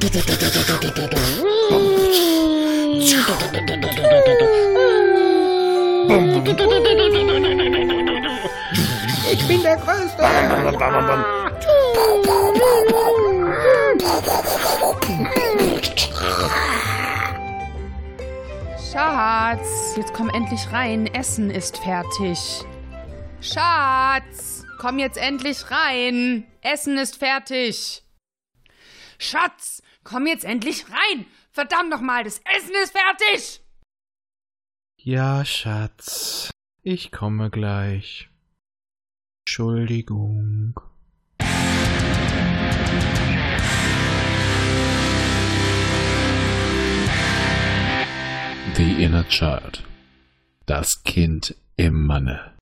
Ich bin der Größte. Schatz, jetzt komm endlich rein. Essen ist fertig. Schatz, komm jetzt endlich rein. Essen ist fertig. Schatz, komm jetzt endlich rein. Verdammt nochmal, das Essen ist fertig. Ja, Schatz. Ich komme gleich. Entschuldigung. The Inner Child. Das Kind im Manne.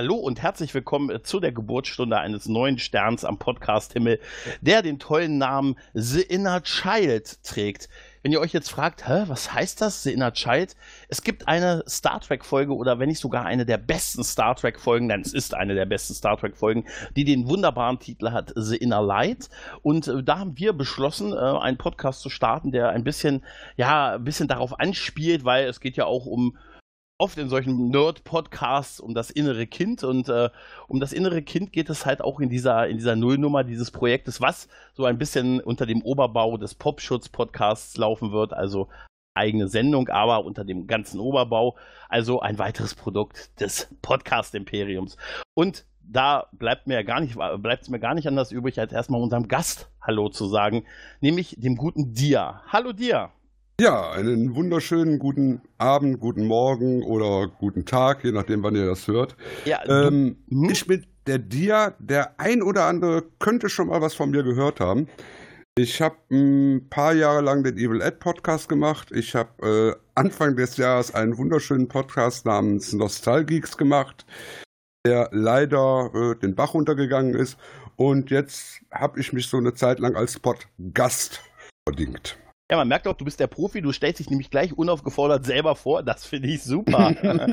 Hallo und herzlich willkommen zu der Geburtsstunde eines neuen Sterns am Podcast Himmel, der den tollen Namen The Inner Child trägt. Wenn ihr euch jetzt fragt, hä, was heißt das, The Inner Child? Es gibt eine Star Trek-Folge oder wenn nicht sogar eine der besten Star Trek-Folgen, nein, es ist eine der besten Star Trek-Folgen, die den wunderbaren Titel hat The Inner Light. Und äh, da haben wir beschlossen, äh, einen Podcast zu starten, der ein bisschen, ja, ein bisschen darauf anspielt, weil es geht ja auch um oft in solchen Nerd-Podcasts um das innere Kind und äh, um das innere Kind geht es halt auch in dieser, in dieser Nullnummer dieses Projektes, was so ein bisschen unter dem Oberbau des Popschutz-Podcasts laufen wird, also eigene Sendung, aber unter dem ganzen Oberbau, also ein weiteres Produkt des Podcast-Imperiums. Und da bleibt mir gar nicht, bleibt es mir gar nicht anders übrig, als erstmal unserem Gast Hallo zu sagen, nämlich dem guten Dia. Hallo Dia. Ja, einen wunderschönen guten Abend, guten Morgen oder guten Tag, je nachdem, wann ihr das hört. Ja, ähm, hm? Ich bin der Dia. Der ein oder andere könnte schon mal was von mir gehört haben. Ich habe ein paar Jahre lang den Evil Ed Podcast gemacht. Ich habe äh, Anfang des Jahres einen wunderschönen Podcast namens Nostalgeeks gemacht, der leider äh, den Bach runtergegangen ist. Und jetzt habe ich mich so eine Zeit lang als Podcast verdingt. Ja, man merkt auch, du bist der Profi, du stellst dich nämlich gleich unaufgefordert selber vor. Das finde ich super.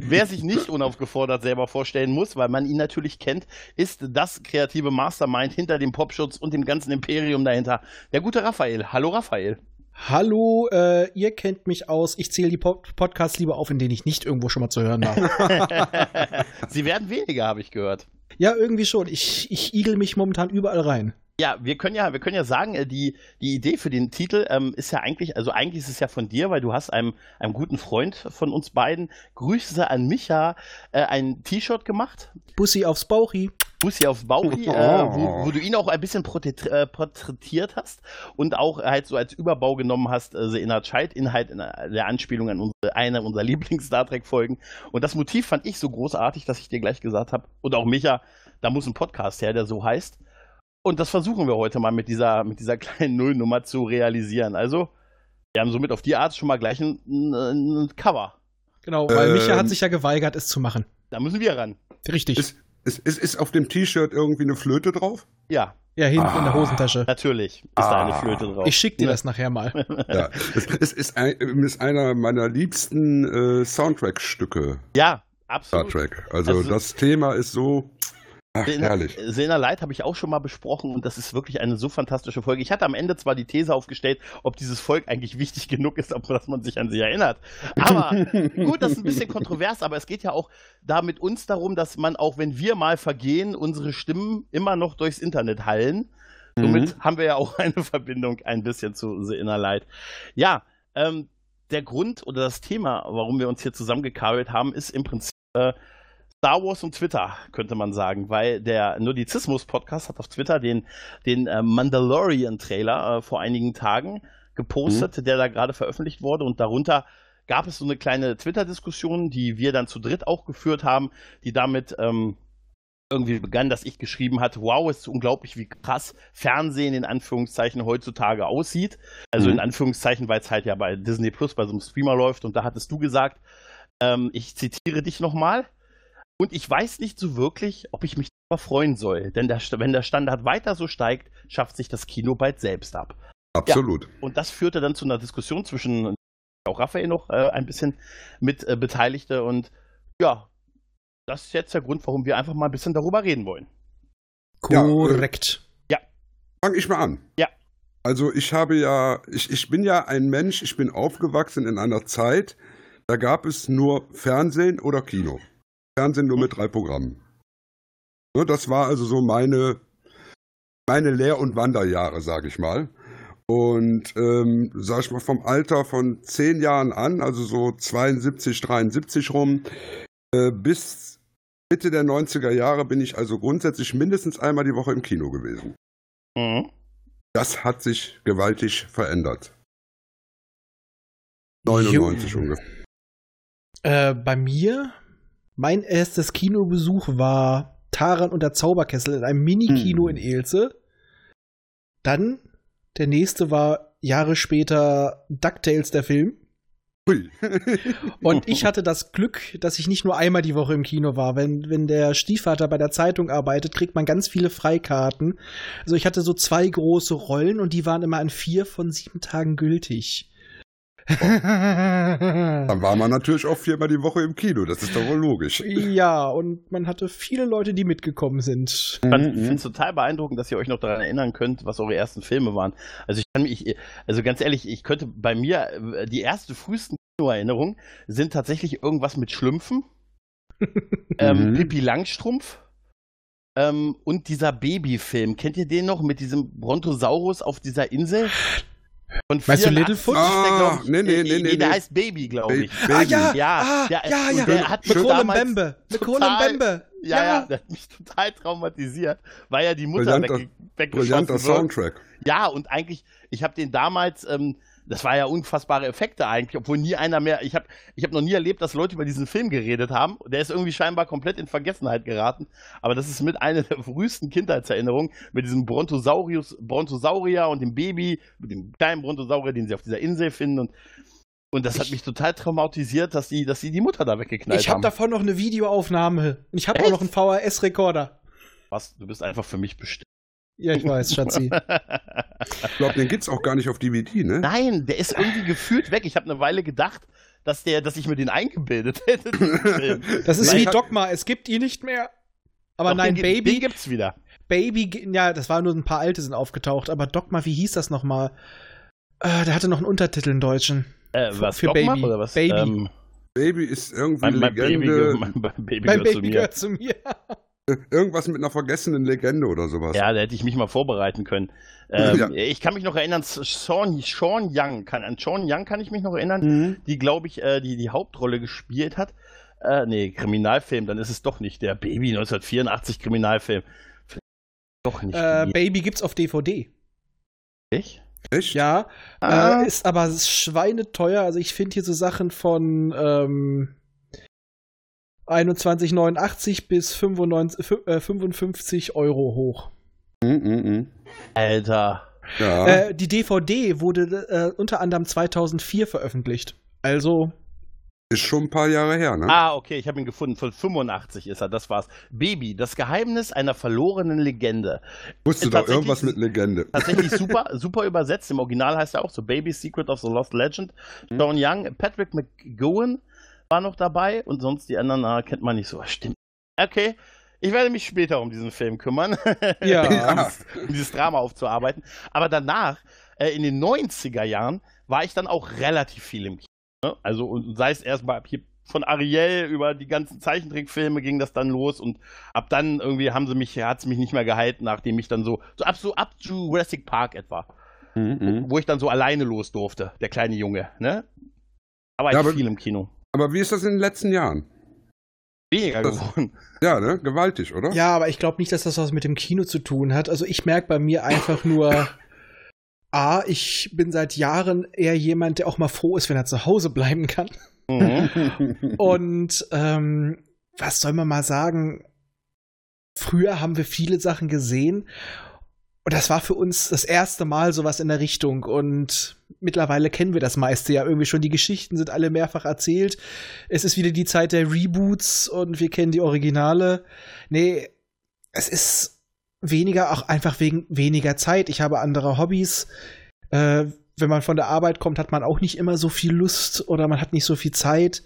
Wer sich nicht unaufgefordert selber vorstellen muss, weil man ihn natürlich kennt, ist das kreative Mastermind hinter dem Popschutz und dem ganzen Imperium dahinter. Der gute Raphael. Hallo Raphael. Hallo, äh, ihr kennt mich aus. Ich zähle die Pod Podcasts lieber auf, in denen ich nicht irgendwo schon mal zu hören war. Sie werden weniger, habe ich gehört. Ja, irgendwie schon. Ich, ich igel mich momentan überall rein. Ja, wir können ja, wir können ja sagen, äh, die, die Idee für den Titel ähm, ist ja eigentlich, also eigentlich ist es ja von dir, weil du hast einem, einem guten Freund von uns beiden, Grüße an Micha, äh, ein T-Shirt gemacht. Bussi aufs Bauchi. Bussi aufs Bauchi, äh, wo, wo, du ihn auch ein bisschen äh, porträtiert hast und auch halt so als Überbau genommen hast, äh, The Inner Child, Inhalt in der Anspielung an unsere, eine unserer Lieblings-Star Trek-Folgen. Und das Motiv fand ich so großartig, dass ich dir gleich gesagt habe, und auch Micha, da muss ein Podcast her, der so heißt. Und das versuchen wir heute mal mit dieser, mit dieser kleinen Nullnummer zu realisieren. Also, wir haben somit auf die Art schon mal gleich ein, ein, ein Cover. Genau, weil ähm, Micha hat sich ja geweigert, es zu machen. Da müssen wir ran. Richtig. Ist, ist, ist, ist auf dem T-Shirt irgendwie eine Flöte drauf? Ja. Ja, hinten ah, in der Hosentasche. Natürlich ist ah, da eine Flöte drauf. Ich schick dir das nachher mal. Ja, es, es ist, ein, ist einer meiner liebsten äh, Soundtrack-Stücke. Ja, absolut. Star Trek. Also, also das Thema ist so Ach, Sena, herrlich. Sena Light habe ich auch schon mal besprochen und das ist wirklich eine so fantastische Folge. Ich hatte am Ende zwar die These aufgestellt, ob dieses Volk eigentlich wichtig genug ist, dass man sich an sie erinnert. Aber gut, das ist ein bisschen kontrovers, aber es geht ja auch da mit uns darum, dass man auch, wenn wir mal vergehen, unsere Stimmen immer noch durchs Internet hallen. Somit mhm. haben wir ja auch eine Verbindung ein bisschen zu Inner Light. Ja, ähm, der Grund oder das Thema, warum wir uns hier zusammengekabelt haben, ist im Prinzip äh, Star Wars und Twitter, könnte man sagen, weil der Nudizismus-Podcast hat auf Twitter den, den äh, Mandalorian-Trailer äh, vor einigen Tagen gepostet, mhm. der da gerade veröffentlicht wurde und darunter gab es so eine kleine Twitter-Diskussion, die wir dann zu dritt auch geführt haben, die damit ähm, irgendwie begann, dass ich geschrieben hatte, wow, es ist unglaublich, wie krass Fernsehen in Anführungszeichen heutzutage aussieht. Also mhm. in Anführungszeichen, weil es halt ja bei Disney Plus bei so einem Streamer läuft und da hattest du gesagt, ähm, ich zitiere dich nochmal, und ich weiß nicht so wirklich, ob ich mich darüber freuen soll. Denn der, wenn der Standard weiter so steigt, schafft sich das Kino bald selbst ab. Absolut. Ja, und das führte dann zu einer Diskussion zwischen auch Raphael noch äh, ein bisschen mit äh, Beteiligte. Und ja, das ist jetzt der Grund, warum wir einfach mal ein bisschen darüber reden wollen. Korrekt. Ja. Äh, Fang ich mal an. Ja. Also ich habe ja, ich, ich bin ja ein Mensch, ich bin aufgewachsen in einer Zeit, da gab es nur Fernsehen oder Kino. Fernsehen nur mit drei Programmen. Ne, das war also so meine, meine Lehr- und Wanderjahre, sage ich mal. Und ähm, sag ich mal, vom Alter von zehn Jahren an, also so 72, 73 rum, äh, bis Mitte der 90er Jahre bin ich also grundsätzlich mindestens einmal die Woche im Kino gewesen. Mhm. Das hat sich gewaltig verändert. 99 Jo. ungefähr. Äh, bei mir, mein erstes Kinobesuch war Taran und der Zauberkessel in einem Mini-Kino Hm. in Elze. Dann, der nächste war Jahre später DuckTales, der Film. Und ich hatte das Glück, dass ich nicht nur einmal die Woche im Kino war. Wenn, wenn der Stiefvater bei der Zeitung arbeitet, kriegt man ganz viele Freikarten. Also ich hatte so zwei große Rollen und die waren immer an vier von sieben Tagen gültig. Dann war man natürlich auch viermal die Woche im Kino, das ist doch wohl logisch. ja, und man hatte viele Leute, die mitgekommen sind. Ich finde es total beeindruckend, dass ihr euch noch daran erinnern könnt, was eure ersten Filme waren. Also ich kann mich, also ganz ehrlich, ich könnte bei mir, äh, die ersten frühesten Kinoerinnerungen sind tatsächlich irgendwas mit Schlümpfen, ähm, Mhm. Pippi Langstrumpf ähm, und dieser Babyfilm. Kennt ihr den noch mit diesem Brontosaurus auf dieser Insel? Von Meinst du 84, Littlefoot? der, glaub Ah, nee, nee, nee, nee, Der nee. heißt Baby, glaube ich. Baby. Ah ja, Ja, ah, der- ja, ja. der hat mit Colin Bembe. Mit Colin Bembe. Ja, ja, der hat mich total traumatisiert, weil ja die Mutter Brillanter- wegge weggeschossen Brillanter. Soundtrack. Ja, und eigentlich, ich habe den damals, ähm, das war ja unfassbare Effekte eigentlich, obwohl nie einer mehr, ich habe ich hab noch nie erlebt, dass Leute über diesen Film geredet haben. Der ist irgendwie scheinbar komplett in Vergessenheit geraten. Aber das ist mit einer der frühesten Kindheitserinnerungen mit diesem Brontosaurius, Brontosaurier und dem Baby, mit dem kleinen Brontosaurier, den sie auf dieser Insel finden und und das hat Ich- mich total traumatisiert, dass die, dass sie die Mutter da weggeknallt Ich habe haben. davon noch eine Videoaufnahme. Ich habe auch noch einen VHS-Rekorder. Was? Du bist einfach für mich bestimmt. Ja, ich weiß, Schatzi. Ich glaube, den gibt's auch gar nicht auf DVD, ne? Nein, der ist irgendwie gefühlt weg. Ich habe eine Weile gedacht, dass der, dass ich mir den eingebildet hätte. Das ist Nein, wie Dogma, es gibt ihn nicht mehr. Aber Doch, nein, den, gibt- Baby, Den gibt's wieder. Baby, ja, das war nur ein paar alte sind aufgetaucht, aber Dogma, wie hieß das nochmal? Äh, der hatte noch einen Untertitel im Deutschen. Äh, Für- was für Dogma Baby. oder was? Baby. Ähm, Baby ist irgendwie mein, mein Baby, Legende. ge- mein, mein Baby Mein gehört Baby zu mir. gehört zu mir. Irgendwas mit einer vergessenen Legende oder sowas. Ja, da hätte ich mich mal vorbereiten können. Ähm, Ja. Ich kann mich noch erinnern, Sean, Sean Young, kann, an Sean Young kann ich mich noch erinnern, Mhm. die, glaube ich, äh, die die Hauptrolle gespielt hat. Äh, nee, Kriminalfilm, dann ist es doch nicht der Baby 1984 Kriminalfilm. Doch nicht. Äh, Baby gibt's auf DVD. Ich? Echt? Ja, Ah. äh, ist aber schweineteuer. Also ich finde hier so Sachen von ähm, 21,89 bis 95, fü- äh, 55 Euro hoch. Mhm, mhm. Alter. Ja. Äh, die DVD wurde äh, unter anderem 2004 veröffentlicht. Also, Ist schon ein paar Jahre her, ne? Ah, okay, ich habe ihn gefunden. Von 85 ist er, das war's. Baby, das Geheimnis einer verlorenen Legende. Wusste äh, doch irgendwas mit Legende. Tatsächlich super, super übersetzt. Im Original heißt er auch so Baby Secret of the Lost Legend. Sean Young, Patrick McGowan war noch dabei und sonst die anderen ah, kennt man nicht so. Stimmt. Okay. Ich werde mich später um diesen Film kümmern. Ja. um, dieses, um dieses Drama aufzuarbeiten. Aber danach, äh, in den 90er Jahren, war ich dann auch relativ viel im Kino. Ne? Also, und sei es erstmal hier von Ariel über die ganzen Zeichentrickfilme ging das dann los und ab dann irgendwie haben sie mich, hat es mich nicht mehr gehalten, nachdem ich dann so, so ab, so ab zu Jurassic Park etwa, Mhm, mhm. wo ich dann so alleine los durfte, der kleine Junge, ne? Aber ich Ja, aber- viel im Kino. Aber wie ist das in den letzten Jahren? Weniger Das- geworden. Ja, ne? Gewaltig, oder? ja, aber ich glaube nicht, dass das was mit dem Kino zu tun hat. Also ich merke bei mir einfach nur, A, ich bin seit Jahren eher jemand, der auch mal froh ist, wenn er zu Hause bleiben kann. Mhm. Und ähm, was soll man mal sagen? Früher haben wir viele Sachen gesehen und das war für uns das erste Mal sowas in der Richtung. Und mittlerweile kennen wir das meiste ja irgendwie schon. Die Geschichten sind alle mehrfach erzählt. Es ist wieder die Zeit der Reboots und wir kennen die Originale. Nee, es ist weniger auch einfach wegen weniger Zeit. Ich habe andere Hobbys. Äh, wenn man von der Arbeit kommt, hat man auch nicht immer so viel Lust oder man hat nicht so viel Zeit.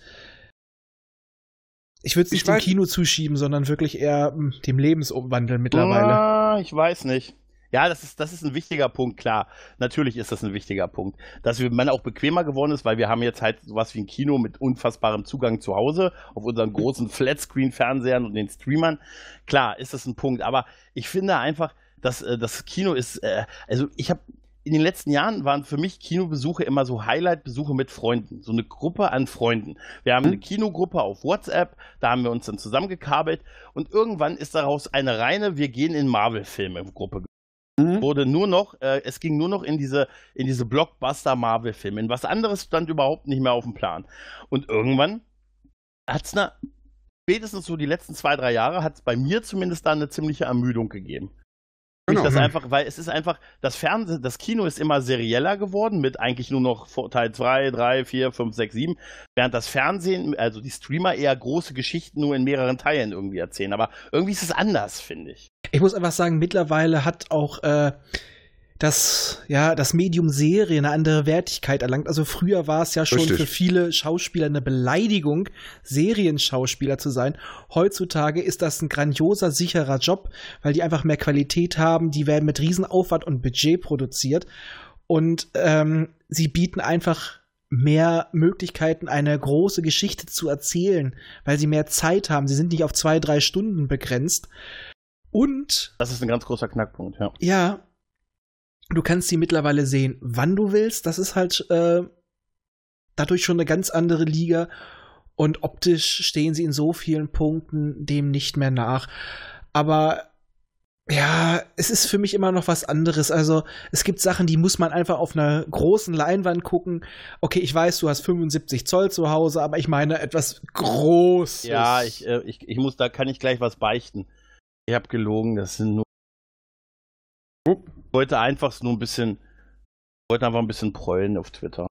Ich würde es Ich nicht dem Kino zuschieben, sondern wirklich eher mm, dem Lebensumwandel mittlerweile. Ah, ich weiß nicht. Ja, das ist, das ist ein wichtiger Punkt, klar. Natürlich ist das ein wichtiger Punkt. Dass man auch bequemer geworden ist, weil wir haben jetzt halt sowas wie ein Kino mit unfassbarem Zugang zu Hause auf unseren großen Flatscreen-Fernsehern und den Streamern. Klar, ist das ein Punkt. Aber ich finde einfach, dass äh, das Kino ist, äh, also ich habe in den letzten Jahren waren für mich Kinobesuche immer so Highlight-Besuche mit Freunden, so eine Gruppe an Freunden. Wir haben eine Kinogruppe auf WhatsApp, da haben wir uns dann zusammengekabelt und irgendwann ist daraus eine reine Wir gehen in Marvel-Filme-Gruppe Mhm. wurde nur noch, äh, es ging nur noch in diese, in diese Blockbuster-Marvel-Filme. In was anderes stand überhaupt nicht mehr auf dem Plan. Und irgendwann hat es spätestens so die letzten zwei, drei Jahre, hat es bei mir zumindest da eine ziemliche Ermüdung gegeben. Genau. Das einfach, weil es ist einfach, das Fernsehen, das Kino ist immer serieller geworden, mit eigentlich nur noch Teil 2, 3, 4, 5, 6, 7, während das Fernsehen, also die Streamer eher große Geschichten nur in mehreren Teilen irgendwie erzählen. Aber irgendwie ist es anders, finde ich. Ich muss einfach sagen, mittlerweile hat auch äh, das, ja, das Medium Serie eine andere Wertigkeit erlangt. Also früher war es ja schon Richtig. für viele Schauspieler eine Beleidigung, Serienschauspieler zu sein. Heutzutage ist das ein grandioser, sicherer Job, weil die einfach mehr Qualität haben, die werden mit Riesenaufwand und Budget produziert. Und ähm, sie bieten einfach mehr Möglichkeiten, eine große Geschichte zu erzählen, weil sie mehr Zeit haben. Sie sind nicht auf zwei, drei Stunden begrenzt. Und Das ist ein ganz großer Knackpunkt, ja. ja, du kannst sie mittlerweile sehen, wann du willst. Das ist halt äh, dadurch schon eine ganz andere Liga. Und optisch stehen sie in so vielen Punkten dem nicht mehr nach. Aber ja, es ist für mich immer noch was anderes. Also es gibt Sachen, die muss man einfach auf einer großen Leinwand gucken. Okay, ich weiß, du hast 75 Zoll zu Hause, aber ich meine etwas Großes. Ja, ich, äh, ich, ich muss, da kann ich gleich was beichten. Ich habe gelogen, das sind nur. Ich wollte einfach nur ein bisschen. Ich wollte einfach ein bisschen prollen auf Twitter.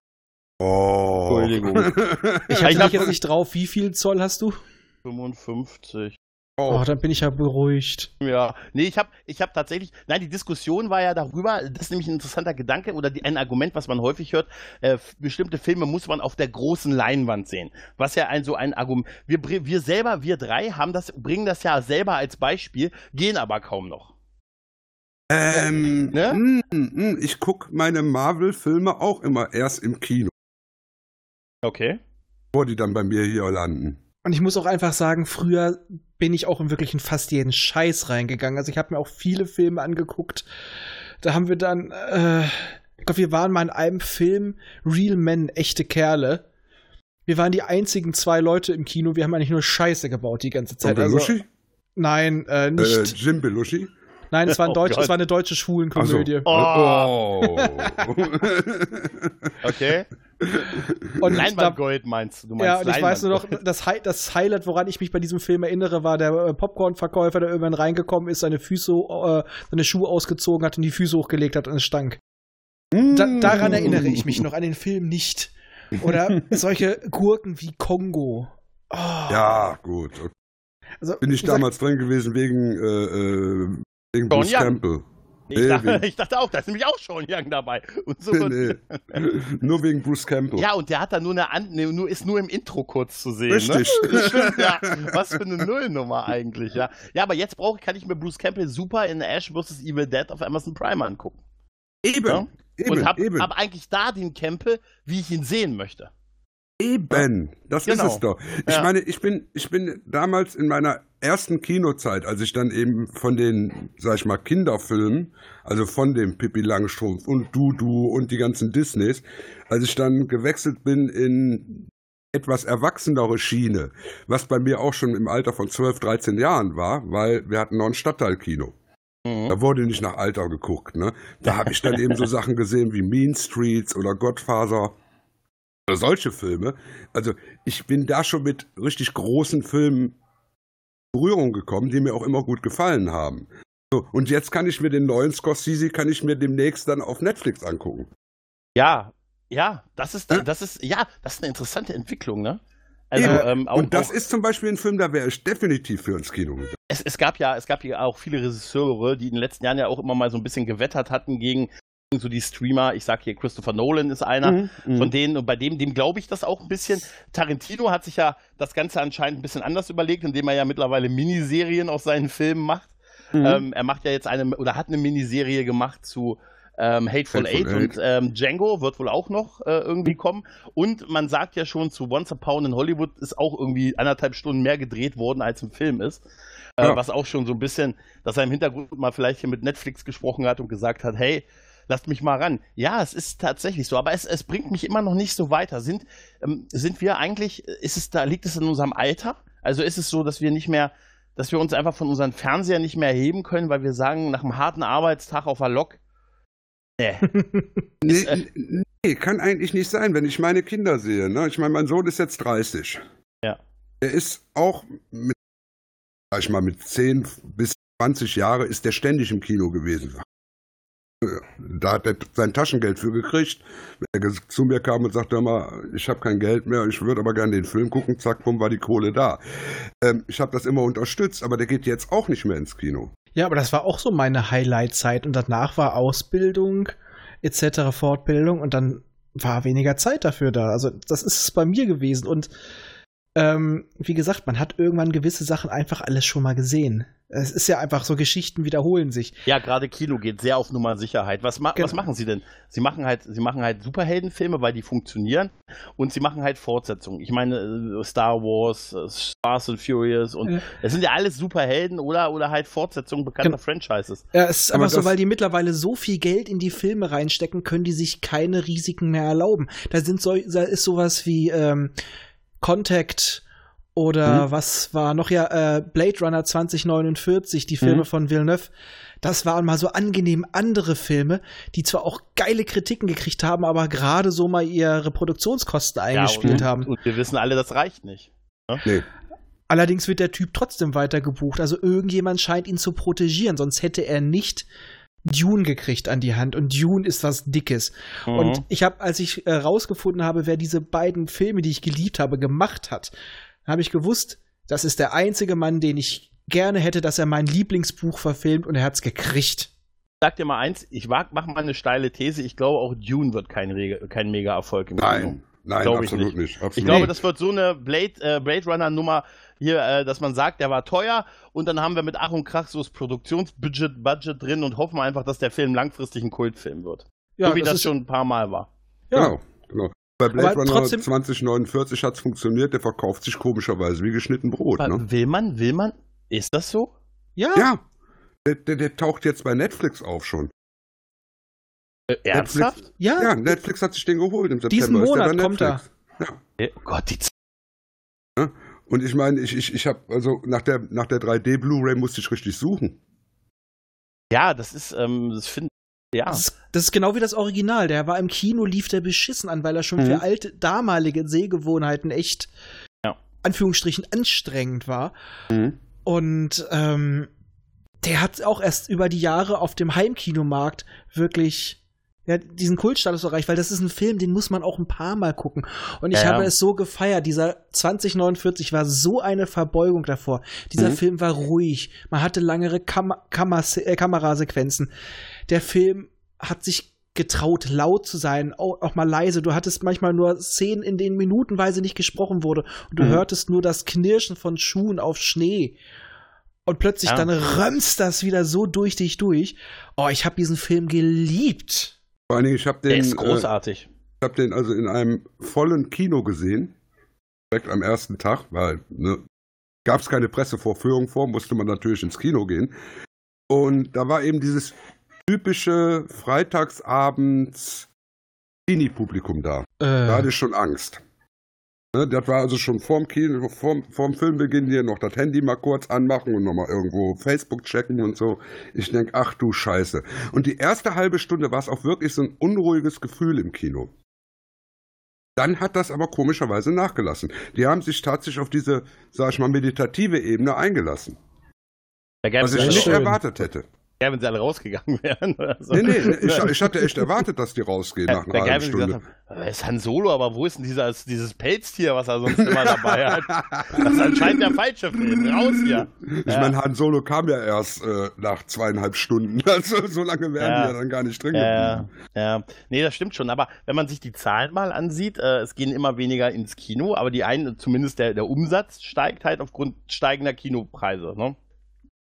Oh. Entschuldigung. Ich Ich hatte hab- dich jetzt nicht drauf, wie viel Zoll hast du? 55. Oh, Oh. dann bin ich ja beruhigt. Ja, nee, ich habe ich hab tatsächlich, nein, die Diskussion war ja darüber, das ist nämlich ein interessanter Gedanke oder die, ein Argument, was man häufig hört, äh, bestimmte Filme muss man auf der großen Leinwand sehen. Was ja ein so ein Argument, wir, wir selber, wir drei haben das, bringen das ja selber als Beispiel, gehen aber kaum noch. Ähm, Ne? mm, mm, ich gucke meine Marvel-Filme auch immer erst im Kino, Okay. bevor die dann bei mir hier landen. Und ich muss auch einfach sagen, früher bin ich auch in wirklich in fast jeden Scheiß reingegangen. Also ich habe mir auch viele Filme angeguckt. Da haben wir dann, äh, ich glaube, wir waren mal in einem Film Real Men, echte Kerle. Wir waren die einzigen zwei Leute im Kino. Wir haben eigentlich nur Scheiße gebaut die ganze Zeit. Und Also, Belushi? nein, äh, äh, nicht. Jim Belushi? Nein, es war, ein Oh Deutsch, es war eine deutsche Schwulenkomödie. Oh. Oh. Okay. Und Leinwandgold meinst du? Du meinst Ja, und ich weiß nur noch, das, Hi das Highlight, woran ich mich bei diesem Film erinnere, war der äh, Popcorn-Verkäufer, der irgendwann reingekommen ist, seine Füße, äh, seine Schuhe ausgezogen hat und die Füße hochgelegt hat und es stank. Da, daran erinnere ich mich noch, an den Film nicht. Oder solche Gurken wie Kongo. Oh, Ja, gut. Okay. also, Bin ich damals drin gewesen wegen, äh, äh, wegen Bruce. Campbell. Ich, Nee, dachte, wegen- ich dachte auch, da ist nämlich auch Sean Young dabei. So nee, nur wegen Bruce Campbell. Ja, und der hat da nur eine An ne, nur, ist nur im Intro kurz zu sehen. Richtig. Ne? Stimmt, ja. Was für eine Nullnummer eigentlich, ja. Ja, aber jetzt brauche kann ich mir Bruce Campbell super in Ash vs. Evil Dead auf Amazon Prime angucken. Eben, Ja? eben, und hab, eben, hab eigentlich da den Campbell, wie ich ihn sehen möchte. eben. Das Genau. ist es doch. Ich Ja. meine, ich bin, ich bin damals in meiner ersten Kinozeit, als ich dann eben von den, sag ich mal, Kinderfilmen, also von dem Pippi Langstrumpf und Dudu und die ganzen Disneys, als ich dann gewechselt bin in etwas erwachsenere Schiene, was bei mir auch schon im Alter von 12, 13 Jahren war, weil wir hatten noch ein Stadtteilkino. Mhm. Da wurde nicht nach Alter geguckt, ne? Da habe ich dann eben so Sachen gesehen wie Mean Streets oder Godfather. Oder solche Filme. Also ich bin da schon mit richtig großen Filmen Berührung gekommen, die mir auch immer gut gefallen haben. So, und jetzt kann ich mir den neuen Scorsese, kann ich mir demnächst dann auf Netflix angucken. Ja, ja, das ist, das ist, ja, das ist eine interessante Entwicklung, ne? Also, ähm, auch, und das auch, ist zum Beispiel ein Film, da wäre ich definitiv für ins Kino gegangen. es, es gab ja, es gab ja auch viele Regisseure, die in den letzten Jahren ja auch immer mal so ein bisschen gewettert hatten gegen so die Streamer. Ich sag hier, Christopher Nolan ist einer. Mhm. Von denen, und bei dem, dem glaube ich das auch ein bisschen. Tarantino hat sich ja das Ganze anscheinend ein bisschen anders überlegt, indem er ja mittlerweile Miniserien aus seinen Filmen macht. Mhm. Ähm, er macht ja jetzt eine oder hat eine Miniserie gemacht zu ähm, Hateful, Hateful Eight, Eight, und ähm, Django wird wohl auch noch äh, irgendwie kommen. Und man sagt ja schon, zu Once Upon in Hollywood ist auch irgendwie anderthalb Stunden mehr gedreht worden, als im Film ist. Äh, ja. Was auch schon so ein bisschen, dass er im Hintergrund mal vielleicht hier mit Netflix gesprochen hat und gesagt hat, hey, lasst mich mal ran. Ja, es ist tatsächlich so, aber es, es bringt mich immer noch nicht so weiter. Sind, ähm, sind wir eigentlich, ist es da, liegt es in unserem Alter? Also ist es so, dass wir nicht mehr, dass wir uns einfach von unseren Fernseher nicht mehr erheben können, weil wir sagen, nach einem harten Arbeitstag auf der Lok, nee. nee, äh, nee, kann eigentlich nicht sein, wenn ich meine Kinder sehe. Ne? Ich meine, mein Sohn ist jetzt 30. Ja. Er ist auch mit, sag ich mal, mit 10 bis 20 Jahre ist der ständig im Kino gewesen da hat er sein Taschengeld für gekriegt. Wenn er zu mir kam und sagte mal, ich habe kein Geld mehr, ich würde aber gerne den Film gucken, zack, bumm, war die Kohle da. Ähm, ich habe das immer unterstützt, aber der geht jetzt auch nicht mehr ins Kino. Ja, aber das war auch so meine Highlight-Zeit und danach war Ausbildung etc., Fortbildung und dann war weniger Zeit dafür da. Also das ist es bei mir gewesen und ähm, wie gesagt, man hat irgendwann gewisse Sachen einfach alles schon mal gesehen. Es ist ja einfach so, Geschichten wiederholen sich. Ja, gerade Kino geht sehr auf Nummer Sicherheit. Was, ma genau. was machen sie denn? Sie machen halt, sie machen halt Superheldenfilme, weil die funktionieren und sie machen halt Fortsetzungen. Ich meine, äh, Star Wars, äh, Fast and Furious und es sind ja alles Superhelden oder, oder halt Fortsetzungen bekannter genau. Franchises. Ja, es ist aber so, weil die mittlerweile so viel Geld in die Filme reinstecken, können die sich keine Risiken mehr erlauben. Da sind so, da ist sowas wie ähm, Contact oder mhm. was war noch ja äh, Blade Runner 2049, die Filme mhm. von Villeneuve. Das waren mal so angenehm andere Filme, die zwar auch geile Kritiken gekriegt haben, aber gerade so mal ihre Produktionskosten eingespielt ja, und, haben. Und wir wissen alle, das reicht nicht. Ne? Nee. Allerdings wird der Typ trotzdem weiter gebucht. Also irgendjemand scheint ihn zu protegieren, sonst hätte er nicht Dune gekriegt an die Hand und Dune ist was Dickes. Mhm. Und ich habe, als ich äh, rausgefunden habe, wer diese beiden Filme, die ich geliebt habe, gemacht hat, habe ich gewusst, das ist der einzige Mann, den ich gerne hätte, dass er mein Lieblingsbuch verfilmt und er hat's gekriegt. Sag dir mal eins, ich mache mal eine steile These, ich glaube auch Dune wird kein, kein Mega-Erfolg im Nein. Kino. Nein, absolut nicht. nicht absolut. Ich glaube, das wird so eine Blade, äh, Blade Runner Nummer hier, äh, dass man sagt, der war teuer und dann haben wir mit Ach und Krach so das Produktionsbudget Budget drin und hoffen einfach, dass der Film langfristig ein Kultfilm wird. Ja, so wie das, das schon ein paar Mal war. Ja. Genau, genau. Bei Blade Aber Runner trotzdem, 2049 hat es funktioniert, der verkauft sich komischerweise wie geschnitten Brot. Ne? Will man, will man? Ist das so? Ja. Ja. Der, der, der taucht jetzt bei Netflix auf schon. Äh, ernsthaft? Netflix, ja. Ja, Netflix hat sich den geholt im September. Diesen Monat kommt er. Ja. Oh Gott, die Z ja? Und ich meine, ich, ich, ich habe, also nach der, nach der 3D Blu-ray musste ich richtig suchen. Ja, das ist, ähm, das finde ja. Das, das, ist genau wie das Original. Der war im Kino, lief der beschissen an, weil er schon mhm. für alte, damalige Sehgewohnheiten echt, ja. Anführungsstrichen, anstrengend war. Mhm. Und ähm, der hat auch erst über die Jahre auf dem Heimkinomarkt wirklich ja, diesen Kultstatus erreicht, weil das ist ein Film, den muss man auch ein paar Mal gucken. Und ich ja, habe es so gefeiert. Dieser 2049 war so eine Verbeugung davor. Dieser mhm. Film war ruhig. Man hatte langere Kam Kam äh, Kamerasequenzen. Der Film hat sich getraut, laut zu sein, auch, auch, mal leise. Du hattest manchmal nur Szenen, in denen minutenweise nicht gesprochen wurde. Und du mhm. hörtest nur das Knirschen von Schuhen auf Schnee. Und plötzlich ja. dann römst das wieder so durch dich durch. Oh, ich habe diesen Film geliebt. Vor allen Dingen, ich habe den. Der ist großartig. Äh, ich habe den also in einem vollen Kino gesehen. Direkt am ersten Tag, weil ne, gab es keine Pressevorführung vor, musste man natürlich ins Kino gehen. Und da war eben dieses typische Freitagsabends Teenie-Publikum da. Äh. Da hatte ich schon Angst. Ne, das war also schon vorm, Kino, vorm, vorm Filmbeginn hier noch das Handy mal kurz anmachen und nochmal irgendwo Facebook checken und so. Ich denke, ach du Scheiße. Und die erste halbe Stunde war es auch wirklich so ein unruhiges Gefühl im Kino. Dann hat das aber komischerweise nachgelassen. Die haben sich tatsächlich auf diese, sag ich mal, meditative Ebene eingelassen. was ich nicht erwartet hätte. Ja, wenn sie alle rausgegangen wären. Oder so. Nee, nee, ich, ich, hatte echt erwartet, dass die rausgehen nach einer halben Stunde. Haben, äh, ist Han Solo, aber wo ist denn dieses, dieses Pelztier, was er sonst immer dabei hat? Das ist anscheinend der falsche Film. Raus hier. Ich ja. meine, Han Solo kam ja erst äh, nach zweieinhalb Stunden. Also so lange wären ja. die ja dann gar nicht drin ja, Ja, nee, das stimmt schon. Aber wenn man sich die Zahlen mal ansieht, äh, es gehen immer weniger ins Kino, aber die einen, zumindest der, der Umsatz steigt halt aufgrund steigender Kinopreise. Ne?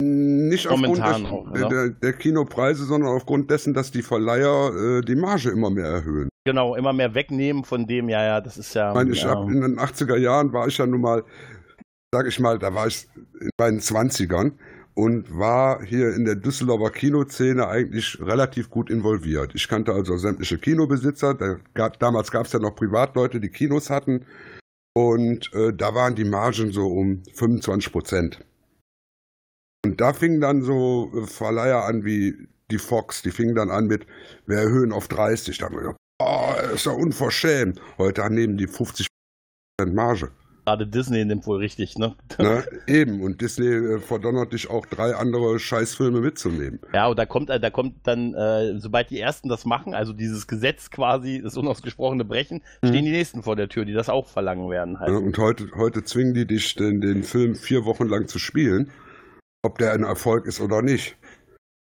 Nicht Momentan aufgrund auch, der, oder? der, der Kinopreise, sondern aufgrund dessen, dass die Verleiher äh, die Marge immer mehr erhöhen. Genau, immer mehr wegnehmen von dem, ja, ja, das ist ja. Ich meine, ich ja. hab in den 80er Jahren war ich ja nun mal, sag ich mal, da war ich in meinen 20ern und war hier in der Düsseldorfer Kinoszene eigentlich relativ gut involviert. Ich kannte also sämtliche Kinobesitzer. Da gab, damals gab es ja noch Privatleute, die Kinos hatten. Und äh, da waren die Margen so um 25 Prozent. Und da fingen dann so äh, Verleiher an wie die Fox, die fingen dann an mit, wir erhöhen auf 30. Da haben wir gedacht, oh, ist ja unverschämt. Heute nehmen die 50 Prozent Marge. Gerade Disney nimmt wohl richtig, ne? Ne? Eben, und Disney äh, verdonnert dich auch drei andere Scheißfilme mitzunehmen. Ja, und da kommt, äh, da kommt dann, äh, sobald die ersten das machen, also dieses Gesetz quasi, das unausgesprochene Brechen, Mhm. stehen die nächsten vor der Tür, die das auch verlangen werden halt. Ne? Und heute, heute zwingen die dich, den, den Film vier Wochen lang zu spielen, ob der ein Erfolg ist oder nicht.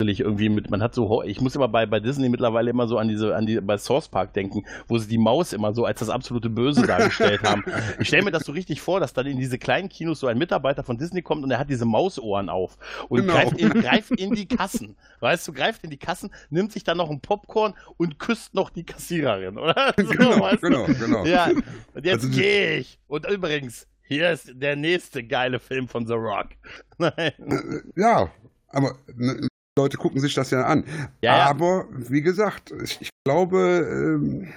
Natürlich irgendwie mit, man hat so, ich muss immer bei, bei Disney mittlerweile immer so an diese, an die, bei Source Park denken, wo sie die Maus immer so als das absolute Böse dargestellt haben. Ich stelle mir das so richtig vor, dass dann in diese kleinen Kinos so ein Mitarbeiter von Disney kommt und er hat diese Mausohren auf und Genau. greift, in, greift in die Kassen. Weißt du, greift in die Kassen, nimmt sich dann noch ein Popcorn und küsst noch die Kassiererin, oder? So, Genau, genau, genau. Ja, und jetzt Also gehe ich. Und übrigens, hier ist der nächste geile Film von The Rock. Nein. Äh, Ja, aber ne, Leute gucken sich das ja an. Ja, ja. Aber wie gesagt, ich, ich glaube, ähm,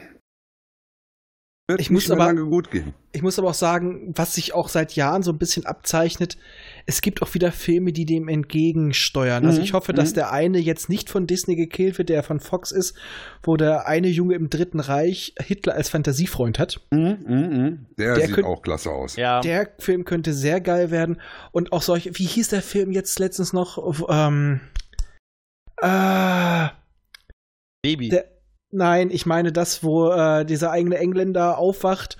wird Ich muss aber- lange gut gehen. Ich muss aber auch sagen, was sich auch seit Jahren so ein bisschen abzeichnet, es gibt auch wieder Filme, die dem entgegensteuern. Also Mhm, ich hoffe, dass mhm. der eine jetzt nicht von Disney gekillt wird, der von Fox ist, wo der eine Junge im Dritten Reich Hitler als Fantasiefreund hat. Der, Der sieht könnt- auch klasse aus. Ja. Der Film könnte sehr geil werden. Und auch solche, wie hieß der Film jetzt letztens noch? Ähm, äh, Baby. der, nein, ich meine das, wo äh, dieser eigene Engländer aufwacht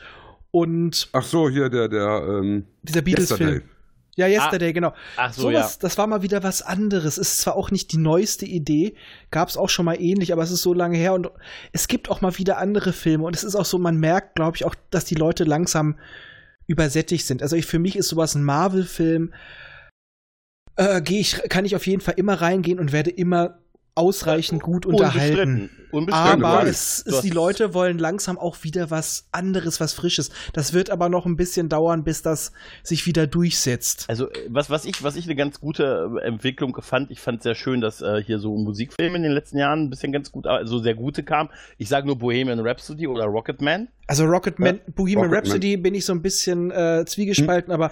und Ach so, hier der, der, ähm, dieser Beatles-Film. Yesterday. Ja, Yesterday, genau. Ach so, So ja. was, das war mal wieder was anderes. Ist zwar auch nicht die neueste Idee, gab es auch schon mal ähnlich, aber es ist so lange her und es gibt auch mal wieder andere Filme und es ist auch so, man merkt, glaube ich, auch, dass die Leute langsam übersättigt sind. Also ich, für mich ist sowas ein Marvel-Film. Äh, geh ich, kann ich auf jeden Fall immer reingehen und werde immer ausreichend gut unterhalten. Unbestritten. Unbestritten. Aber es hast- die Leute wollen langsam auch wieder was anderes, was Frisches. Das wird aber noch ein bisschen dauern, bis das sich wieder durchsetzt. Also äh, was, was, ich, was ich eine ganz gute äh, Entwicklung fand, ich fand sehr schön, dass äh, hier so Musikfilme in den letzten Jahren ein bisschen ganz gut, also sehr gute kamen. Ich sage nur Bohemian Rhapsody oder Rocketman. Also Rocketman, Bohemian Rocketman. Rhapsody bin ich so ein bisschen äh, zwiegespalten, aber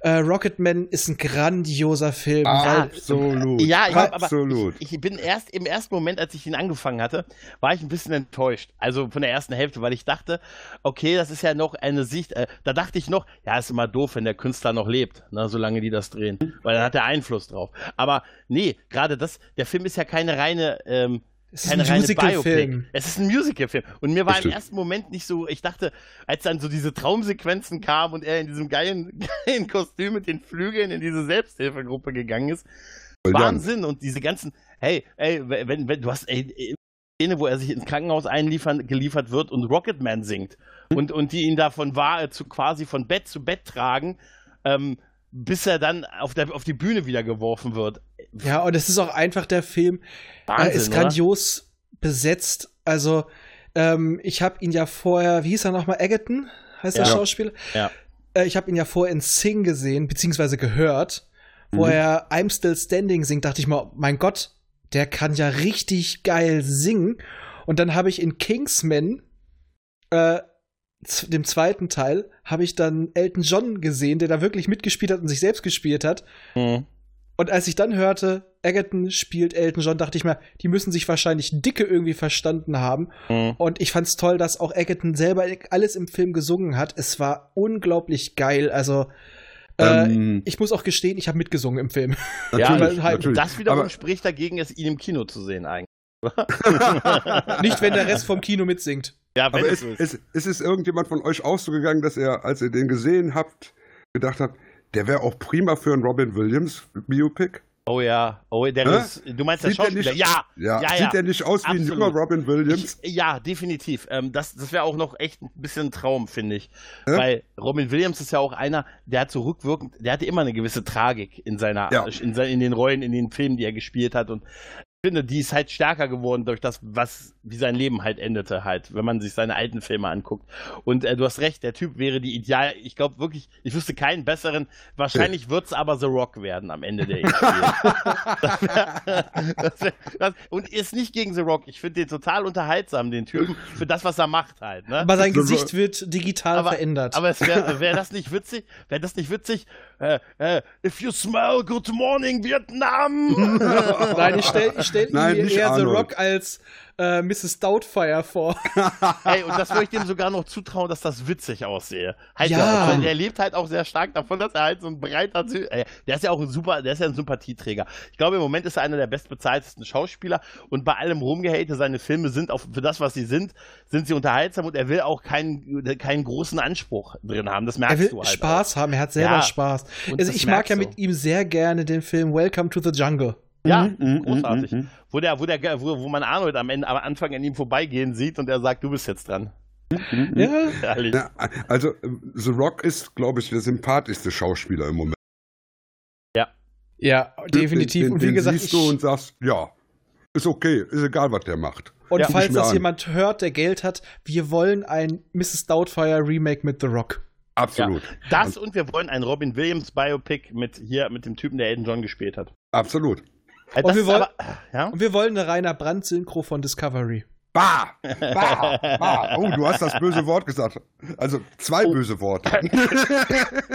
äh, Rocketman ist ein grandioser Film. Ah, Absolut. Ja, ich hab, aber Absolut. ich, ich bin erst im ersten Moment, als ich ihn angefangen hatte, war ich ein bisschen enttäuscht. Also von der ersten Hälfte, weil ich dachte, okay, das ist ja noch eine Sicht. Äh, da dachte ich noch, ja, ist immer doof, wenn der Künstler noch lebt, ne, solange die das drehen, weil dann hat er Einfluss drauf. Aber nee, gerade das, der Film ist ja keine reine. Ähm, es ist ein Musical-Film. Es ist ein Musicalfilm. Und mir war Bestimmt. im ersten Moment nicht so, ich dachte, als dann so diese Traumsequenzen kamen und er in diesem geilen, geilen Kostüm mit den Flügeln in diese Selbsthilfegruppe gegangen ist, Brillant. Wahnsinn. Und diese ganzen, hey, ey, wenn, wenn, du hast, ey, Szene, wo er sich ins Krankenhaus einliefern, geliefert wird und Rocketman singt. Und, und die ihn da von zu quasi von Bett zu Bett tragen, ähm, bis er dann auf, der, auf die Bühne wieder geworfen wird. Ja, und es ist auch einfach der Film, er Wahnsinn, ist oder? grandios besetzt. Also, ähm, ich habe ihn ja vorher, wie hieß er nochmal, Egerton, heißt der Ja. Schauspieler? Ja. Äh, ich habe ihn ja vorher in Sing gesehen, beziehungsweise gehört, wo Mhm. er I'm Still Standing singt, dachte ich mal, mein Gott, der kann ja richtig geil singen. Und dann habe ich in Kingsman, äh, dem zweiten Teil, habe ich dann Elton John gesehen, der da wirklich mitgespielt hat und sich selbst gespielt hat. Mhm. Und als ich dann hörte, Egerton spielt Elton John, dachte ich mir, die müssen sich wahrscheinlich dicke irgendwie verstanden haben. Mhm. Und ich fand's toll, dass auch Egerton selber alles im Film gesungen hat. Es war unglaublich geil. Also, äh, Ähm, ich muss auch gestehen, ich habe mitgesungen im Film. Ja, natürlich, halt- natürlich. Das wiederum Aber- spricht dagegen, es ihn im Kino zu sehen eigentlich. Nicht, wenn der Rest vom Kino mitsingt. Ja, Aber wenn es ist, ist. ist, ist es irgendjemand von euch auch so gegangen, dass er, als ihr den gesehen habt, gedacht habt, der wäre auch prima für ein Robin Williams Biopic? Oh ja, oh, der Hä? ist, du meinst der Sieht der Schauspieler? nicht- ja, Ja, ja, sieht ja. der nicht aus wie ein Absolut. junger Robin Williams? Ich, ja, definitiv. Ähm, das das wäre auch noch echt ein bisschen ein Traum, finde ich. Ja. Weil Robin Williams ist ja auch einer, der hat so rückwirkend, der hatte immer eine gewisse Tragik in seiner, Ja. in, sein, in den Rollen, in den Filmen, die er gespielt hat. Und ich finde, die ist halt stärker geworden durch das, was, wie sein Leben halt endete, halt, wenn man sich seine alten Filme anguckt. Und äh, du hast recht, der Typ wäre die Ideal, ich glaube wirklich, ich wüsste keinen besseren. Wahrscheinlich wird's aber The Rock werden am Ende der das, Und ist nicht gegen The Rock. Ich finde den total unterhaltsam, den Typen, für das, was er macht halt. Ne? Aber sein Gesicht wird digital Aber- verändert. Aber es wäre wär das nicht witzig? Wäre das nicht witzig? Äh, äh, if you smell good morning Vietnam. Nein, ich stelle ich stell Nein, mir nicht eher The Arnold. Rock als äh, Mrs. Doubtfire vor. Ey, und das würde ich dem sogar noch zutrauen, dass das witzig aussehe. Halt, Ja. weil der lebt halt auch sehr stark davon, dass er halt so ein breiter Ty äh, Der ist ja auch ein super, der ist ja ein Sympathieträger. Ich glaube, im Moment ist er einer der bestbezahltesten Schauspieler und bei allem Rumgehate, seine Filme sind auch für das, was sie sind, sind sie unterhaltsam und er will auch keinen, keinen großen Anspruch drin haben. Das merkst Er will du halt. Spaß haben, er hat selber Ja. Spaß. Und Also ich mag ja mit ihm sehr gerne den Film Welcome to the Jungle. Ja, Mhm, großartig. mhm, mhm. Wo der, wo der, wo, wo man Arnold am Ende, am Anfang an ihm vorbeigehen sieht und er sagt, du bist jetzt dran. Ja. Ja, also, äh, The Rock ist, glaube ich, der sympathischste Schauspieler im Moment. ja, definitiv. Den, und wie den gesagt, siehst du ich, und sagst, ja, ist okay, ist egal, was der macht. und Ja, falls das an. jemand hört, der Geld hat, wir wollen ein Mrs. Doubtfire Remake mit The Rock. Absolut. Das und wir wollen ein Robin Williams Biopic mit hier mit dem Typen, der Elton John gespielt hat. Absolut. Äh, Und das wir ist wollen- aber, ja? Und wir wollen eine Rainer Brandt-Synchro von Discovery. Bah! Bah! Bah! Oh, du hast das böse Wort gesagt. Also zwei Oh. böse Worte.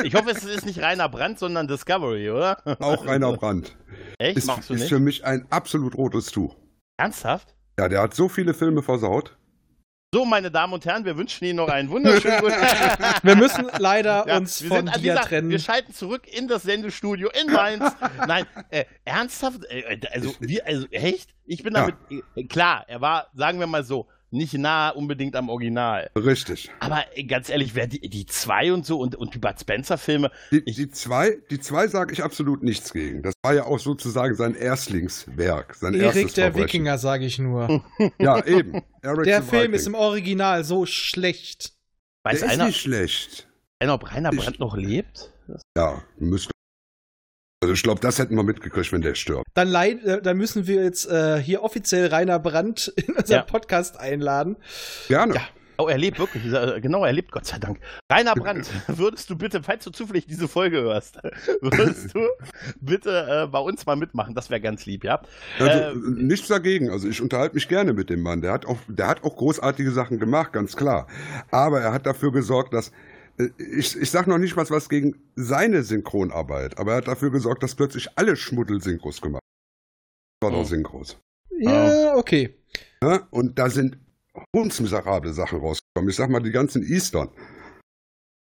Ich hoffe, es ist nicht Rainer Brandt, sondern Discovery, oder? Auch Rainer Brandt. Echt? Ist, Machst du ist nicht? für mich ein absolut rotes Tuch. Ernsthaft? Ja, der hat so viele Filme versaut. So, meine Damen und Herren, wir wünschen Ihnen noch einen wunderschönen guten Wir müssen leider Ja, uns von dir dieser, trennen. Wir schalten zurück in das Sendestudio in Mainz. Nein, äh, ernsthaft? Äh, also, wir, also, echt? Ich bin Ja. damit, äh, klar, er war, sagen wir mal so, nicht nah unbedingt am Original. Richtig. Aber ganz ehrlich, wer die, die zwei und so und, und die Bud Spencer-Filme, Die, die zwei, die zwei sage ich absolut nichts gegen. Das war ja auch sozusagen sein Erstlingswerk, sein Erik erstes der Verbrechen. Wikinger, sage ich nur. Ja, eben. Eric Der Film Viking. ist im Original so schlecht. weiß Der ist einer, nicht schlecht. einer, ob Rainer Ich- Brandt noch lebt? Ja, müsste. Also ich glaube, das hätten wir mitgekriegt, wenn der stirbt. Dann, leid, äh, dann müssen wir jetzt äh, hier offiziell Rainer Brandt in unseren Ja. Podcast einladen. Gerne. Ja. Oh, er lebt wirklich. Dieser- Genau, er lebt, Gott sei Dank. Rainer Brandt, würdest du bitte, falls du zufällig diese Folge hörst, würdest du bitte äh, bei uns mal mitmachen? Das wäre ganz lieb, ja? Also Ähm, nichts dagegen. Also ich unterhalte mich gerne mit dem Mann. Der hat auch, der hat auch großartige Sachen gemacht, ganz klar. Aber er hat dafür gesorgt, dass äh, ich, ich sage noch nicht mal was gegen seine Synchronarbeit, aber er hat dafür gesorgt, dass plötzlich alle Schmuddel-Synchros gemacht haben. Oh. Synchros. Ja, okay. Ja? Und da sind hundsmiserable Sachen rausgekommen. Ich sag mal, die ganzen Eastern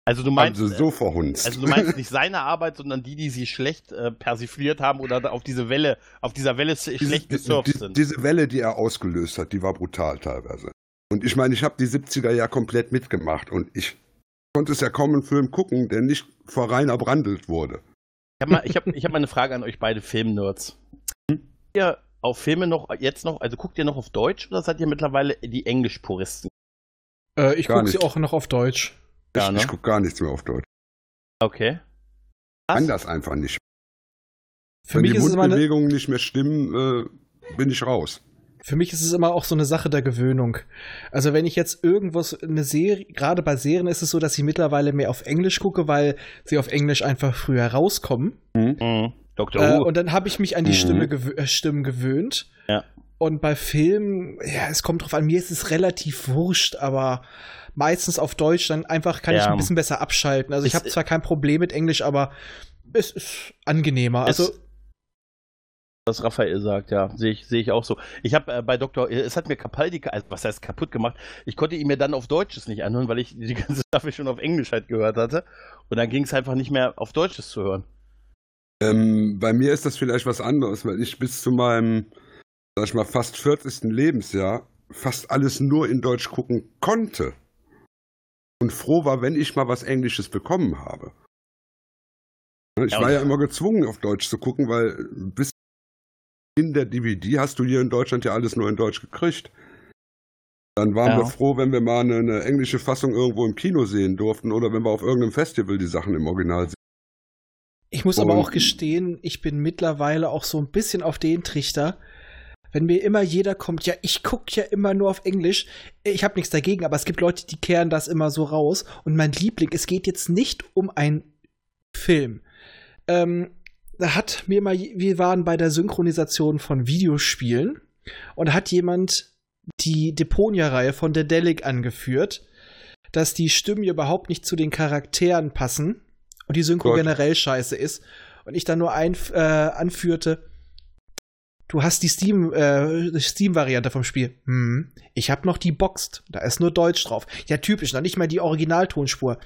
Also du haben meinst, sie so verhunzt. also du meinst nicht seine Arbeit, sondern die, die sie schlecht äh, persifliert haben oder auf diese Welle, auf dieser Welle schlecht diese, gesurft die, sind. diese Welle, die er ausgelöst hat, die war brutal teilweise. Und ich meine, ich habe die 70er ja komplett mitgemacht und ich konnte es ja kaum einen Film gucken, der nicht vor Rainer brandelt wurde. Ich habe mal, ich hab, ich hab mal eine Frage an euch beide Filmnerds. Hm? Ihr auf Filme noch jetzt noch, also guckt ihr noch auf Deutsch oder seid ihr mittlerweile die Englisch-Puristen? Äh, ich gucke sie auch noch auf Deutsch. Ja, ich ne? ich gucke gar nichts mehr auf Deutsch. Okay. Ich kann Was? das einfach nicht. Für Wenn mich, die Mundbewegungen nicht mehr stimmen, äh, bin ich raus. Für mich ist es immer auch so eine Sache der Gewöhnung. Also wenn ich jetzt irgendwas, eine Serie, gerade bei Serien ist es so, dass ich mittlerweile mehr auf Englisch gucke, weil sie auf Englisch einfach früher rauskommen. Mhm. Dr. Äh, Who. und dann habe ich mich an die Mhm. Stimme gewö äh, Stimmen gewöhnt. Ja. Und bei Filmen, ja, es kommt drauf an, mir ist es relativ wurscht, aber meistens auf Deutsch dann einfach kann ich Ja. ein bisschen besser abschalten. Also ich habe zwar kein Problem mit Englisch, aber es ist angenehmer. Es- Also was Raphael sagt, ja, sehe ich, sehe ich auch so. Ich habe äh, bei Dr. Es hat mir Capaldi, also was heißt kaputt gemacht. Ich konnte ihn mir dann auf Deutsches nicht anhören, weil ich die ganze Staffel schon auf Englisch halt gehört hatte. Und dann ging es einfach nicht mehr auf Deutsches zu hören. Ähm, bei mir ist das vielleicht was anderes, weil ich bis zu meinem, sag ich mal, fast 40. Lebensjahr fast alles nur in Deutsch gucken konnte. Und froh war, wenn ich mal was Englisches bekommen habe. Ich war ja immer gezwungen, auf Deutsch zu gucken, weil bis in der DVD hast du hier in Deutschland ja alles nur in Deutsch gekriegt. Dann waren Ja. wir froh, wenn wir mal eine, eine englische Fassung irgendwo im Kino sehen durften oder wenn wir auf irgendeinem Festival die Sachen im Original sehen. Ich muss aber Und- auch gestehen, ich bin mittlerweile auch so ein bisschen auf den Trichter. Wenn mir immer jeder kommt, ja, ich gucke ja immer nur auf Englisch. Ich habe nichts dagegen, aber es gibt Leute, die kehren das immer so raus. Und mein Liebling, es geht jetzt nicht um einen Film. Ähm, da hat mir mal, wir waren bei der Synchronisation von Videospielen und da hat jemand die Deponia-Reihe von Dedelic angeführt, dass die Stimmen überhaupt nicht zu den Charakteren passen und die Synchro Gott. generell scheiße ist. Und ich dann nur ein, äh, anführte, du hast die Steam, äh, Steam-Variante vom Spiel. Hm, ich habe noch die Boxed. Da ist nur Deutsch drauf. Ja, typisch, noch nicht mal die Originaltonspur.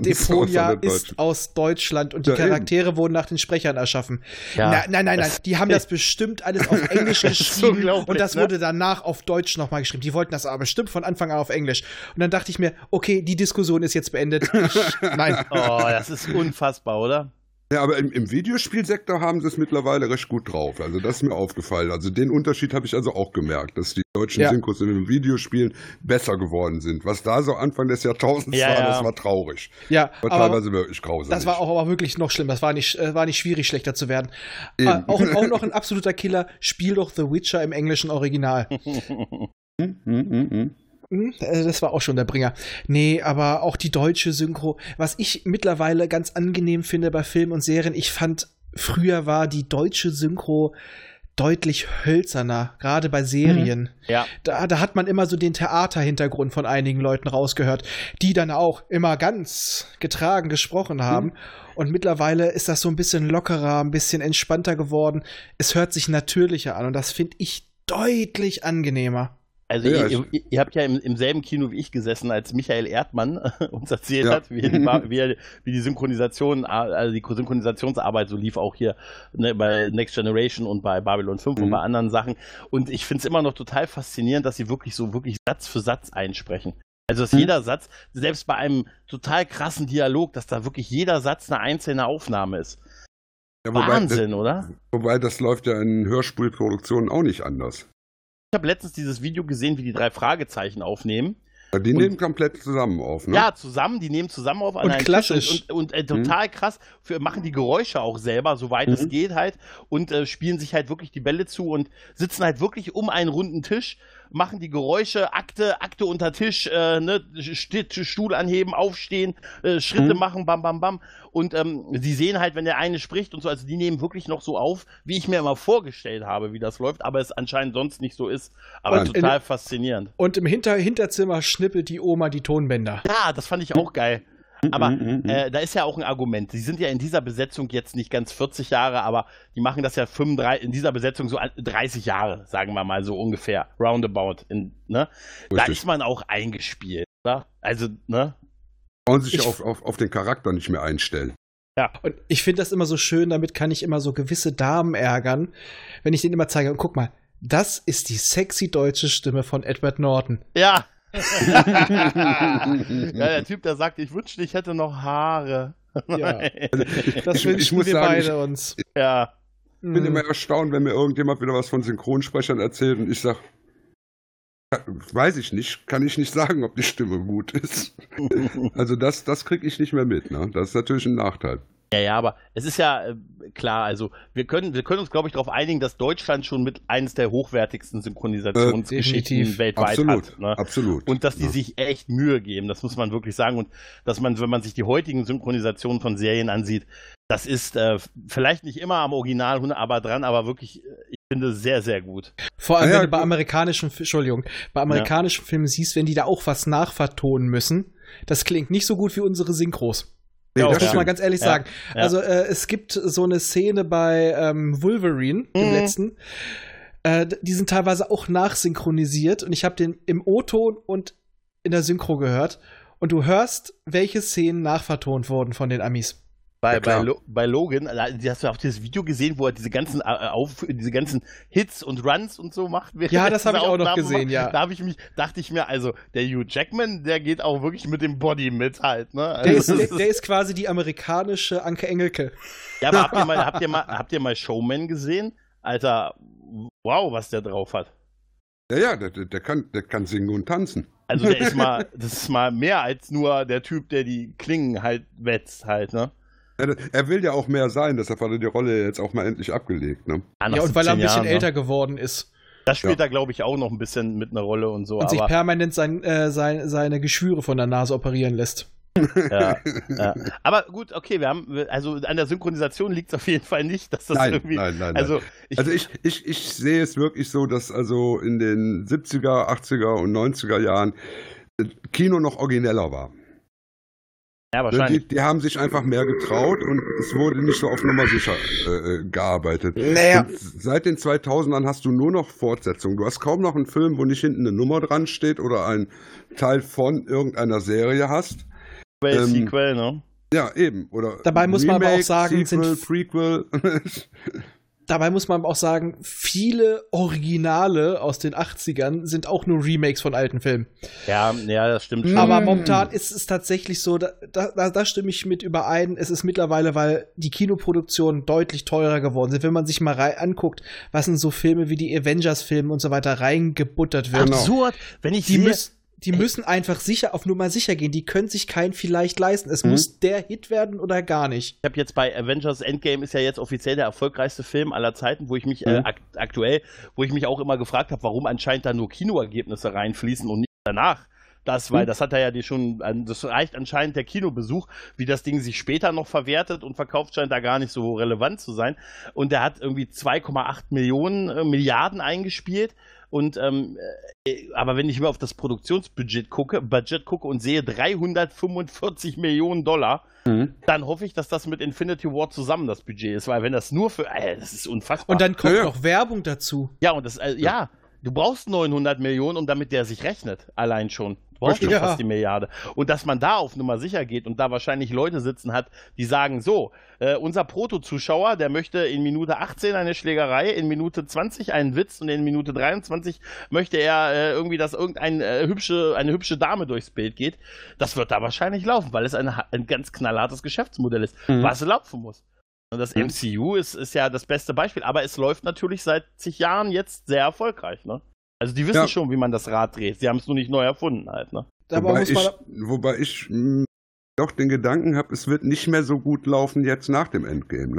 Das Deponia ist aus Deutschland und die. Charaktere wurden nach den Sprechern erschaffen. Ja. Na, nein, nein, nein, die haben das bestimmt alles auf Englisch geschrieben unglaublich, und das ne? wurde danach auf Deutsch nochmal geschrieben. Die wollten das aber bestimmt von Anfang an auf Englisch. Und dann dachte ich mir, okay, die Diskussion ist jetzt beendet. Ich, nein. Oh, das ist unfassbar, oder? Ja, aber im, im Videospielsektor haben sie es mittlerweile recht gut drauf. Also das ist mir aufgefallen. Also den Unterschied habe ich also auch gemerkt, dass die deutschen Ja. Synchros in den Videospielen besser geworden sind. Was da so Anfang des Jahrtausends Ja, war, ja. das war traurig. Ja, War aber teilweise wirklich grausam. das war auch aber wirklich noch schlimm. Das war nicht, äh, war nicht schwierig, schlechter zu werden. Äh, auch, auch noch ein absoluter Killer. Spiel doch The Witcher im englischen Original. Hm, hm, hm, hm. Hm, äh, Das war auch schon der Bringer. Nee, aber auch die deutsche Synchro. Was ich mittlerweile ganz angenehm finde bei Filmen und Serien, ich fand, früher war die deutsche Synchro deutlich hölzerner, gerade bei Serien. Ja. Da, da hat man immer so den Theaterhintergrund von einigen Leuten rausgehört, die dann auch immer ganz getragen gesprochen haben. Und mittlerweile ist das so ein bisschen lockerer, ein bisschen entspannter geworden. Es hört sich natürlicher an und das finde ich deutlich angenehmer. Also Ja, ihr, ihr, ihr habt ja im, im selben Kino wie ich gesessen, als Michael Erdmann uns erzählt Ja. hat, wie, wie, er- wie die Synchronisation, also die Synchronisationsarbeit so lief auch hier ne, bei Next Generation und bei Babylon 5 und Mhm. bei anderen Sachen. Und ich finde es immer noch total faszinierend, dass sie wirklich so wirklich Satz für Satz einsprechen. Also dass Mhm. jeder Satz, selbst bei einem total krassen Dialog, dass da wirklich jeder Satz eine einzelne Aufnahme ist. Ja, wobei, Wahnsinn, oder? Das, wobei das läuft ja in Hörspielproduktionen auch nicht anders. Ich habe letztens dieses Video gesehen, wie die drei Fragezeichen aufnehmen. Ja, Die Und- nehmen komplett zusammen auf, ne? Ja, zusammen, die nehmen zusammen auf an Und klassisch. und, und, und äh, total krass, für, machen die Geräusche auch selber, soweit es Mhm. geht halt, und äh, spielen sich halt wirklich die Bälle zu und sitzen halt wirklich um einen runden Tisch, machen die Geräusche, Akte, Akte unter Tisch, äh, ne, St Stuhl anheben, aufstehen, äh, Schritte Mhm. machen, bam, bam, bam. Und ähm, sie sehen halt, wenn der eine spricht und so, also die nehmen wirklich noch so auf, wie ich mir immer vorgestellt habe, wie das läuft, aber es anscheinend sonst nicht so ist. Aber Und in- total faszinierend. Und im Hinter Hinterzimmer schnippelt die Oma die Tonbänder. Ja, das fand ich auch geil. Aber Mhm, mhm, mhm. äh, da ist ja auch ein Argument. Sie sind ja in dieser Besetzung jetzt nicht ganz 40 Jahre, aber die machen das ja 35, in dieser Besetzung so an- 30 Jahre, sagen wir mal so ungefähr. Roundabout. In, ne? Da ist man auch eingespielt. Oder? Also, ne? Brauchen sich Ich- auf, auf, auf den Charakter nicht mehr einstellen. Und ich finde das immer so schön, damit kann ich immer so gewisse Damen ärgern, wenn ich denen immer zeige, und guck mal, das ist die sexy deutsche Stimme von Edward Norton. Ja. ja, der Typ, der sagt, ich wünschte, ich hätte noch Haare. Ja. Das Ich- ich wünschen muss wir sagen, beide uns. ja. Ich bin Mhm. immer erstaunt, wenn mir irgendjemand wieder was von Synchronsprechern erzählt und ich sage, weiß ich nicht, kann ich nicht sagen, ob die Stimme gut ist. Also das, das kriege ich nicht mehr mit. Ne? Das ist natürlich ein Nachteil. Ja, ja, aber es ist ja äh, klar, also wir können, wir können uns, glaube ich, darauf einigen, dass Deutschland schon mit eines der hochwertigsten Synchronisationsgeschichten Äh, weltweit Absolut, hat. Ne? absolut. Und dass die Ja. sich echt Mühe geben, das muss man wirklich sagen. Und dass man, wenn man sich die heutigen Synchronisationen von Serien ansieht, das ist äh, vielleicht nicht immer am Original aber dran, aber wirklich, äh, ich finde sehr, sehr gut. Vor allem, ja, wenn du bei amerikanischen, Entschuldigung, bei amerikanischen Filmen siehst, wenn die da auch was nachvertonen müssen, das klingt nicht so gut wie unsere Synchros. Nee, Ja, Das das muss man ganz ehrlich Ja, sagen. ja. Also äh, es gibt so eine Szene bei ähm, Wolverine, dem Mhm. letzten. Äh, die sind teilweise auch nachsynchronisiert und ich habe den im O-Ton und in der Synchro gehört. Und du hörst, welche Szenen nachvertont wurden von den Amis. Bei, Ja, bei. Lo bei Logan, hast du auch dieses Video gesehen, wo er diese ganzen äh, auf, diese ganzen Hits und Runs und so macht. Ja, das hab diese ich auch noch gesehen, macht. ja. Da habe ich mich, dachte ich mir, also der Hugh Jackman, der geht auch wirklich mit dem Body mit halt, ne? Der ist, Also, der, der ist quasi die amerikanische Anke Engelke. ja, aber habt ihr mal, habt ihr mal, habt ihr mal Showman gesehen? Alter, wow, was der drauf hat. Ja, ja, der, der, der, kann, der kann singen und tanzen. Also der ist mal, das ist mal mehr als nur der Typ, der die Klingen halt wetzt halt, ne? Ja, der- Er will ja auch mehr sein, deshalb hat er die Rolle jetzt auch mal endlich abgelegt. Ne? Ja, und weil er ein 17 bisschen Jahren, ne? älter geworden ist Das spielt da, glaube ich, auch noch ein bisschen mit einer Rolle und so. und sich permanent sein, äh, sein, seine Geschwüre von der Nase operieren lässt. ja, ja. aber gut, okay, wir haben, also an der Synchronisation liegt es auf jeden Fall nicht, dass das Nein, irgendwie. nein, nein, nein. Also, ich, Also ich, ich, ich sehe es wirklich so, dass also in den 70er, 80er und 90er Jahren äh, Kino noch origineller war. Ja, Ne, wahrscheinlich. Die, die haben sich einfach mehr getraut und es wurde nicht so auf Nummer sicher äh, äh, gearbeitet. Naja. Und seit den 2000ern hast du nur noch Fortsetzungen. Du hast kaum noch einen Film, wo nicht hinten eine Nummer dran steht oder ein Teil von irgendeiner Serie hast. Sequel, ähm, Sequel, ne? Ja, eben. Oder Dabei muss man aber auch Remake, sagen, Sequel, sind- Prequel. Dabei muss man auch sagen, viele Originale aus den 80ern sind auch nur Remakes von alten Filmen. Ja, ja, das stimmt schon. Aber Mm. momentan ist es tatsächlich so, da, da, da stimme ich mit überein. Es ist mittlerweile, weil die Kinoproduktionen deutlich teurer geworden sind. Wenn man sich mal rei- anguckt, was in so Filme wie die Avengers-Filme und so weiter reingebuttert wird. Absurd, wenn ich Die, müssen, die müssen einfach sicher auf Nummer sicher gehen. Die können sich kein vielleicht leisten. Es Mhm. muss der Hit werden oder gar nicht. Ich habe jetzt bei Avengers Endgame ist ja jetzt offiziell der erfolgreichste Film aller Zeiten, wo ich mich äh, Mhm. ak aktuell, wo ich mich auch immer gefragt habe, warum anscheinend da nur Kinoergebnisse reinfließen und nicht danach. Das, weil Mhm. das hat er ja die schon, das reicht anscheinend der Kinobesuch, wie das Ding sich später noch verwertet und verkauft, scheint da gar nicht so relevant zu sein. Und der hat irgendwie 2,8 Millionen äh, Milliarden eingespielt. Und ähm, äh, aber wenn ich mir auf das Produktionsbudget gucke, Budget gucke und sehe 345 Millionen Dollar, Mhm. dann hoffe ich, dass das mit Infinity War zusammen das Budget ist, weil wenn das nur für, äh, das ist unfassbar. Und dann kommt Ja, ja. noch Werbung dazu. ja, und das, äh, ja, du brauchst 900 Millionen, um damit der sich rechnet, allein schon. Schon Ja. fast die Milliarde. Und dass man da auf Nummer sicher geht und da wahrscheinlich Leute sitzen hat, die sagen, so, äh, unser Proto-Zuschauer, der möchte in Minute 18 eine Schlägerei, in Minute 20 einen Witz und in Minute 23 möchte er äh, irgendwie, dass irgendein äh, hübsche, eine hübsche Dame durchs Bild geht. Das wird da wahrscheinlich laufen, weil es eine, ein ganz knallhartes Geschäftsmodell ist, Mhm. was laufen muss. Und das Mhm. MCU ist, ist ja das beste Beispiel, aber es läuft natürlich seit zig Jahren jetzt sehr erfolgreich, ne? Also die wissen Ja. schon, wie man das Rad dreht. Sie haben es nur nicht neu erfunden halt, ne? Wobei muss ich, wobei ich mh, doch den Gedanken habe, es wird nicht mehr so gut laufen jetzt nach dem Endgame. Ne?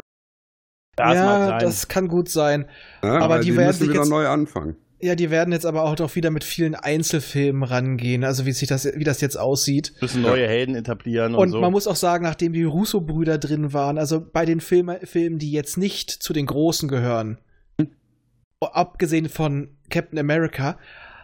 Das ja, das kann gut sein. Ja, Aber weil die werden müssen sich wieder jetzt- neu anfangen. Ja, die werden jetzt aber auch doch wieder mit vielen Einzelfilmen rangehen, also wie sich das, wie das jetzt aussieht. müssen neue Helden etablieren und, Und so. man muss auch sagen, nachdem die Russo-Brüder drin waren, also bei den Filme, Filmen, die jetzt nicht zu den Großen gehören, abgesehen von Captain America,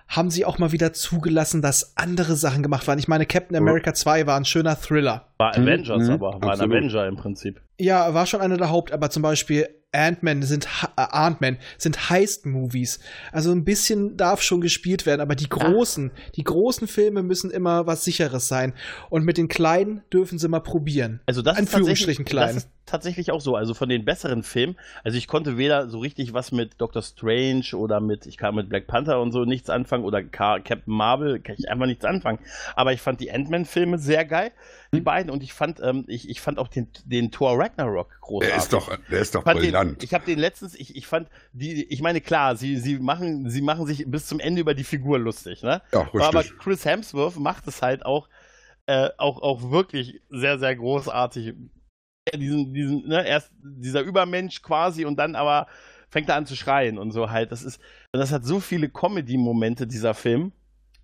haben sie auch mal wieder zugelassen, dass andere Sachen gemacht waren. Ich meine, Captain America 2 war ein schöner Thriller. war Mhm, Avengers, mhm, aber war ein absolut. Avenger im Prinzip. Ja, war schon einer der Haupt, aber zum Beispiel Ant-Man sind, äh, Ant-Man sind Heist-Movies. Also ein bisschen darf schon gespielt werden, aber die großen, die großen Filme müssen immer was sicheres sein. Und mit den kleinen dürfen sie mal probieren. Also das ist, Anführungsstrichen tatsächlich, klein. das ist tatsächlich auch so. Also von den besseren Filmen, also ich konnte weder so richtig was mit Doctor Strange oder mit, ich kann mit Black Panther und so nichts anfangen oder Captain Marvel, kann ich einfach nichts anfangen. Aber ich fand die Ant-Man-Filme sehr geil, die beiden. Und ich fand, ähm, ich, ich fand auch den, den Thor Ragnarok großartig. Der ist doch, der ist doch den, brillant. ich habe den letztens, ich, ich fand die, ich meine klar, sie, sie machen, sie machen sich bis zum Ende über die Figur lustig, ne? ja, richtig. Aber Chris Hemsworth macht es halt auch, äh, auch, auch wirklich sehr, sehr großartig. Diesen, diesen, ne, erst dieser Übermensch quasi und dann aber fängt er an zu schreien und so halt. Das ist, das hat so viele Comedy-Momente, dieser Film.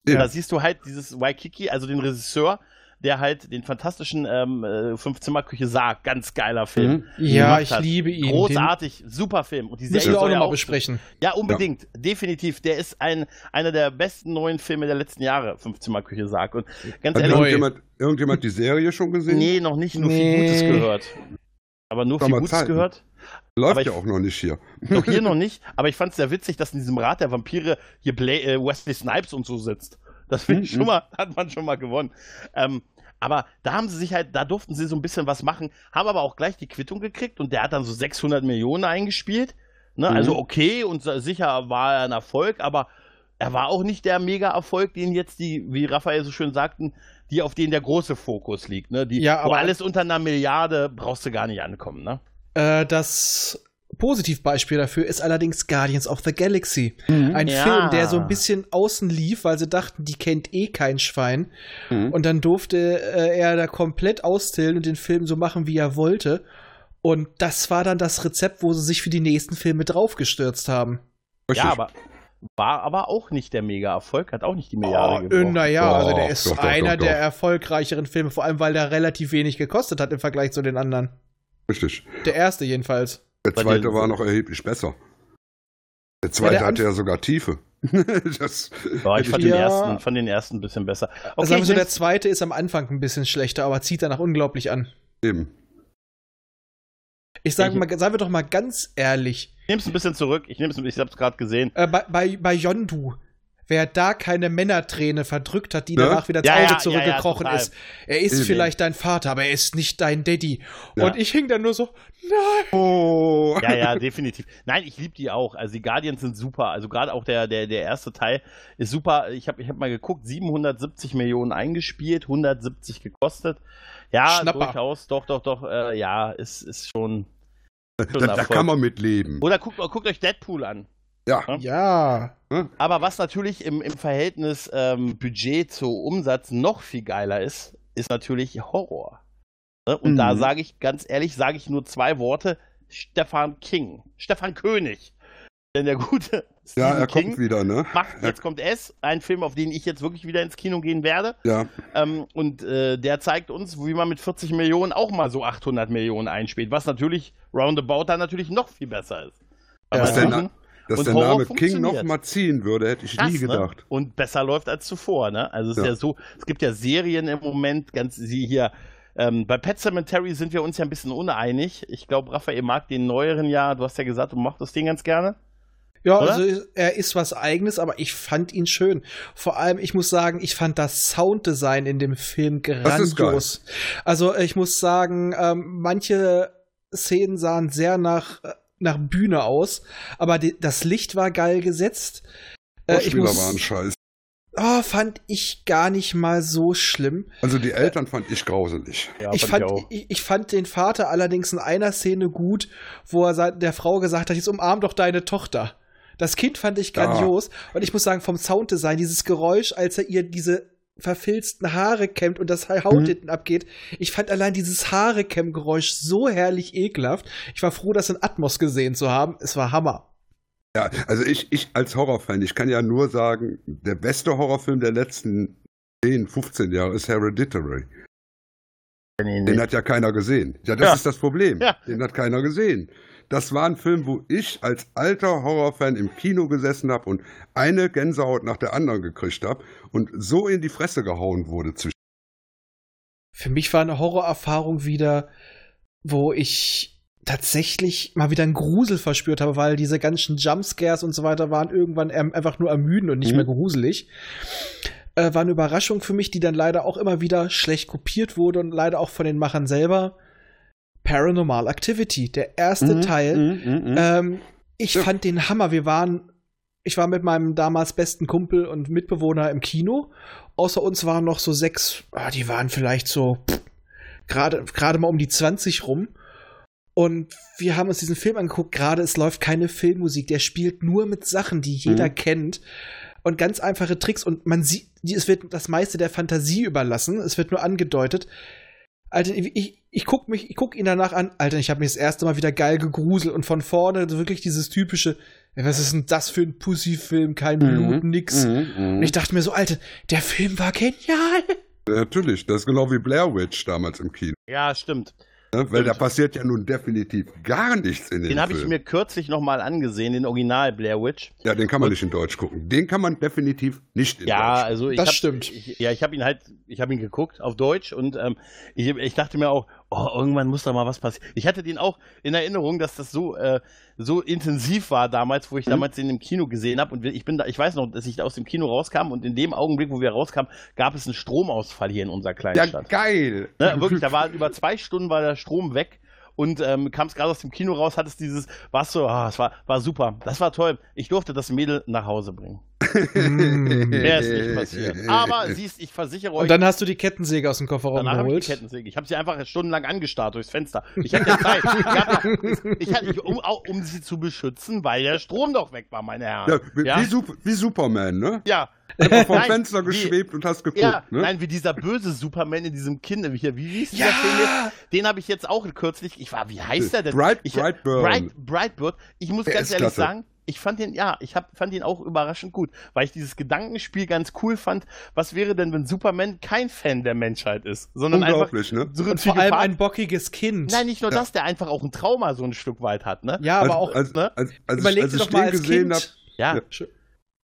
Ja. Da siehst du halt dieses Waikiki, also den Regisseur, der halt den fantastischen ähm, äh, Fünf-Zimmer-Küche sagt, ganz geiler Film. Mhm. Ja, ich hat. liebe ihn. Großartig, super Film. Und die Den müssen Serie wir auch ja nochmal besprechen. ja, unbedingt. Definitiv. Der ist ein, einer der besten neuen Filme der letzten Jahre, Fünfzimmerküche sagt. Und ganz Hat ehrlich, irgendjemand, irgendjemand die Serie schon gesehen? nee, noch nicht, nur Nee. viel Gutes gehört. Aber nur Doch viel Gutes Zeiten. gehört. Läuft aber ja ich- auch noch nicht hier. Noch hier noch nicht. Aber ich fand es sehr witzig, dass in diesem Rat der Vampire hier Bla äh, Wesley Snipes und so sitzt. Das finde ich schon mal, hat man schon mal gewonnen. Ähm, Aber da haben sie sich halt, da durften sie so ein bisschen was machen, haben aber auch gleich die Quittung gekriegt und der hat dann so 600 Millionen eingespielt. Ne? Mhm. Also okay und sicher war er ein Erfolg, aber er war auch nicht der Mega-Erfolg, den jetzt die, wie Raphael so schön sagten, die auf den der große Fokus liegt. Ne? Die, Ja, wo aber- alles unter einer Milliarde brauchst du gar nicht ankommen. Ne? Äh, das Positivbeispiel dafür ist allerdings Guardians of the Galaxy. Ein Ja. Film, der so ein bisschen außen lief, weil sie dachten, die kennt eh kein Schwein. Mhm. Und dann durfte äh, er da komplett austillen und den Film so machen, wie er wollte. Und das war dann das Rezept, wo sie sich für die nächsten Filme draufgestürzt haben. Richtig. Ja, aber war aber auch nicht der Mega-Erfolg, hat auch nicht die Milliarde gebrochen. naja, also der Doch, ist doch, doch, einer doch, der erfolgreicheren Filme, vor allem weil der relativ wenig gekostet hat im Vergleich zu den anderen. Richtig. Der erste jedenfalls. Der zweite den- war noch erheblich besser. Der zweite der hatte ja sogar Tiefe. das, Ja, ich fand den, Ja. ersten, fand den ersten ein bisschen besser. Okay, also sagen wir ich so, der zweite ist am Anfang ein bisschen schlechter, aber zieht danach unglaublich an. eben. Ich sage Ich- mal, sagen wir doch mal ganz ehrlich, ich nehm's ein bisschen zurück. Ich nehm's, ich hab's gerade gesehen. äh, bei, bei, bei Yondu, wer da keine Männerträne verdrückt hat, die Ne? danach wieder ins Ja, Auge ja, zurückgekrochen ja, ist, er ist Eben. vielleicht dein Vater, aber er ist nicht dein Daddy. Ja. Und ich hing dann nur so, nein. Oh. Ja, ja, definitiv. Nein, ich liebe die auch. Also die Guardians sind super. Also gerade auch der, der, der erste Teil ist super. Ich habe ich hab mal geguckt, 770 Millionen eingespielt, 170 gekostet. Ja, Schnapper. durchaus, doch, doch, doch, äh, ja, ist, ist schon, schon Da, da kann man mit leben. Oder guckt, guckt euch Deadpool an. Ja. Ja. Aber was natürlich im, im Verhältnis ähm, Budget zu Umsatz noch viel geiler ist, ist natürlich Horror. Ne? Und Mhm. da sage ich ganz ehrlich, sage ich nur zwei Worte: Stefan King, Stefan König. Denn der gute Ja, Stephen er King kommt wieder, ne? macht jetzt kommt es, ein Film, auf den ich jetzt wirklich wieder ins Kino gehen werde. Ja. Ähm, und äh, der zeigt uns, wie man mit 40 Millionen auch mal so 800 Millionen einspielt, was natürlich roundabout dann natürlich noch viel besser ist. Ja. Aber Suchen- Na dass Und der Horror Name King noch mal ziehen würde, hätte ich Krass, nie ne? gedacht. Und besser läuft als zuvor, ne? Also es ist Ja. ja so, es gibt ja Serien im Moment, ganz sie hier. Ähm, bei Pet Cemetery sind wir uns ja ein bisschen uneinig. Ich glaube, Raphael mag den neueren ja. Du hast ja gesagt, du mochtest den ganz gerne. Ja, Oder? also er ist was eigenes, aber ich fand ihn schön. Vor allem, ich muss sagen, ich fand das Sounddesign in dem Film Das ist grandios. Also ich muss sagen, ähm, manche Szenen sahen sehr nach, äh, nach Bühne aus, aber die, das Licht war geil gesetzt. Äh, ich muss, waren scheiße. oh, fand ich gar nicht mal so schlimm. Also die Eltern fand ich grauselig. Ja, ich, fand, ich, ich fand den Vater allerdings in einer Szene gut, wo er der Frau gesagt hat, jetzt umarm doch deine Tochter. Das Kind fand ich Ja. grandios. Und ich muss sagen, vom Sounddesign, dieses Geräusch, als er ihr diese verfilzten Haare kämmt und das Haut Mhm. hinten abgeht. Ich fand allein dieses Haare-Kämm-Geräusch so herrlich ekelhaft. Ich war froh, das in Atmos gesehen zu haben. Es war Hammer. Ja, also ich, ich als Horrorfan, ich kann ja nur sagen, der beste Horrorfilm der letzten 10, 15 Jahre ist Hereditary. Den hat ja keiner gesehen. Ja, das Ja. ist das Problem. Ja. Den hat keiner gesehen. Das war ein Film, wo ich als alter Horrorfan im Kino gesessen habe und eine Gänsehaut nach der anderen gekriegt habe und so in die Fresse gehauen wurde. Für mich war eine Horrorerfahrung wieder, wo ich tatsächlich mal wieder einen Grusel verspürt habe, weil diese ganzen Jumpscares und so weiter waren irgendwann ähm, einfach nur ermüden und nicht Mhm. mehr gruselig. Äh, war eine Überraschung für mich, die dann leider auch immer wieder schlecht kopiert wurde und leider auch von den Machern selber. Paranormal Activity, der erste Mhm, Teil. mhm, mhm, mhm. Ähm, ich Ja. fand den Hammer. Wir waren, ich war mit meinem damals besten Kumpel und Mitbewohner im Kino. Außer uns waren noch so sechs, ah, die waren vielleicht so gerade gerade mal um die 20 rum. Und wir haben uns diesen Film angeguckt. Gerade es läuft keine Filmmusik. Der spielt nur mit Sachen, die jeder Mhm. kennt. Und ganz einfache Tricks. Und man sieht, es wird das meiste der Fantasie überlassen. Es wird nur angedeutet. Alter, ich, ich guck mich, ich guck ihn danach an. Alter, ich habe mich das erste Mal wieder geil gegruselt und von vorne wirklich dieses typische, was ist denn das für ein Pussy-Film? Kein Blut, nix. Mhm, mhm. Und ich dachte mir so, Alter, der Film war genial. Natürlich, das ist genau wie Blair Witch damals im Kino. Ja, stimmt. Ne? Weil da passiert ja nun definitiv gar nichts in den Den habe ich mir kürzlich nochmal angesehen, den Original Blair Witch. Ja, den kann man nicht in Deutsch gucken. Den kann man definitiv nicht in Ja, Deutsch also ich Das hab, stimmt. Ich, ja, ich habe ihn halt, ich habe ihn geguckt auf Deutsch und ähm, ich, ich dachte mir auch, oh, irgendwann muss da mal was passieren. Ich hatte den auch in Erinnerung, dass das so, äh, so intensiv war damals, wo ich Mhm. damals den im Kino gesehen habe. Und ich bin da, ich weiß noch, dass ich da aus dem Kino rauskam und in dem Augenblick, wo wir rauskamen, gab es einen Stromausfall hier in unserer kleinen Ja, Stadt. geil. Ne, wirklich, da war über zwei Stunden war der Strom weg und ähm, kam es gerade aus dem Kino raus, hat es dieses, war so, ah, es war, war super, das war toll. Ich durfte das Mädel nach Hause bringen. Mm. Mehr ist nicht passiert. Aber siehst, ich versichere euch, Und dann hast du die Kettensäge aus dem Kofferraum danach habe ich die geholt. Kettensäge. Ich habe sie einfach stundenlang angestarrt durchs Fenster. Ich hatte ja Zeit. Ich hatte, ich hatte, ich, um, auch, um sie zu beschützen, weil der Strom doch weg war, meine Herren. Ja, wie, ja, Wie, Sup wie Superman, ne? ja. Einfach vom Nein, Fenster wie- geschwebt und hast geguckt, Ja, ne? nein, wie dieser böse Superman in diesem Kind, wie, wie hieß Ja! Film jetzt? Den habe ich jetzt auch kürzlich, ich war, wie heißt der denn? Bright- ich, Brightburn. Bright, Brightburn. Ich muss Der ganz ehrlich klasse. sagen, ich fand den, ja, ich hab, fand ihn auch überraschend gut, weil ich dieses Gedankenspiel ganz cool fand. Was wäre denn, wenn Superman kein Fan der Menschheit ist, sondern einfach Unglaublich, ne? so Und vor allem ein bockiges Kind. Nein, nicht nur Ja. das, der einfach auch ein Trauma so ein Stück weit hat, ne? ja, aber als, auch. als, ne? als, als, überleg ich, als dir ich doch mal als gesehen Kind. habe, Ja. Ja.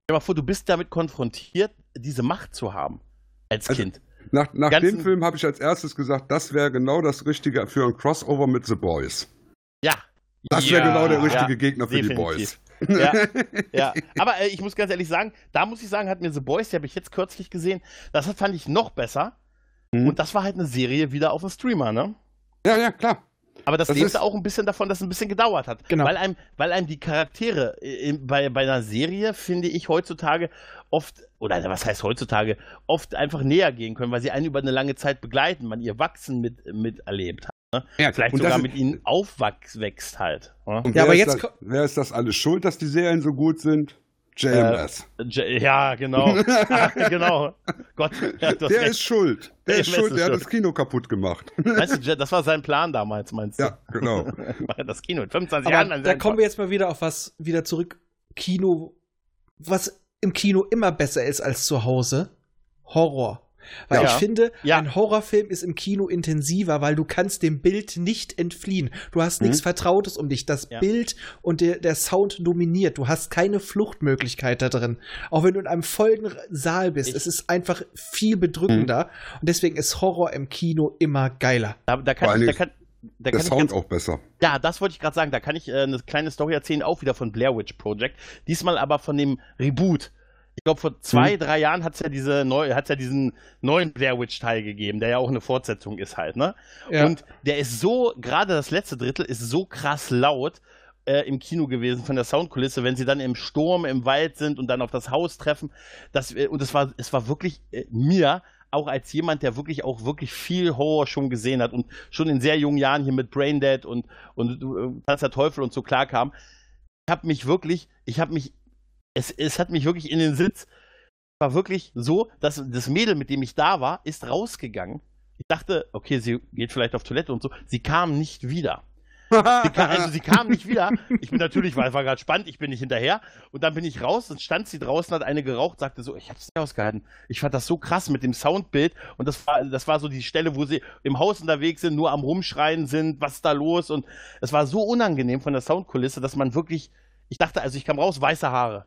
Stell dir mal vor, du bist damit konfrontiert, diese Macht zu haben. Als Also- Kind. nach, nach dem Film habe ich als erstes gesagt, das wäre genau das Richtige für ein Crossover mit The Boys. Ja. Das wäre Ja, genau der richtige ja, Gegner für die definitiv. Boys. Ja, ja. Aber äh, ich muss ganz ehrlich sagen, da muss ich sagen, hat mir The Boys, die habe ich jetzt kürzlich gesehen, das fand ich noch besser. Mhm. Und das war halt eine Serie wieder auf dem Streamer, ne? Ja, ja, klar. Aber das, Das lebte ist- auch ein bisschen davon, dass es ein bisschen gedauert hat. Genau. Weil einem, weil einem die Charaktere äh, in- bei, bei einer Serie, finde ich, heutzutage oft, oder was heißt heutzutage, oft einfach näher gehen können, weil sie einen über eine lange Zeit begleiten, man ihr Wachsen mit, miterlebt hat. Ne? Ja, Vielleicht sogar mit ihnen aufwächst halt. Ne? Und Ja, wer aber ist jetzt das, wer ist das alles schuld, dass die Serien so gut sind? JMS. J- Ja, genau. genau. Gott, der recht. ist schuld. Der ist schuld, der hat das Kino kaputt gemacht. Weißt du, das war sein Plan damals, meinst du? ja, genau. Das Kino in 25 Jahren. Aber dann da kommen wir jetzt mal wieder auf was wieder zurück. Kino, was im Kino immer besser ist als zu Hause. Horror. Weil Ja. ich finde, Ja. ein Horrorfilm ist im Kino intensiver, weil du kannst dem Bild nicht entfliehen. Du hast Mhm. nichts Vertrautes um dich. Das Ja. Bild und der, der Sound dominiert. Du hast keine Fluchtmöglichkeit da drin. Auch wenn du in einem vollen Saal bist. Ich- es ist einfach viel bedrückender. Und deswegen ist Horror im Kino immer geiler. Da, da kann, ich- da kann, da Der kann ich Sound ganz, auch besser. Ja, das wollte ich gerade sagen. Da kann ich äh, eine kleine Story erzählen, auch wieder von Blair Witch Project. Diesmal aber von dem Reboot. Ich glaube, vor zwei, drei Jahren hat es ja, diese neu, hat's ja diesen neuen Blair Witch-Teil gegeben, der ja auch eine Fortsetzung ist halt, ne? Ja. Und der ist so, gerade das letzte Drittel ist so krass laut äh, im Kino gewesen von der Soundkulisse, wenn sie dann im Sturm im Wald sind und dann auf das Haus treffen. Das, äh, und es war, es war wirklich äh, mir, auch als jemand, der wirklich auch wirklich viel Horror schon gesehen hat und schon in sehr jungen Jahren hier mit Braindead und, und äh, Tanz der Teufel und so klar kam, ich habe mich wirklich, ich habe mich, es, es hat mich wirklich in den Sitz, war wirklich so, dass das Mädel, mit dem ich da war, ist rausgegangen. Ich dachte, okay, sie geht vielleicht auf Toilette und so. Sie kam nicht wieder. Sie kam, also sie kam nicht wieder. Ich bin natürlich, weil es war gerade spannend, ich bin nicht hinterher. Und dann bin ich raus und stand sie draußen, hat eine geraucht, sagte so, ich hab's nicht ausgehalten. Ich fand das so krass mit dem Soundbild. Und das war, das war so die Stelle, wo sie im Haus unterwegs sind, nur am Rumschreien sind, was ist da los? Und es war so unangenehm von der Soundkulisse, dass man wirklich, ich dachte, also ich kam raus, weiße Haare.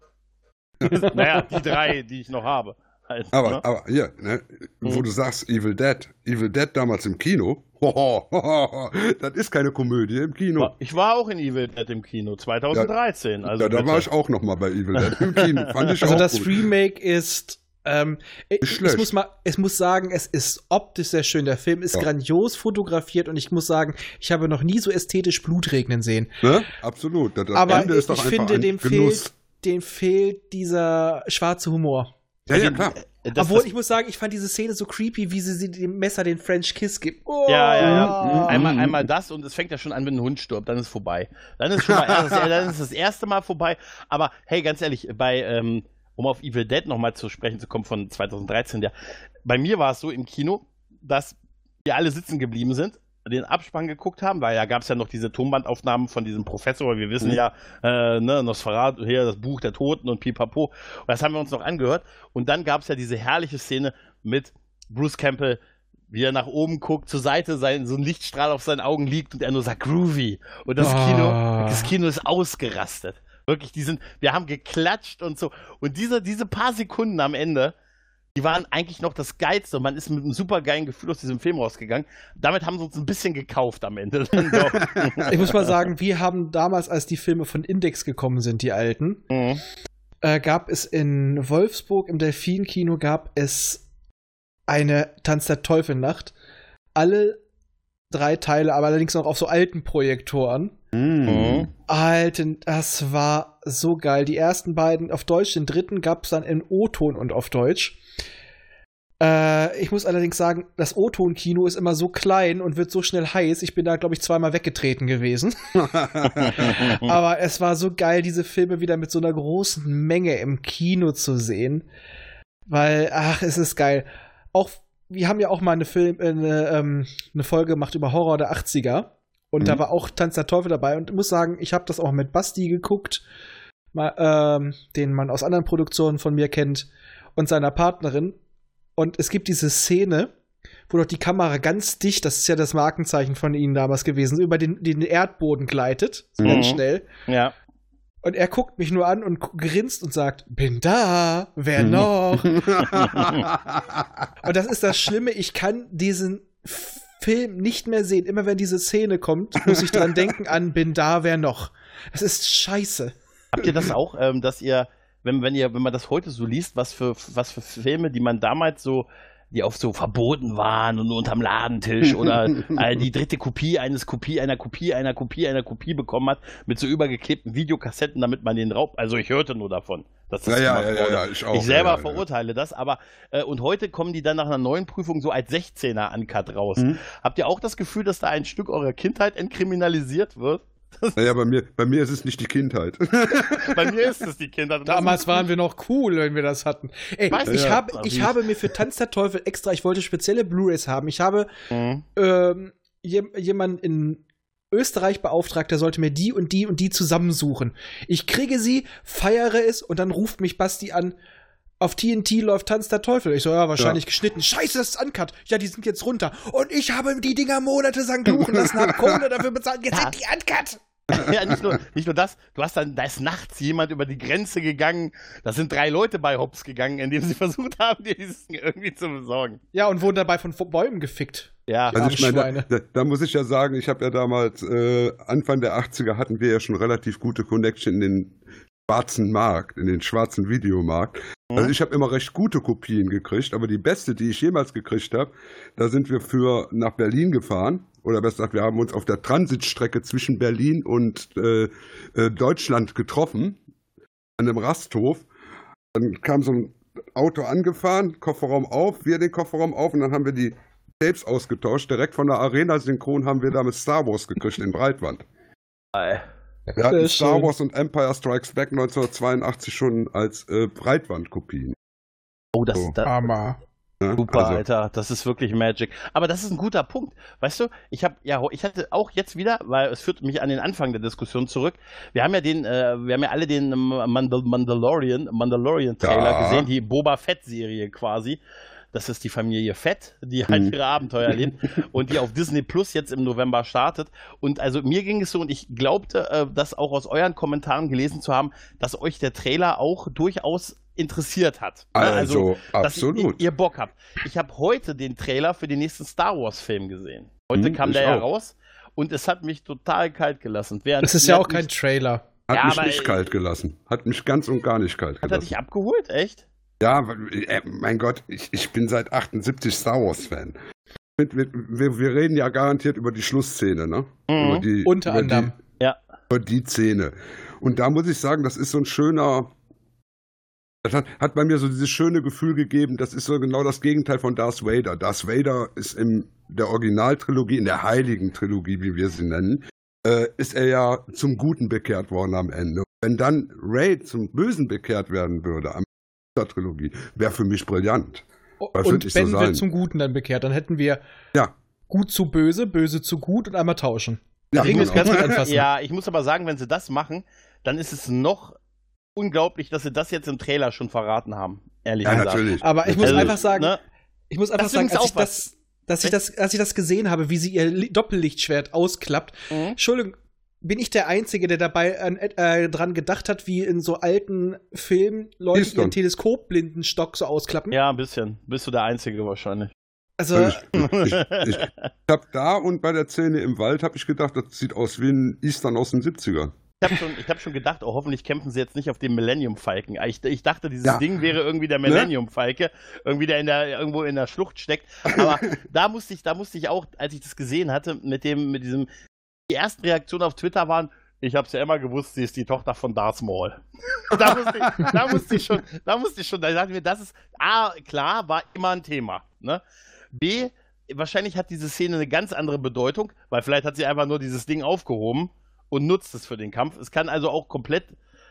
Naja, die drei, die ich noch habe. Halt, Aber, ne? aber hier, ne, wo Mhm. du sagst Evil Dead, Evil Dead damals im Kino, hoho, hoho, das ist keine Komödie im Kino. Ich war auch in Evil Dead im Kino, 2013. also da, da bitte. war ich auch noch mal bei Evil Dead im Kino. Fand ich Also auch das gut. Remake ist. Ähm, ich, ich muss mal, ich muss sagen, es ist optisch sehr schön. Der Film ist Ja. grandios fotografiert und ich muss sagen, ich habe noch nie so ästhetisch Blut regnen sehen. Ne? Absolut. Das, das Aber Ende ist doch ich finde, ein dem Genuss. fehlt, dem fehlt dieser schwarze Humor. Ja, ja, klar. Äh, Das, Obwohl das, ich muss sagen, ich fand diese Szene so creepy, wie sie, sie dem Messer den French Kiss gibt. Oh. Ja, ja, ja. Einmal, Mhm. einmal das und es fängt ja schon an, wenn ein Hund stirbt, dann ist es vorbei. Dann ist schon mal erst, dann ist das erste Mal vorbei. Aber hey, ganz ehrlich, bei, ähm, um auf Evil Dead nochmal zu sprechen zu kommen von 2013, ja, bei mir war es so im Kino, dass wir alle sitzen geblieben sind, den Abspann geguckt haben, weil ja gab es ja noch diese Tonbandaufnahmen von diesem Professor, wir wissen Mhm. ja, äh, ne, Nosferatu, hier das Buch der Toten und Pipapo. Und das haben wir uns noch angehört. Und dann gab es ja diese herrliche Szene mit Bruce Campbell, wie er nach oben guckt, zur Seite, sein, so ein Lichtstrahl auf seinen Augen liegt und er nur sagt groovy. Und das Ah. Kino, das Kino ist ausgerastet. Wirklich, die sind, wir haben geklatscht und so. Und diese, diese paar Sekunden am Ende, die waren eigentlich noch das Geilste und man ist mit einem super geilen Gefühl aus diesem Film rausgegangen. Damit haben sie uns ein bisschen gekauft am Ende. ich muss mal sagen, wir haben damals, als die Filme von Index gekommen sind, die alten, mhm. äh, gab es in Wolfsburg im Delfin-Kino gab es eine Tanz der Teufel-Nacht. Alle drei Teile, aber allerdings auch auf so alten Projektoren. Mhm. Alten, das war so geil. Die ersten beiden auf Deutsch, den dritten gab es dann in O-Ton und auf Deutsch. Äh, ich muss allerdings sagen, das O-Ton-Kino ist immer so klein und wird so schnell heiß. Ich bin da, glaube ich, zweimal weggetreten gewesen. Aber es war so geil, diese Filme wieder mit so einer großen Menge im Kino zu sehen. Weil, ach, es ist geil. Auch, wir haben ja auch mal eine, Film, äh, eine, ähm, eine Folge gemacht über Horror der 80er. Und mhm. da war auch Tanz der Teufel dabei. Und ich muss sagen, ich habe das auch mit Basti geguckt, ähm, den man aus anderen Produktionen von mir kennt, und seiner Partnerin. Und es gibt diese Szene, wo doch die Kamera ganz dicht, das ist ja das Markenzeichen von ihnen damals gewesen, über den, den Erdboden gleitet, so mhm. ganz schnell. Ja. Und er guckt mich nur an und grinst und sagt, bin da, wer mhm. noch? und das ist das Schlimme, ich kann diesen Film nicht mehr sehen. Immer wenn diese Szene kommt, muss ich dran denken an, bin da, wer noch? Es ist scheiße. Habt ihr das auch, ähm, dass ihr wenn, wenn ihr, wenn man das heute so liest, was für, was für Filme, die man damals so, die oft so verboten waren und nur unterm Ladentisch oder äh, die dritte Kopie eines Kopie einer Kopie einer Kopie einer Kopie bekommen hat mit so übergeklebten Videokassetten, damit man den Raub. Also ich hörte nur davon. Dass das ja, ja, ja, ja, ich auch. Ich selber ja, verurteile das, aber äh, und heute kommen die dann nach einer neuen Prüfung so als 16er Uncut raus. Mhm. Habt ihr auch das Gefühl, dass da ein Stück eurer Kindheit entkriminalisiert wird? Naja, bei mir, bei mir ist es nicht die Kindheit. bei mir ist es die Kindheit. Damals waren wir noch cool, wenn wir das hatten. Ey, weißt, ich, ja, hab, ich habe mir für Tanz der Teufel extra, ich wollte spezielle Blu-Rays haben. Ich habe mhm. ähm, jemanden in Österreich beauftragt, der sollte mir die und die und die zusammensuchen. Ich kriege sie, feiere es und dann ruft mich Basti an. Auf TNT läuft Tanz der Teufel. Ich so, ja, wahrscheinlich ja. geschnitten. Scheiße, das ist Uncut. Ja, die sind jetzt runter. Und ich habe die Dinger Monate lang suchen lassen, hab Kohle dafür bezahlt. Jetzt sind die Uncut. ja, nicht nur, nicht nur das, du hast dann, da ist nachts jemand über die Grenze gegangen, da sind drei Leute bei Hops gegangen, indem sie versucht haben, dir dieses irgendwie zu besorgen. Ja, und wurden dabei von Bäumen gefickt. Ja, also ich meine, da, da, muss ich ja sagen, ich habe ja damals, äh, Anfang der 80er hatten wir ja schon relativ gute Connection in den schwarzen Markt, in den schwarzen Videomarkt. Mhm. Also ich habe immer recht gute Kopien gekriegt, aber die beste, die ich jemals gekriegt habe, da sind wir für nach Berlin gefahren. Oder besser gesagt, wir haben uns auf der Transitstrecke zwischen Berlin und äh, äh, Deutschland getroffen, an einem Rasthof. Dann kam so ein Auto angefahren, Kofferraum auf, wir den Kofferraum auf und dann haben wir die Tapes ausgetauscht. Direkt von der Arena Synchron haben wir damit Star Wars gekriegt in Breitwand. Äh. Wir hatten Star Wars und Empire Strikes Back 1982 schon als äh, Breitbandkopien. Oh, das ist so. Hammer. Ja, Super, also. Alter, das ist wirklich Magic. Aber das ist ein guter Punkt. Weißt du, ich habe ja, ich hatte auch jetzt wieder, weil es führt mich an den Anfang der Diskussion zurück. Wir haben ja den, äh, wir haben ja alle den Mandal Mandalorian, Mandalorian Trailer ja. gesehen, die Boba Fett Serie quasi. Das ist die Familie Fett, die halt mhm. ihre Abenteuer erlebt und die auf Disney Plus jetzt im November startet. Und also mir ging es so und ich glaubte, äh, das auch aus euren Kommentaren gelesen zu haben, dass euch der Trailer auch durchaus interessiert hat. Ne? Also, also absolut. Ihr, ihr, Bock habt. Ich habe heute den Trailer für den nächsten Star Wars Film gesehen. Heute hm, kam der ja raus und es hat mich total kalt gelassen. Während das ist ja auch kein Trailer. Hat ja, mich nicht kalt gelassen. Hat mich ganz und gar nicht kalt gelassen. Hat er dich abgeholt, echt? Ja, äh, mein Gott, ich, ich bin seit 78 Star Wars-Fan. Wir, wir, wir, reden ja garantiert über die Schlussszene, ne? Mhm. Die, Unter anderem. Die, ja. Über die Szene. Und da muss ich sagen, das ist so ein schöner. Das hat, hat bei mir so dieses schöne Gefühl gegeben, das ist so genau das Gegenteil von Darth Vader. Darth Vader ist in der Originaltrilogie, in der Heiligen Trilogie, wie wir sie nennen, äh, ist er ja zum Guten bekehrt worden am Ende. Wenn dann Ray zum Bösen bekehrt werden würde am Trilogie. Wäre für mich brillant. Was und Ben so wird zum Guten dann bekehrt. Dann hätten wir ja. gut zu böse, böse zu gut und einmal tauschen. Ja, ich muss ganz anfassen. ja, ich muss aber sagen, wenn sie das machen, dann ist es noch unglaublich, dass sie das jetzt im Trailer schon verraten haben. Ehrlich ja, gesagt. Natürlich. Aber ich muss also, einfach sagen, ne? ich muss einfach sagen, als ich das, dass ich das, als ich das gesehen habe, wie sie ihr Doppellichtschwert ausklappt, mhm. Entschuldigung, bin ich der Einzige, der dabei an, äh, dran gedacht hat, wie in so alten Filmen Leute Easton. ihren Teleskopblindenstock so ausklappen? Ja, ein bisschen. Bist du der Einzige wahrscheinlich. Also, ich ich, ich habe da und bei der Szene im Wald habe ich gedacht, das sieht aus wie ein Eastern aus den 70ern. Ich habe schon, ich hab schon gedacht, oh, hoffentlich kämpfen sie jetzt nicht auf dem Millennium Falken. Ich, ich dachte, dieses Ja. Ding wäre irgendwie der Millennium Falke, irgendwie der, in der irgendwo in der Schlucht steckt. Aber da musste ich, da musste ich auch, als ich das gesehen hatte, mit dem, mit diesem, die ersten Reaktionen auf Twitter waren, ich habe es ja immer gewusst, sie ist die Tochter von Darth Maul. da, musste ich, da musste ich schon, da musste ich schon, da dachte ich mir, das ist, A, klar, war immer ein Thema. Ne? B, wahrscheinlich hat diese Szene eine ganz andere Bedeutung, weil vielleicht hat sie einfach nur dieses Ding aufgehoben und nutzt es für den Kampf. Es kann also auch komplett,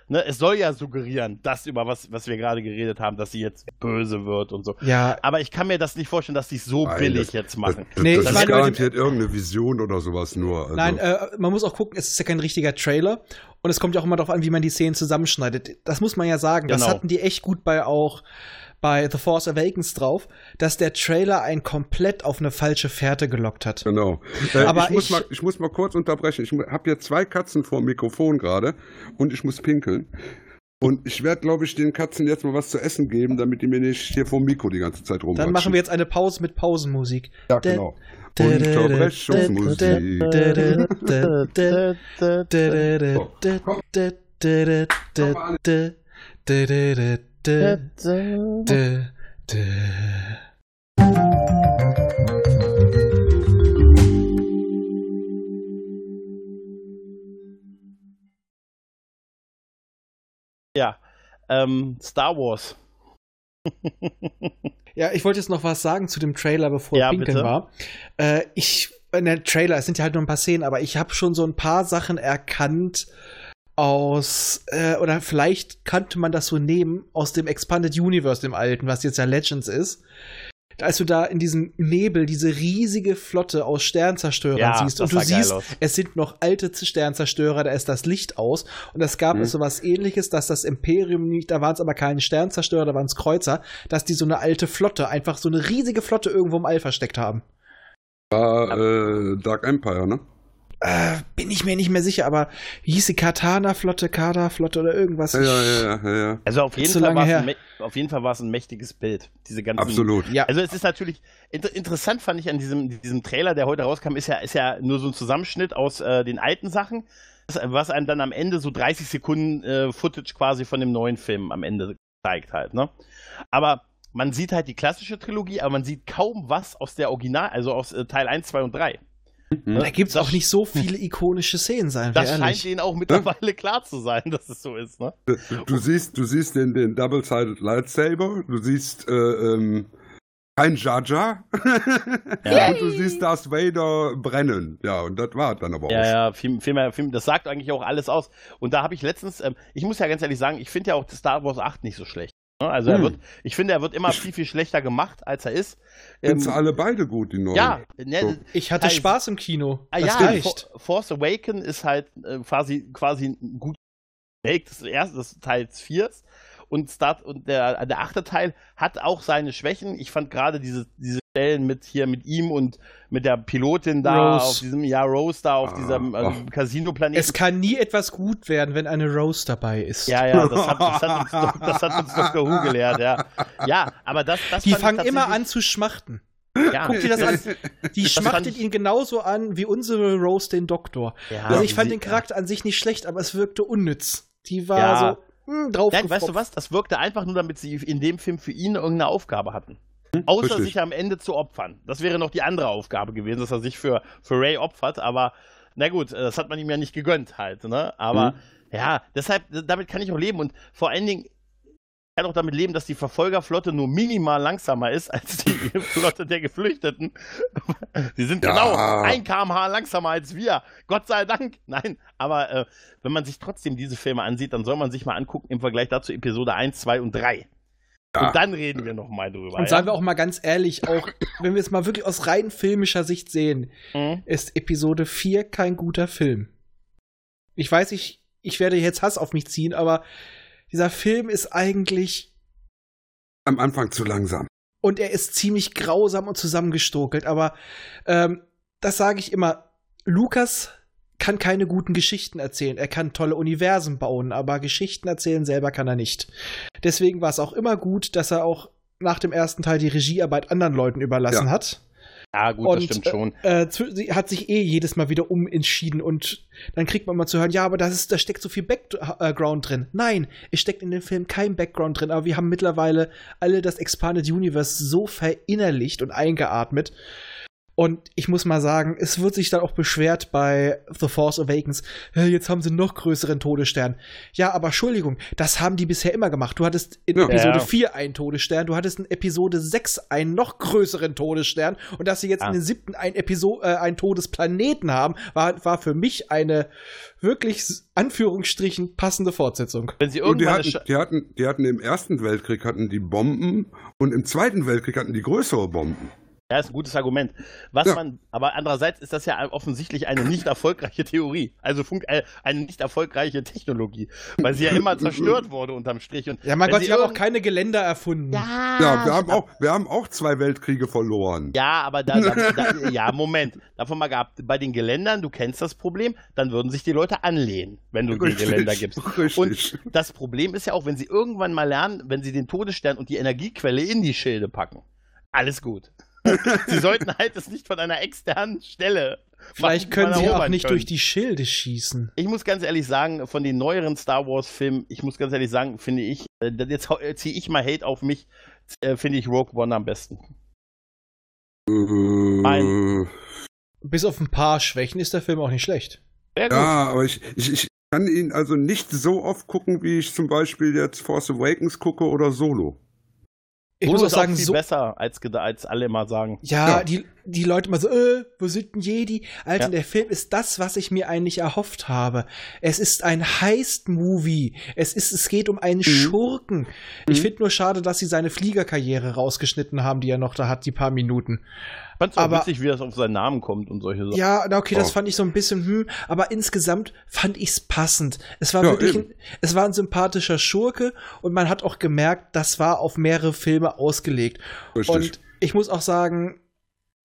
ne, es soll ja suggerieren, das über was, was wir gerade geredet haben, dass sie jetzt böse wird und so. ja, Aber ich kann mir das nicht vorstellen, dass sie es so Nein, billig das- jetzt machen. Das, Nee, das ich ist meine, garantiert irgendeine Vision oder sowas nur. Also, Nein, äh, man muss auch gucken, es ist ja kein richtiger Trailer und es kommt ja auch immer darauf an, wie man die Szenen zusammenschneidet. Das muss man ja sagen, das Genau. hatten die echt gut bei auch bei The Force Awakens drauf, dass der Trailer einen komplett auf eine falsche Fährte gelockt hat. Genau. Äh, Aber ich, muss ich- mal, ich muss mal kurz unterbrechen. Ich habe hier zwei Katzen vor dem Mikrofon gerade und ich muss pinkeln. Und ich werde, glaube ich, den Katzen jetzt mal was zu essen geben, damit die mir nicht hier vor dem Mikro die ganze Zeit rumwatschen. Dann machen wir jetzt eine Pause mit Pausenmusik. Ja, genau. Unterbrechungsmusik. Ja. Ähm, Star Wars. Ja, ich wollte jetzt noch was sagen zu dem Trailer, bevor Ja, Pinkeln bitte. war. Äh, ich, in der Trailer, es sind ja halt nur ein paar Szenen, aber ich habe schon so ein paar Sachen erkannt aus, äh, oder vielleicht kannte man das so nehmen aus dem Expanded Universe, dem alten, was jetzt ja Legends ist. Als du da in diesem Nebel diese riesige Flotte aus Sternzerstörern Ja, siehst und du siehst, aus. es sind noch alte Sternzerstörer, da ist das Licht aus und es gab Mhm. so was ähnliches, dass das Imperium nicht, da waren es aber keine Sternzerstörer, da waren es Kreuzer, dass die so eine alte Flotte, einfach so eine riesige Flotte irgendwo im All versteckt haben. War äh, Dark Empire, ne? Äh, bin ich mir nicht mehr sicher, aber wie hieß die Katana-Flotte, Kada-Flotte oder irgendwas? Ja, ja, ja, ja. Also auf jeden, so Fall ein, auf jeden Fall war es ein mächtiges Bild. Diese ganzen Absolut. Ja, Also es ist natürlich inter interessant fand ich an diesem, diesem Trailer, der heute rauskam, ist ja, ist ja nur so ein Zusammenschnitt aus äh, den alten Sachen, was- was einem dann am Ende so 30 Sekunden äh, Footage quasi von dem neuen Film am Ende zeigt halt, ne? Aber man sieht halt die klassische Trilogie, aber man sieht kaum was aus der Original, also aus äh, Teil 1, 2 und 3. Mhm. da gibt's das- auch nicht so viele ikonische Szenen, seien wir Das scheint ehrlich. denen auch mittlerweile klar zu sein, dass es so ist, ne? Du, du siehst, du siehst den, den Double-Sided Lightsaber, du siehst äh, ähm, kein Jar Jar Ja. und du siehst Darth Vader brennen. Ja, und das war dann aber auch. Ja, ja, viel, viel mehr, viel, das sagt eigentlich auch alles aus. Und da habe ich letztens, ähm, ich muss ja ganz ehrlich sagen, ich finde ja auch Star Wars 8 nicht so schlecht. Ne? Also er Hm. wird, ich finde, er wird immer viel, viel schlechter gemacht, als er ist. Ähm, Findest du alle beide gut, die neuen? ja, ne, So. Ich hatte Teil- Spaß im Kino. ah, das ja, reicht. For- Force Awaken ist halt äh, quasi, quasi ein gut Remake des ersten, des Teils 4. Und, Start, und der, der achte Teil hat auch seine Schwächen. Ich fand gerade diese, diese Stellen mit hier mit ihm und mit der Pilotin da Rose. auf diesem, ja, Rose da auf Ah, diesem ähm, Casino-Planeten. Es kann nie etwas gut werden, wenn eine Rose dabei ist. Ja, ja, das hat, das hat, uns, das hat uns Dr. Who gelehrt, ja. Ja, aber das, das Die fangen immer an zu schmachten. Ja, Guck dir das an. Die schmachtet ich- ihn genauso an wie unsere Rose den Doktor. ja, also ich fand sie- den Charakter an sich nicht schlecht, aber es wirkte unnütz. Die war Ja. so hm, drauf. Nein, weißt du was? Das wirkte einfach nur, damit sie in dem Film für ihn irgendeine Aufgabe hatten. Außer richtig. sich am Ende zu opfern. Das wäre noch die andere Aufgabe gewesen, dass er sich für, für Ray opfert, aber na gut, äh, das hat man ihm ja nicht gegönnt halt, ne? Aber Mhm. ja, deshalb, damit kann ich auch leben und vor allen Dingen ich kann auch damit leben, dass die Verfolgerflotte nur minimal langsamer ist als die Flotte der Geflüchteten. Sie sind Ja. genau ein kmh langsamer als wir. Gott sei Dank. Nein, aber äh, wenn man sich trotzdem diese Filme ansieht, dann soll man sich mal angucken im Vergleich dazu Episode 1, 2 und 3. Ja. Und dann reden wir nochmal drüber. Und sagen wir auch mal ganz ehrlich, auch wenn wir es mal wirklich aus rein filmischer Sicht sehen, Mhm. ist Episode 4 kein guter Film. Ich weiß, ich, ich werde jetzt Hass auf mich ziehen, aber dieser Film ist eigentlich Am Anfang zu langsam. und er ist ziemlich grausam und zusammengestokelt, aber ähm, das sage ich immer. Lukas kann keine guten Geschichten erzählen. Er kann tolle Universen bauen, aber Geschichten erzählen selber kann er nicht. Deswegen war es auch immer gut, dass er auch nach dem ersten Teil die Regiearbeit anderen Leuten überlassen Ja. hat. Ja, gut, und das stimmt schon. Äh, äh, hat sich eh jedes Mal wieder umentschieden und dann kriegt man mal zu hören, ja, aber das ist, da steckt so viel Background drin. Nein, es steckt in dem Film kein Background drin, aber wir haben mittlerweile alle das Expanded Universe so verinnerlicht und eingeatmet. Und ich muss mal sagen, es wird sich dann auch beschwert bei The Force Awakens. "Äh, Jetzt haben sie noch größeren Todesstern. Ja, aber Entschuldigung, das haben die bisher immer gemacht. Du hattest in Ja. Episode Ja. 4 einen Todesstern, du hattest in Episode 6 einen noch größeren Todesstern und dass sie jetzt Ah. in den siebten einen, Episo äh, einen Todesplaneten haben, war, war für mich eine wirklich Anführungsstrichen passende Fortsetzung. Wenn sie Und die irgendwann hatten, die, hatten, die hatten im Ersten Weltkrieg hatten die Bomben und im Zweiten Weltkrieg hatten die größere Bomben. Ja, ist ein gutes Argument. Was Ja. man, aber andererseits ist das ja offensichtlich eine nicht erfolgreiche Theorie. Also Funk, äh, eine nicht erfolgreiche Technologie. Weil sie ja immer zerstört wurde unterm Strich. Und Ja, mein Gott, sie haben auch keine Geländer erfunden. Ja, Ja, wir haben, auch, wir haben auch zwei Weltkriege verloren. Ja, aber da, da, da ja, Moment. Davon mal gehabt, bei den Geländern, du kennst das Problem, dann würden sich die Leute anlehnen, wenn du den Geländer gibst. Richtig. Und das Problem ist ja auch, wenn sie irgendwann mal lernen, wenn sie den Todesstern und die Energiequelle in die Schilde packen. Alles gut. Sie sollten halt es nicht von einer externen Stelle. Vielleicht können sie auch nicht können. durch die Schilde schießen. Ich muss ganz ehrlich sagen, von den neueren Star Wars-Filmen, ich muss ganz ehrlich sagen, finde ich, äh, jetzt ziehe ich mal Hate auf mich, äh, finde ich Rogue One am besten. äh, Bis auf ein paar Schwächen ist der Film auch nicht schlecht. Sehr gut. ja, aber ich, ich, ich kann ihn also nicht so oft gucken, wie ich zum Beispiel jetzt Force Awakens gucke oder Solo. Ich Solo muss auch ist sagen, viel so, besser, als, als alle immer sagen. Ja, Ja. Die, die Leute mal so, äh, wo sind denn Jedi? Alter, Ja. der Film ist das, was ich mir eigentlich erhofft habe. Es ist ein Heist-Movie. Es ist, es geht um einen Schurken. Ich Mhm. finde nur schade, dass sie seine Fliegerkarriere rausgeschnitten haben, die er noch da hat, die paar Minuten. Ich fand's auch Aber- witzig, wie das auf seinen Namen kommt und solche Sachen. Ja, na, okay, das Oh. fand ich so ein bisschen, hm, aber insgesamt fand ich's passend. Es war Ja, wirklich, ein, es war ein sympathischer Schurke und man hat auch gemerkt, das war auf mehrere Filme ausgelegt. Richtig. Und ich muss auch sagen,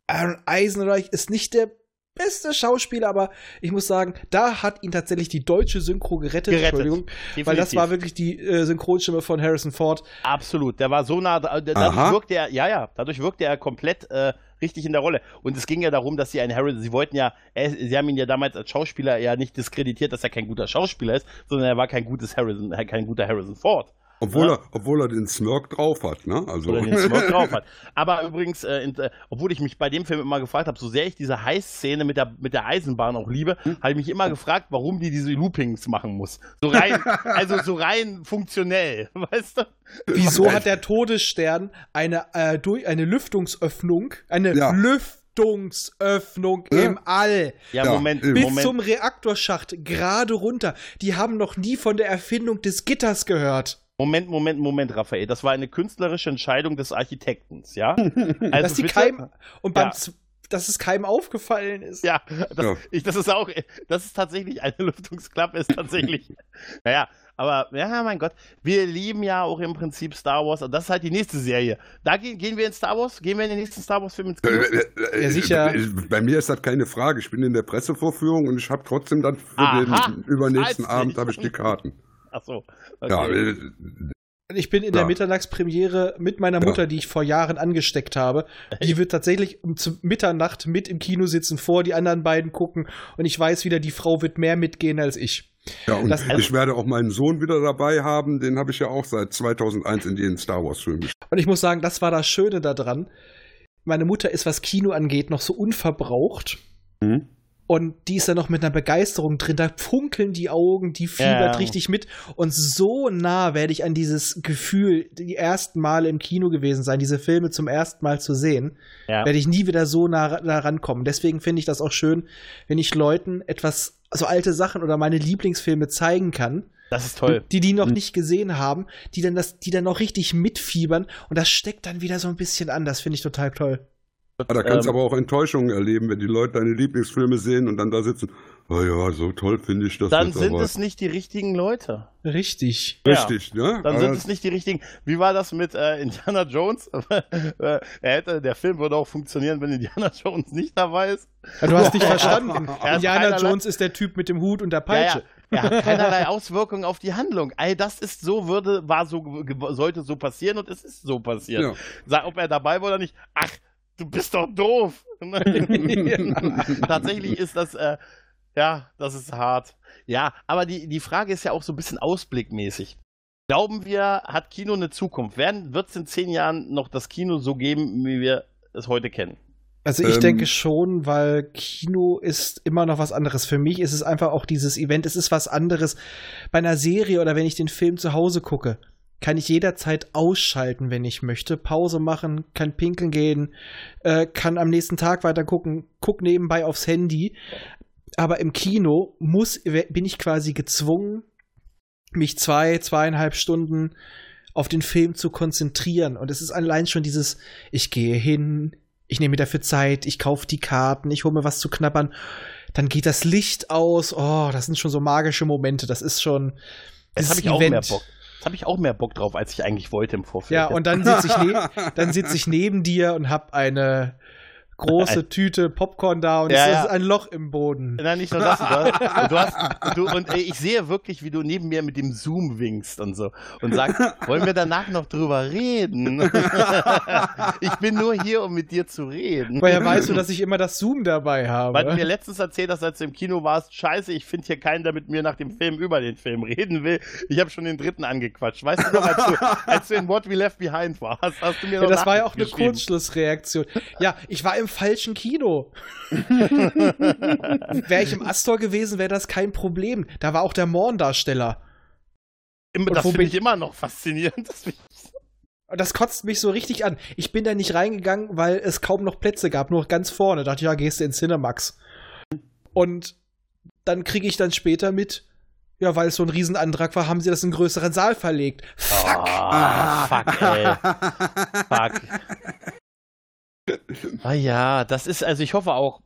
Aaron Eisenreich ist nicht der beste Schauspieler, aber ich muss sagen, da hat ihn tatsächlich die deutsche Synchro gerettet. Gerettet. Entschuldigung, Definitiv. weil das war wirklich die äh, Synchronstimme von Harrison Ford. Absolut. Der war so nah, da- dadurch Aha. wirkte er, ja, ja, dadurch wirkte er komplett äh, richtig in der Rolle. Und es ging ja darum, dass sie einen Harrison, sie wollten ja, sie haben ihn ja damals als Schauspieler ja nicht diskreditiert, dass er kein guter Schauspieler ist, sondern er war kein gutes Harrison, äh, kein guter Harrison Ford. Obwohl, Ja. er, obwohl er den Smirk drauf hat, ne? Also. Oder den Smirk drauf hat. Aber übrigens, äh, in, äh, obwohl ich mich bei dem Film immer gefragt habe, so sehr ich diese Heißszene mit der, mit der Eisenbahn auch liebe, Hm? habe ich mich immer gefragt, warum die diese Loopings machen muss. So rein, also so rein funktionell, weißt du? Wieso hat der Todesstern eine, äh, durch, eine Lüftungsöffnung, eine Ja. Lüftungsöffnung Ja. im All? Ja, Moment, bis bis Moment. zum Reaktorschacht gerade runter. Die haben noch nie von der Erfindung des Gitters gehört. Moment, Moment, Moment, Raphael. Das war eine künstlerische Entscheidung des Architektens, ja? Also dass die bitte- Keim und beim Ja. Z- dass es keinem aufgefallen ist. Ja, das, Ja. Ich, das ist auch, das ist tatsächlich eine Lüftungsklappe, ist tatsächlich. naja, aber ja, mein Gott, wir lieben ja auch im Prinzip Star Wars. Und das ist halt die nächste Serie. Da gehen, gehen wir in Star Wars, gehen wir in den nächsten Star Wars Film ins Äh, Kino. äh, äh, Ja, sicher. äh, Bei mir ist das keine Frage. Ich bin in der Pressevorführung und ich habe trotzdem dann für Aha, den übernächsten Abend habe ich die Karten. Ach so. Ja, Okay. äh, Ich bin in der Ja. Mitternachtspremiere mit meiner Ja. Mutter, die ich vor Jahren angesteckt habe. Die wird tatsächlich um zu Mitternacht mit im Kino sitzen, vor die anderen beiden gucken. Und ich weiß wieder, die Frau wird mehr mitgehen als ich. ja, und Das- ich werde auch meinen Sohn wieder dabei haben. Den habe ich ja auch seit 2001 in jeden Star Wars Film gespielt. Und ich muss sagen, das war das Schöne daran. Meine Mutter ist, was Kino angeht, noch so unverbraucht. Mhm. Und die ist da noch mit einer Begeisterung drin. Da funkeln die Augen, die fiebert Ja. richtig mit. Und so nah werde ich an dieses Gefühl, die ersten Male im Kino gewesen sein, diese Filme zum ersten Mal zu sehen, ja. werde ich nie wieder so nah, nah rankommen. Deswegen finde ich das auch schön, wenn ich Leuten etwas, so alte Sachen oder meine Lieblingsfilme zeigen kann, Das ist toll. die die noch Mhm. nicht gesehen haben, die dann das, die dann noch richtig mitfiebern und das steckt dann wieder so ein bisschen an. Das finde ich total toll. Ja, da kannst du Ähm, aber auch Enttäuschungen erleben, wenn die Leute deine Lieblingsfilme sehen und dann da sitzen. Oh ja, so toll finde ich das Dann jetzt sind aber. es nicht die richtigen Leute. Richtig. Richtig, ne? Dann Aber sind es nicht die richtigen. Wie war das mit äh, Indiana Jones? Äh, er hätte, der Film würde auch funktionieren, wenn Indiana Jones nicht dabei ist. Ja, du hast nicht verstanden. Er Indiana Jones ist der Typ mit dem Hut und der Ja, Peitsche. ja. Er hat keinerlei Auswirkungen auf die Handlung. Ey, das ist so, würde, war so, sollte so passieren und es ist so passiert. Ja. Sag, ob er dabei war oder nicht. Ach, du bist doch doof. Tatsächlich ist das, äh, ja, das ist hart. Ja, aber die, die Frage ist ja auch so ein bisschen ausblickmäßig. Glauben wir, hat Kino eine Zukunft? Wird es in zehn Jahren noch das Kino so geben, wie wir es heute kennen? Also ich Ähm. denke schon, weil Kino ist immer noch was anderes. Für mich ist es einfach auch dieses Event, es ist was anderes. Bei einer Serie oder wenn ich den Film zu Hause gucke, kann ich jederzeit ausschalten, wenn ich möchte, Pause machen, kann pinkeln gehen, äh, kann am nächsten Tag weiter gucken, guck nebenbei aufs Handy. Aber im Kino muss, bin ich quasi gezwungen, mich zwei, zweieinhalb Stunden auf den Film zu konzentrieren. Und es ist allein schon dieses, ich gehe hin, ich nehme mir dafür Zeit, ich kaufe die Karten, ich hole mir was zu knabbern. Dann geht das Licht aus. Oh, das sind schon so magische Momente. Das ist schon. Dieses habe ich auch Event. mehr Bock. Jetzt habe ich auch mehr Bock drauf, als ich eigentlich wollte im Vorfeld. Ja, und dann sitze ich, ne dann sitz ich neben dir und hab eine große Tüte Popcorn da und Ja, es ja. ist ein Loch im Boden. Nein, nicht nur das. Und, du hast, und, du, und ey, ich sehe wirklich, wie du neben mir mit dem Zoom winkst und so und sagst, wollen wir danach noch drüber reden? ich bin nur hier, um mit dir zu reden. Woher weißt du, dass ich immer das Zoom dabei habe? Weil du mir letztens erzählt hast, als du im Kino warst, scheiße, ich finde hier keinen, der mit mir nach dem Film über den Film reden will. Ich habe schon den dritten angequatscht. Weißt du noch, als du, als du in What We Left Behind warst, hast du mir Ja, noch das war ja auch eine. Kurzschlussreaktion. Ja, ich war im falschen Kino. wäre ich im Astor gewesen, wäre das kein Problem. Da war auch der Morn-Darsteller. Das wo finde bin ich immer noch faszinierend. Das kotzt mich so richtig an. Ich bin da nicht reingegangen, weil es kaum noch Plätze gab, nur ganz vorne. Da dachte ich, ja, gehst du in Cinemax. Und dann kriege ich dann später mit, ja, weil es so ein Riesenantrag war, haben sie das in einen größeren Saal verlegt. Fuck. Ah, fuck, ey. Fuck. Ah ja, das ist, also ich hoffe auch,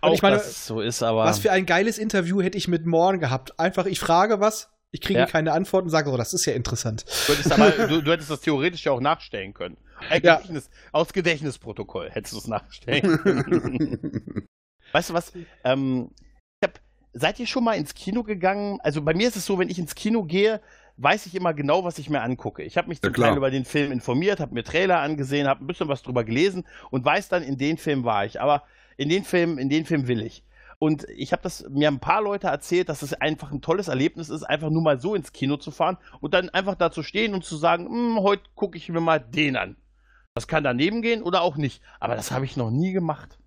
auch ich meine, dass es so ist, aber. Was für ein geiles Interview hätte ich mit Morn gehabt. Einfach, ich frage was, ich kriege Ja. keine Antwort und sage, so, das ist ja interessant. Du hättest, aber, du, du hättest das theoretisch ja auch nachstellen können. Äh, Ja. Gedächtnis, Aus Gedächtnisprotokoll hättest du es nachstellen können. weißt du was? Ähm, ich hab, seid ihr schon mal ins Kino gegangen? Also bei mir ist es so, wenn ich ins Kino gehe, weiß ich immer genau, was ich mir angucke. Ich habe mich Ja, zum klar. Teil über den Film informiert, habe mir Trailer angesehen, habe ein bisschen was drüber gelesen und weiß dann, in den Film war ich. Aber in den Film, in den Film will ich. Und ich habe das mir ein paar Leute erzählt, dass es einfach ein tolles Erlebnis ist, einfach nur mal so ins Kino zu fahren und dann einfach da zu stehen und zu sagen, "Hm, heute gucke ich mir mal den an. Das kann daneben gehen oder auch nicht. Aber das habe ich noch nie gemacht.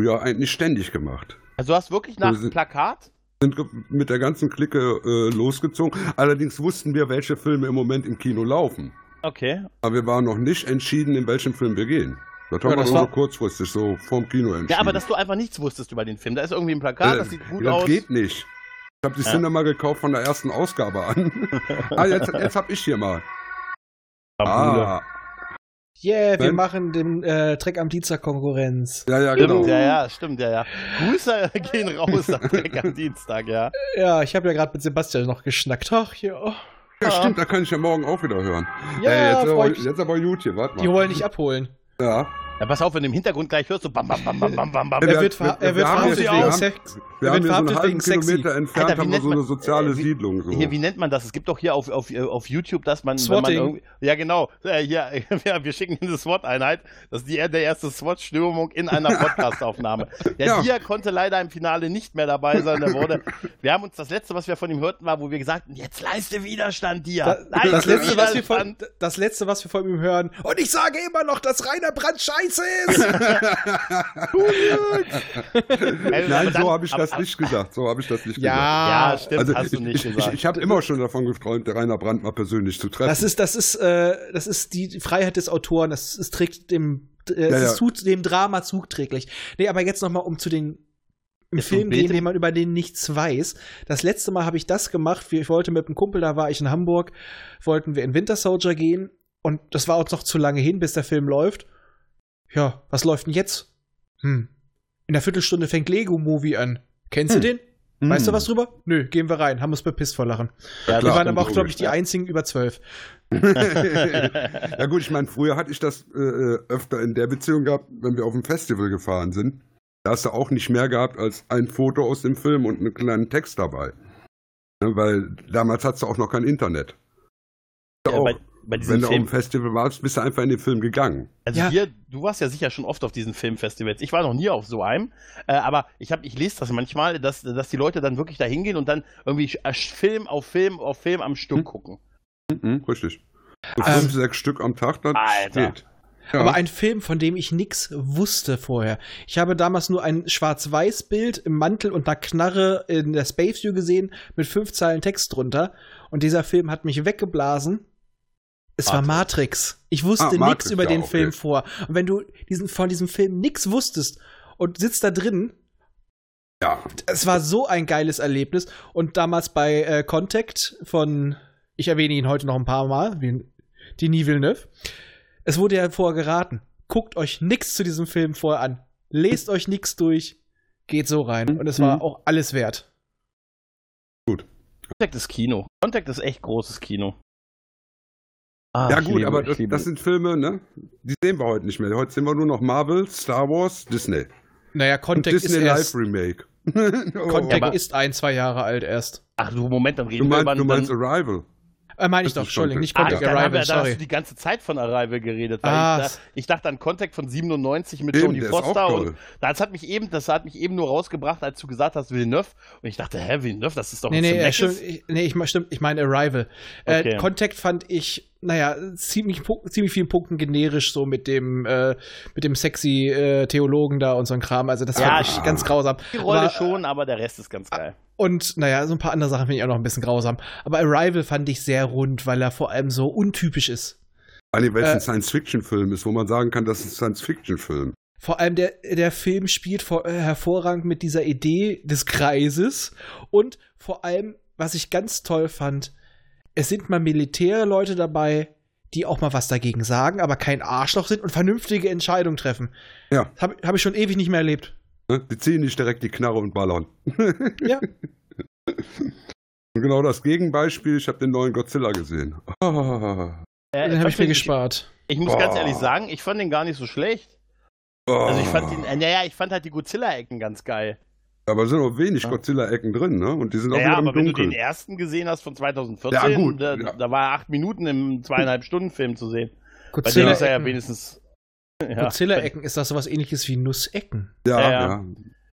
ja, eigentlich ständig gemacht. Also du hast wirklich nach Also- Plakat? Sind mit der ganzen Clique äh, losgezogen. Allerdings wussten wir, welche Filme im Moment im Kino laufen. Okay. Aber wir waren noch nicht entschieden, in welchen Film wir gehen. Das haben Ja, wir das nur war- kurzfristig so vorm Kino entschieden. Ja, aber dass du einfach nichts wusstest über den Film. Da ist irgendwie ein Plakat, das Äh, sieht gut das aus. geht nicht. Ich habe die Ja. Cinema gekauft von der ersten Ausgabe an. ah, jetzt, jetzt hab ich hier mal. Ah, Yeah, wir machen dem äh, Dreck am Dienstag Konkurrenz. ja, ja, Stimmt, genau. ja, ja, stimmt, ja, ja. Grüße gehen raus am Dreck am Dienstag, ja. Ja, ich habe ja gerade mit Sebastian noch geschnackt. Ach ja. Ja, stimmt, da kann ich ja morgen auch wieder hören. Ja, Ey, jetzt, aber, jetzt aber gut hier, warte mal. Die wollen dich abholen. Ja. Ja, pass auf, wenn du im Hintergrund gleich hörst, so bam, bam, bam, bam, bam, bam, bam. Er wir- wird, ver er wird verhaftet wegen Sex. Wir haben hier so einen halben. Kilometer entfernt Alter, haben wir so eine man- soziale äh, wie- Siedlung. So. Hier, wie nennt man das? Es gibt doch hier auf, auf, auf YouTube, dass man, wenn Swatting. man irgendwie, ja genau, äh, hier, ja, wir schicken eine SWAT-Einheit. Das ist die, der erste SWAT-Stürmung in einer Podcast-Aufnahme. Der Ja. Dia konnte leider im Finale nicht mehr dabei sein. Der wurde, wir haben uns das letzte, was wir von ihm hörten, war, wo wir gesagt haben, jetzt leiste Widerstand, Dia. Da, Leiste das, letzte, was wir Widerstand. von, das letzte, was wir von ihm hören. Und ich sage immer noch, dass Rainer Brandt scheiße ist. Ey, Nein, dann- so habe ich das aber- nicht gesagt. So habe ich das nicht Ja. Ja, gesagt. stimmt, Also hast du ich, nicht ich, gesagt. ich, ich habe immer schon davon geträumt, der Rainer Brandt mal persönlich zu treffen. Das ist, das ist, äh, das ist die Freiheit des Autoren. Das, es trägt dem, äh, Ja, es ja. ist tut dem Drama zuträglich. Nee, aber jetzt noch mal um zu den im Jetzt Film gehen, den man über den nichts weiß. Das letzte Mal habe ich das gemacht. Ich wollte mit einem Kumpel, da war ich in Hamburg, wollten wir in Winter Soldier gehen und das war uns noch zu lange hin, bis der Film läuft. Ja, was läuft denn jetzt? Hm. In der Viertelstunde fängt Lego Movie an. Kennst du Hm. den? Weißt du Hm. was drüber? Nö, gehen wir rein. Haben uns bepisst vor Lachen. Ja, Wir klar, waren aber auch, glaube ich, die einzigen über zwölf. ja gut, ich meine, früher hatte ich das äh, äh, öfter in der Beziehung gehabt, wenn wir auf ein Festival gefahren sind. Da hast du auch nicht mehr gehabt als ein Foto aus dem Film und einen kleinen Text dabei. Ne, weil damals hattest du auch noch kein Internet. Ja, auch, bei, bei diesem wenn du auf Film, dem Festival warst, bist du einfach in den Film gegangen. also Ja. hier, du warst ja sicher schon oft auf diesen Filmfestivals. Ich war noch nie auf so einem, äh, aber ich habe, ich lese das manchmal, dass, dass die Leute dann wirklich da hingehen und dann irgendwie äh, Film auf Film auf Film am Stück Hm. gucken. Mhm, richtig. So Ähm, fünf, sechs Stück am Tag, das Alter. geht. Ja. Aber ein Film, von dem ich nix wusste vorher. Ich habe damals nur ein Schwarz-Weiß-Bild im Mantel und einer Knarre in der Space View gesehen mit fünf Zeilen Text drunter. Und dieser Film hat mich weggeblasen. Es war Matrix. Ich wusste Ah, nichts über ja, den okay. Film vor. Und wenn du diesen, von diesem Film nix wusstest und sitzt da drin, ja. es war so ein geiles Erlebnis. Und damals bei äh, Contact von, ich erwähne ihn heute noch ein paar Mal, wie Denis Villeneuve, es wurde ja vorher geraten. Guckt euch nichts zu diesem Film vorher an. Lest euch nichts durch. Geht so rein. Und es war Mhm. auch alles wert. Contact ist Kino. Contact ist echt großes Kino. Ah, ja gut, liebe- aber das, das sind Filme, ne? Die sehen wir heute nicht mehr. Heute sehen wir nur noch Marvel, Star Wars, Disney. Naja, Und Contact ist Disney erst, Live Remake. oh. Contact aber- ist ein, zwei Jahre alt erst. Ach du, Moment, dann Du reden wir über meinst, du meinst dann, Arrival. Äh, meine ich Das doch, ist Entschuldigung, nicht Ah, Contact dann, haben wir, Arrival, dann hast sorry. du die ganze Zeit von Arrival geredet. Ah, ich, da, ich dachte an Contact von 97 mit Eben, Jodie der ist auch Foster toll. und das hat mich eben, das hat mich eben nur rausgebracht, als du gesagt hast Villeneuve und ich dachte, hä, Villeneuve, das ist doch Nee, ein nee, äh, stimmt, ich, nee, ich, stimmt, ich meine Arrival. Okay. Äh, Contact fand ich, naja, ziemlich, ziemlich vielen Punkten generisch, so mit dem, äh, mit dem sexy äh, Theologen da und so ein Kram. Also das Ja, fand ich ganz grausam. Die Rolle Aber- schon, aber der Rest ist ganz geil. Und naja, so ein paar andere Sachen finde ich auch noch ein bisschen grausam. Aber Arrival fand ich sehr rund, weil er vor allem so untypisch ist. Eigentlich, weil es Äh, ein Science-Fiction-Film ist, wo man sagen kann, das ist ein Science-Fiction-Film. Vor allem der, der Film spielt vor, äh, hervorragend mit dieser Idee des Kreises und vor allem, was ich ganz toll fand, es sind mal Militärleute dabei, die auch mal was dagegen sagen, aber kein Arschloch sind und vernünftige Entscheidungen treffen. Ja. Habe hab ich schon ewig nicht mehr erlebt. Ne? Die ziehen nicht direkt die Knarre und ballern. Ja. Und genau das Gegenbeispiel, ich habe den neuen Godzilla gesehen. Ah. Äh, Den habe ich mir ich, gespart. ich muss ganz Boah. ehrlich sagen, ich fand den gar nicht so schlecht. Ah. Also ich fand den, äh, naja, ich fand halt die Godzilla-Ecken ganz geil. Aber es sind auch wenig Ja. Godzilla-Ecken drin, ne? Und die sind auch Naja, wieder im aber wenn du den ersten gesehen hast von 2014, Ja, gut, da, ja. da war er acht Minuten im zweieinhalb Stunden Film zu sehen. Bei dem Godzilla-Ecken ist er ja wenigstens. Ja. Godzilla-Ecken ist das sowas ähnliches wie Nussecken. ja, Ja, ja, ja.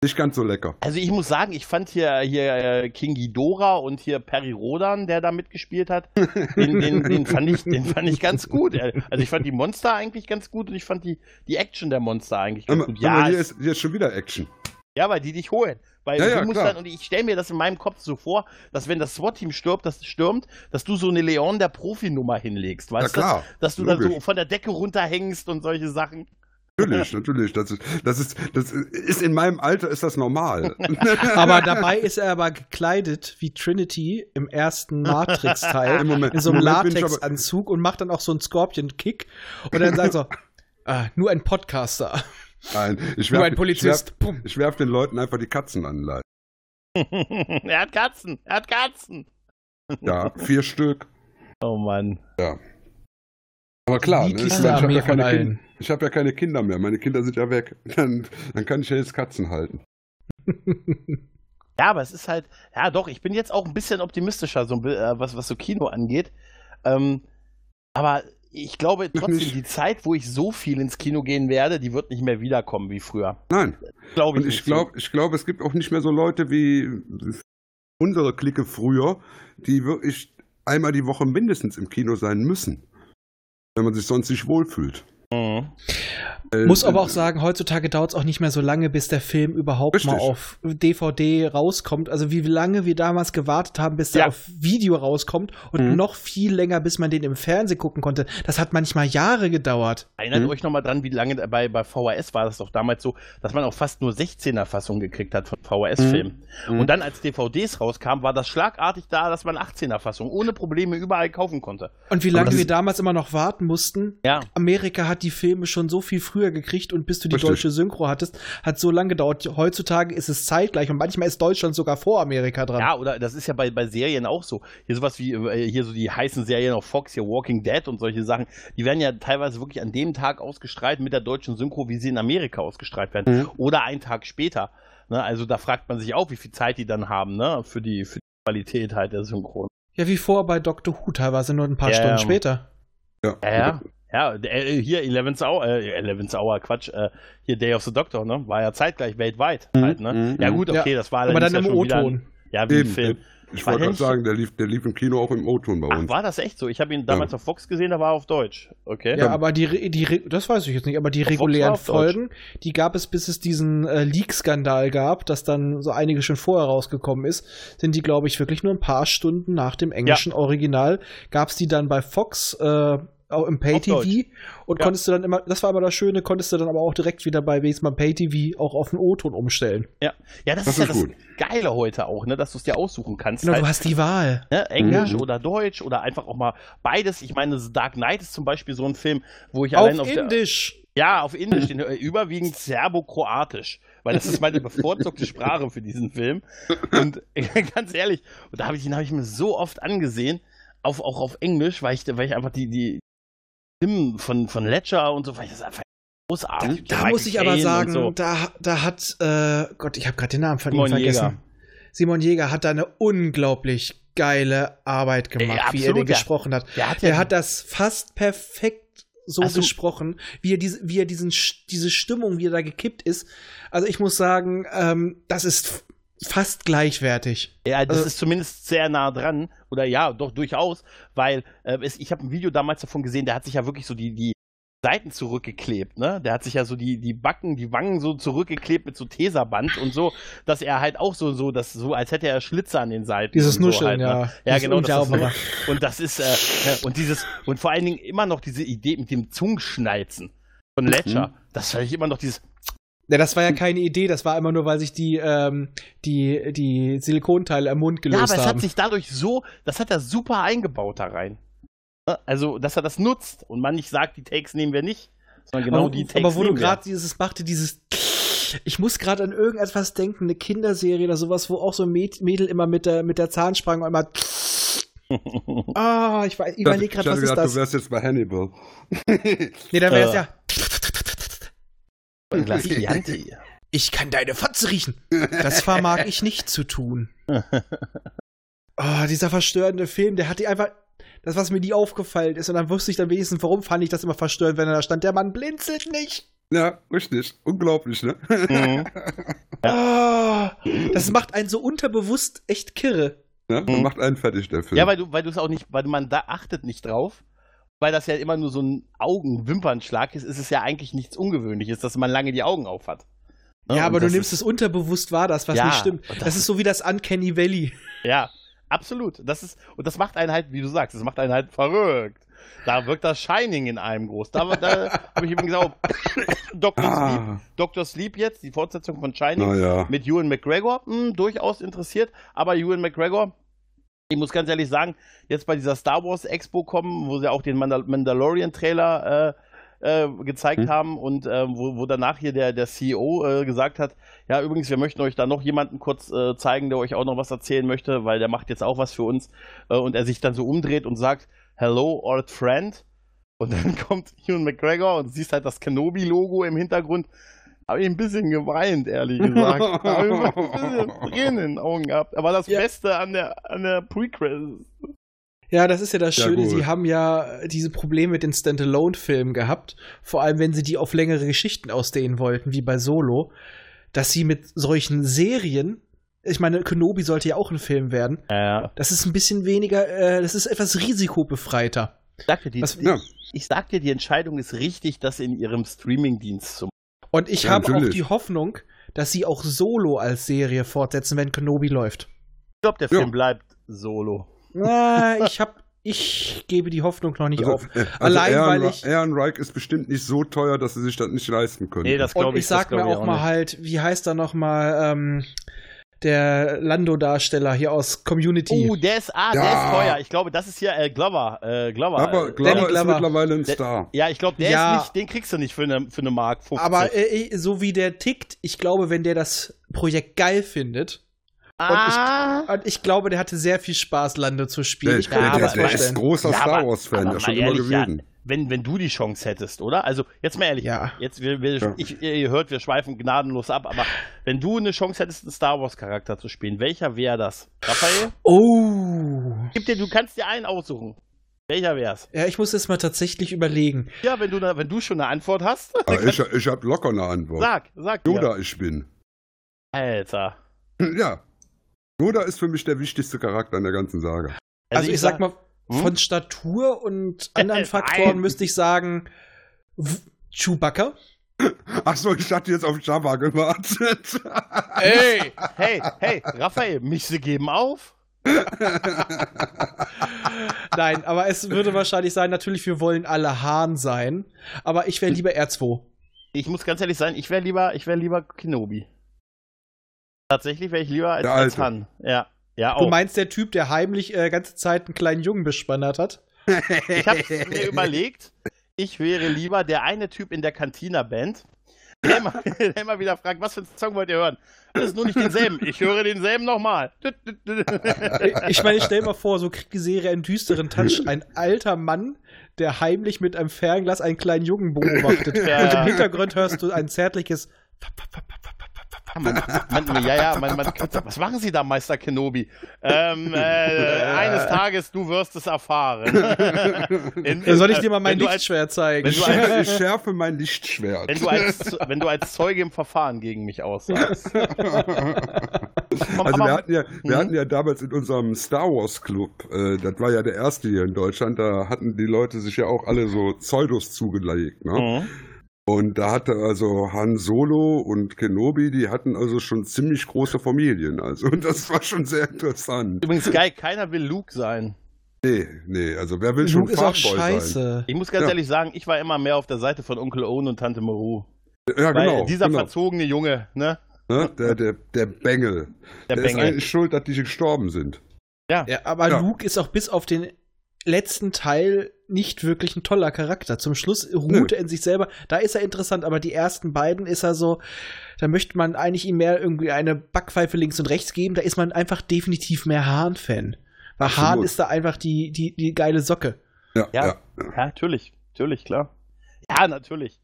Nicht ganz so lecker. Also ich muss sagen, ich fand hier, hier äh, King Ghidorah und hier Perry Rodan, der da mitgespielt hat, den, den, den, fand ich, den fand ich ganz gut. Also ich fand die Monster eigentlich ganz gut und ich fand die, die Action der Monster eigentlich ganz mal, gut. Ja, hier, ist, hier ist schon wieder Action. Ja, weil die dich holen. Weil Ja, du ja, musst klar. dann, und ich stelle mir das in meinem Kopf so vor, dass wenn das SWAT-Team stirbt, das stürmt, dass du so eine Leon der Profi-Nummer hinlegst, weißt du? klar. Dass du dann so logisch. von der Decke runterhängst und solche Sachen. Natürlich, natürlich. Das ist, das ist, das ist in meinem Alter ist das normal. Aber dabei ist er aber gekleidet wie Trinity im ersten Matrix-Teil. Im Moment- in so einem Latexanzug und macht dann auch so einen Scorpion-Kick. Und dann sagt so, ah, nur ein Podcaster, Nein, ich werf, ein Polizist. Ich werf, ich werf den Leuten einfach die Katzen an. den Leib. er hat Katzen, er hat Katzen. Ja, vier Stück. Oh Mann. Aber klar, ne, ich, ich habe ja, hab ja keine Kinder mehr. Meine Kinder sind ja weg. Dann, dann kann ich ja jetzt Katzen halten. Ja, aber es ist halt, ja doch, ich bin jetzt auch ein bisschen optimistischer, so, äh, was, was so Kino angeht. Ähm, aber ich glaube trotzdem, die Zeit, wo ich so viel ins Kino gehen werde, die wird nicht mehr wiederkommen wie früher. Nein. Glaube ich Und ich nicht so. glaube, ich glaube, es gibt auch nicht mehr so Leute wie unsere Clique früher, die wirklich einmal die Woche mindestens im Kino sein müssen. Wenn man sich sonst nicht wohlfühlt. Mhm. Muss aber äh, auch sagen, heutzutage dauert es auch nicht mehr so lange, bis der Film überhaupt Richtig. mal auf DVD rauskommt. Also wie lange wir damals gewartet haben, bis der Ja. auf Video rauskommt und Mhm. noch viel länger, bis man den im Fernsehen gucken konnte. Das hat manchmal Jahre gedauert. Erinnert Mhm. euch nochmal dran, wie lange bei, bei VHS war das doch damals so, dass man auch fast nur 16er-Fassungen gekriegt hat von VHS-Filmen. Mhm. Und dann, als DVDs rauskamen, war das schlagartig da, dass man 18er-Fassungen ohne Probleme überall kaufen konnte. Und wie lange wir damals immer noch warten mussten. Ja. Amerika hat die Filme schon so viel früher früher gekriegt und bis du die Richtig. deutsche Synchro hattest, hat so lange gedauert. Heutzutage ist es zeitgleich und manchmal ist Deutschland sogar vor Amerika dran. Ja, oder das ist ja bei, bei Serien auch so. Hier sowas wie, äh, hier so die heißen Serien auf Fox, hier Walking Dead und solche Sachen, die werden ja teilweise wirklich an dem Tag ausgestrahlt mit der deutschen Synchro, wie sie in Amerika ausgestrahlt werden. Mhm. Oder einen Tag später. Ne? Also da fragt man sich auch, wie viel Zeit die dann haben, ne? Für die, für die Qualität halt der Synchron. Ja, wie vor bei Doctor Who, teilweise nur ein paar Ja, Stunden später. Ja. Ja, ja. Ja, der, äh, hier 11th Hour, äh, 11th Hour, Quatsch, äh, hier Day of the Doctor, ne? War ja zeitgleich weltweit Mhm, halt, ne? mhm, Ja mhm. gut, okay, das war Aber dann im ja wieder O-Ton. Ja, wie ein Eben, Film. Ich War wollte gerade sagen, der lief, der lief im Kino auch im O-Ton bei Ach, uns. war das echt so? Ich habe ihn damals auf Fox gesehen, da war er auf Deutsch. Okay. Ja, aber die, re- die, das weiß ich jetzt nicht, aber die Auf regulären auf Deutsch. Folgen, die gab es, bis es diesen äh, Leak-Skandal gab, dass dann so einige schon vorher rausgekommen ist, sind die, glaube ich, wirklich nur ein paar Stunden nach dem englischen Original, gab es die dann bei Fox äh, auch im Pay-TV und Ja. konntest du dann immer, das war aber das Schöne, konntest du dann aber auch direkt wieder bei beim Pay-TV auch auf den O-Ton umstellen. Ja, ja das, Das ist ja ist das gut. Geile heute auch, ne, dass du es dir aussuchen kannst. Genau, halt, du hast die Wahl. ne, Englisch Ja. oder Deutsch oder einfach auch mal beides. Ich meine, The Dark Knight ist zum Beispiel so ein Film, wo ich Auf, allein auf der, Indisch. Ja, auf Indisch, den, äh, überwiegend Serbo-Kroatisch. Weil das ist meine bevorzugte Sprache für diesen Film. Und ganz ehrlich, und da habe ich ihn hab ich mir so oft angesehen, auf, auch auf Englisch, weil ich, weil ich einfach die, die Stimmen von, von Ledger und so, ich das einfach großartig. Da Michael muss ich aber sagen, so. da, da hat, äh, Gott, ich habe gerade den Namen von ihm Simon vergessen. Jäger. Simon Jäger hat da eine unglaublich geile Arbeit gemacht, Ey, wie er den gesprochen hat. Der hat ja Er hat das fast perfekt so Also- gesprochen, wie er, diese, wie er diesen, diese Stimmung, wie er da gekippt ist. Also ich muss sagen, ähm, das ist fast gleichwertig. Ja, das Also- ist zumindest sehr nah dran. Oder ja, doch durchaus, weil äh, es, ich habe ein Video damals davon gesehen, der hat sich ja wirklich so die, die Seiten zurückgeklebt, ne? Der hat sich ja so die, die Backen, die Wangen so zurückgeklebt mit so Teserband und so, dass er halt auch so, so, das, so, als hätte er Schlitze an den Seiten. Dieses so Nuscheln, halt, ne? ja. Ja, Das ist genau. Das ist, und das ist, äh, ja, und dieses, und vor allen Dingen immer noch diese Idee mit dem Zungenschnalzen von Ledger. Mhm. Das fand ich immer noch dieses, Ja, das war ja keine Idee, das war immer nur, weil sich die, ähm, die, die Silikonteile am Mund Ja, gelöst aber es haben. hat sich dadurch so, das hat er super eingebaut da rein. Ne? Also, dass er das nutzt und man nicht sagt, die Takes nehmen wir nicht, sondern genau aber, die Takes aber wo du nehmen gerade dieses machte, dieses ich muss gerade an irgendetwas denken, eine Kinderserie oder sowas, wo auch so ein Mäd- Mädel immer mit der, mit der Zahnspange und immer Ah, ich, weiß- ich überlege gerade, was ist gedacht, das? du wärst jetzt bei Hannibal. Nee, dann wäre es Äh. ja. Ein Glas Chianti. Ich kann deine Fotze riechen. Das vermag ich nicht zu tun. Oh, dieser verstörende Film, der hat die einfach. Das, was mir nie aufgefallen ist, und dann wusste ich dann wenigstens, warum fand ich das immer verstörend, wenn er da stand. Der Mann blinzelt nicht. Ja, richtig. Unglaublich, ne? Mhm. Ah, das macht einen so unterbewusst echt kirre. Ja, Mhm. Macht einen fertig, der Film. Ja, weil du, weil du es auch nicht, weil man da achtet nicht drauf. Weil das ja immer nur so ein Augenwimpernschlag ist, ist es ja eigentlich nichts Ungewöhnliches, dass man lange die Augen auf hat. Ne? Ja, Und aber du nimmst es unterbewusst wahr, das, was Ja, nicht stimmt. Das, das ist so wie das Uncanny Valley. Ja, absolut. Das ist, und das macht einen halt, wie du sagst, das macht einen halt verrückt. Da wirkt das Shining in einem groß. Da, da habe ich übrigens auch Dr. Sleep, ah, Dr. Sleep jetzt, die Fortsetzung von Shining. naja. mit Ewan McGregor hm, durchaus interessiert, aber Ewan McGregor, ich muss ganz ehrlich sagen, jetzt bei dieser Star Wars Expo kommen, wo sie auch den Mandal Mandalorian Trailer äh, äh, gezeigt Hm. haben und äh, wo, wo danach hier der, der CEO äh, gesagt hat, ja übrigens, wir möchten euch da noch jemanden kurz äh, zeigen, der euch auch noch was erzählen möchte, weil der macht jetzt auch was für uns äh, und er sich dann so umdreht und sagt, hello old friend und dann kommt Ewan McGregor und siehst halt das Kenobi-Logo im Hintergrund habe ich ein bisschen geweint, ehrlich gesagt. habe ich ein bisschen Tränen in den Augen gehabt. Aber das Ja. Beste an der, an der Prequel. Ja, das ist ja das Ja, Schöne. gut. Sie haben ja diese Probleme mit den Standalone-Filmen gehabt. Vor allem, wenn sie die auf längere Geschichten ausdehnen wollten, wie bei Solo. Dass sie mit solchen Serien, ich meine, Kenobi sollte ja auch ein Film werden, Ja. das ist ein bisschen weniger, äh, das ist etwas risikobefreiter. Ich sag dir, die, Was- Ja. ich sag dir, die Entscheidung ist richtig, das in ihrem Streamingdienst zu machen. Und ich Ja, habe auch die Hoffnung, dass sie auch Solo als Serie fortsetzen, wenn Kenobi läuft. Ich glaube, der Ja. Film bleibt solo. Na, ich hab, ich gebe die Hoffnung noch nicht Also, auf. äh, also Allein, Aaron, weil ich- Aaron Reich ist bestimmt nicht so teuer, dass sie sich das nicht leisten können. Nee, das Und glaube ich ich sag mir ich auch mal nicht. halt, wie heißt er noch mal, ähm, der Lando-Darsteller hier aus Community. Oh, der ist, ah, der Ja. ist teuer. Ich glaube, das ist hier äh, Glover. Äh, Glover. Aber äh, Glover ist Glover. mittlerweile ein der- Star. Ja, ich glaube, der Ja. ist nicht, den kriegst du nicht für eine, für eine Mark 50. Aber äh, so wie der tickt, ich glaube, wenn der das Projekt geil findet, ah, und ich glaube, der hatte sehr viel Spaß, Lando zu spielen. Der, ich kann der, mir der, das der ist großer Ja, Star Wars-Fan, ja schon mal immer ehrlich, ja, gewesen. Wenn, wenn du die Chance hättest, oder? Also, jetzt mal ehrlich, Ja. jetzt, wir, wir, Ja. ich, ihr hört, wir schweifen gnadenlos ab, aber wenn du eine Chance hättest, einen Star Wars-Charakter zu spielen, welcher wäre das? Raphael? Oh. Gib dir, du kannst dir einen aussuchen. Welcher wär's? Ja, ich muss jetzt mal tatsächlich überlegen. Ja, wenn du, ne- wenn du schon eine Antwort hast, Aber ich, ich habe locker eine Antwort. sag, sag. Yoda ich bin. Alter. Ja. Yoda ist für mich der wichtigste Charakter in der ganzen Sage. Also, ich sag mal, Hm? von Statur und anderen Nein. Faktoren müsste ich sagen, Chewbacca. Ach so, ich hatte jetzt auf Jabba gewartet. Ey! Hey, hey, Raphael, mich sie geben auf? Nein, aber es würde wahrscheinlich sein, natürlich, wir wollen alle Hahn sein, aber ich wäre lieber R2. Ich muss ganz ehrlich sein, ich wäre lieber, ich wäre lieber Kenobi. Tatsächlich wäre ich lieber als, als Alte. Han. Ja, ja Du auch. meinst der Typ, der heimlich äh, ganze Zeit einen kleinen Jungen bespannert hat? Ich habe mir überlegt, ich wäre lieber der eine Typ in der Cantina-Band, der immer, der immer wieder fragt, was für einen Song wollt ihr hören? Das ist nur nicht denselben. Ich höre denselben nochmal. Ich meine, ich stell mal vor, so kriegt die Serie einen düsteren Touch. Ein alter Mann, der heimlich mit einem Fernglas einen kleinen Jungen beobachtet. Ja, Und im Hintergrund hörst du ein zärtliches. Man, man, ja, ja, man, man, was machen Sie da, Meister Kenobi? Ähm, äh, eines Tages, du wirst es erfahren. In- Ja, soll ich dir mal mein du als- Lichtschwert zeigen? wenn Ich, du schär, ich schärfe mein Lichtschwert. Wenn du, als, wenn du als Zeuge im Verfahren gegen mich aussagst. Also wir hatten ja, wir Mhm. hatten ja damals in unserem Star Wars Club, äh, das war ja der erste hier in Deutschland, da hatten die Leute sich ja auch alle so Pseudos zugelegt. Ne? Mhm. Und da hatte also Han Solo und Kenobi, die hatten also schon ziemlich große Familien. Also und das war schon sehr interessant. Übrigens geil, keiner will Luke sein. Nee, nee, also wer will schon Luke ist auch Farboy sein? scheiße. Ich muss ganz Ja. ehrlich sagen, ich war immer mehr auf der Seite von Onkel Owen und Tante Maru. Ja, Weil genau. dieser genau. verzogene Junge, ne? Ne? Der, der, der Bengel. Der, Der, ist Bengel. eigentlich schuld, dass die gestorben sind. Ja, aber Ja. Luke ist auch bis auf den letzten Teil nicht wirklich ein toller Charakter. Zum Schluss ruht Nö. er in sich selber. Da ist er interessant, aber die ersten beiden ist er so, da möchte man eigentlich ihm mehr irgendwie eine Backpfeife links und rechts geben. Da ist man einfach definitiv mehr Hahn-Fan. Weil Absolut. Hahn ist da einfach die, die, die geile Socke. Ja, Ja. ja. Ja, natürlich. Natürlich, klar. Ja, natürlich.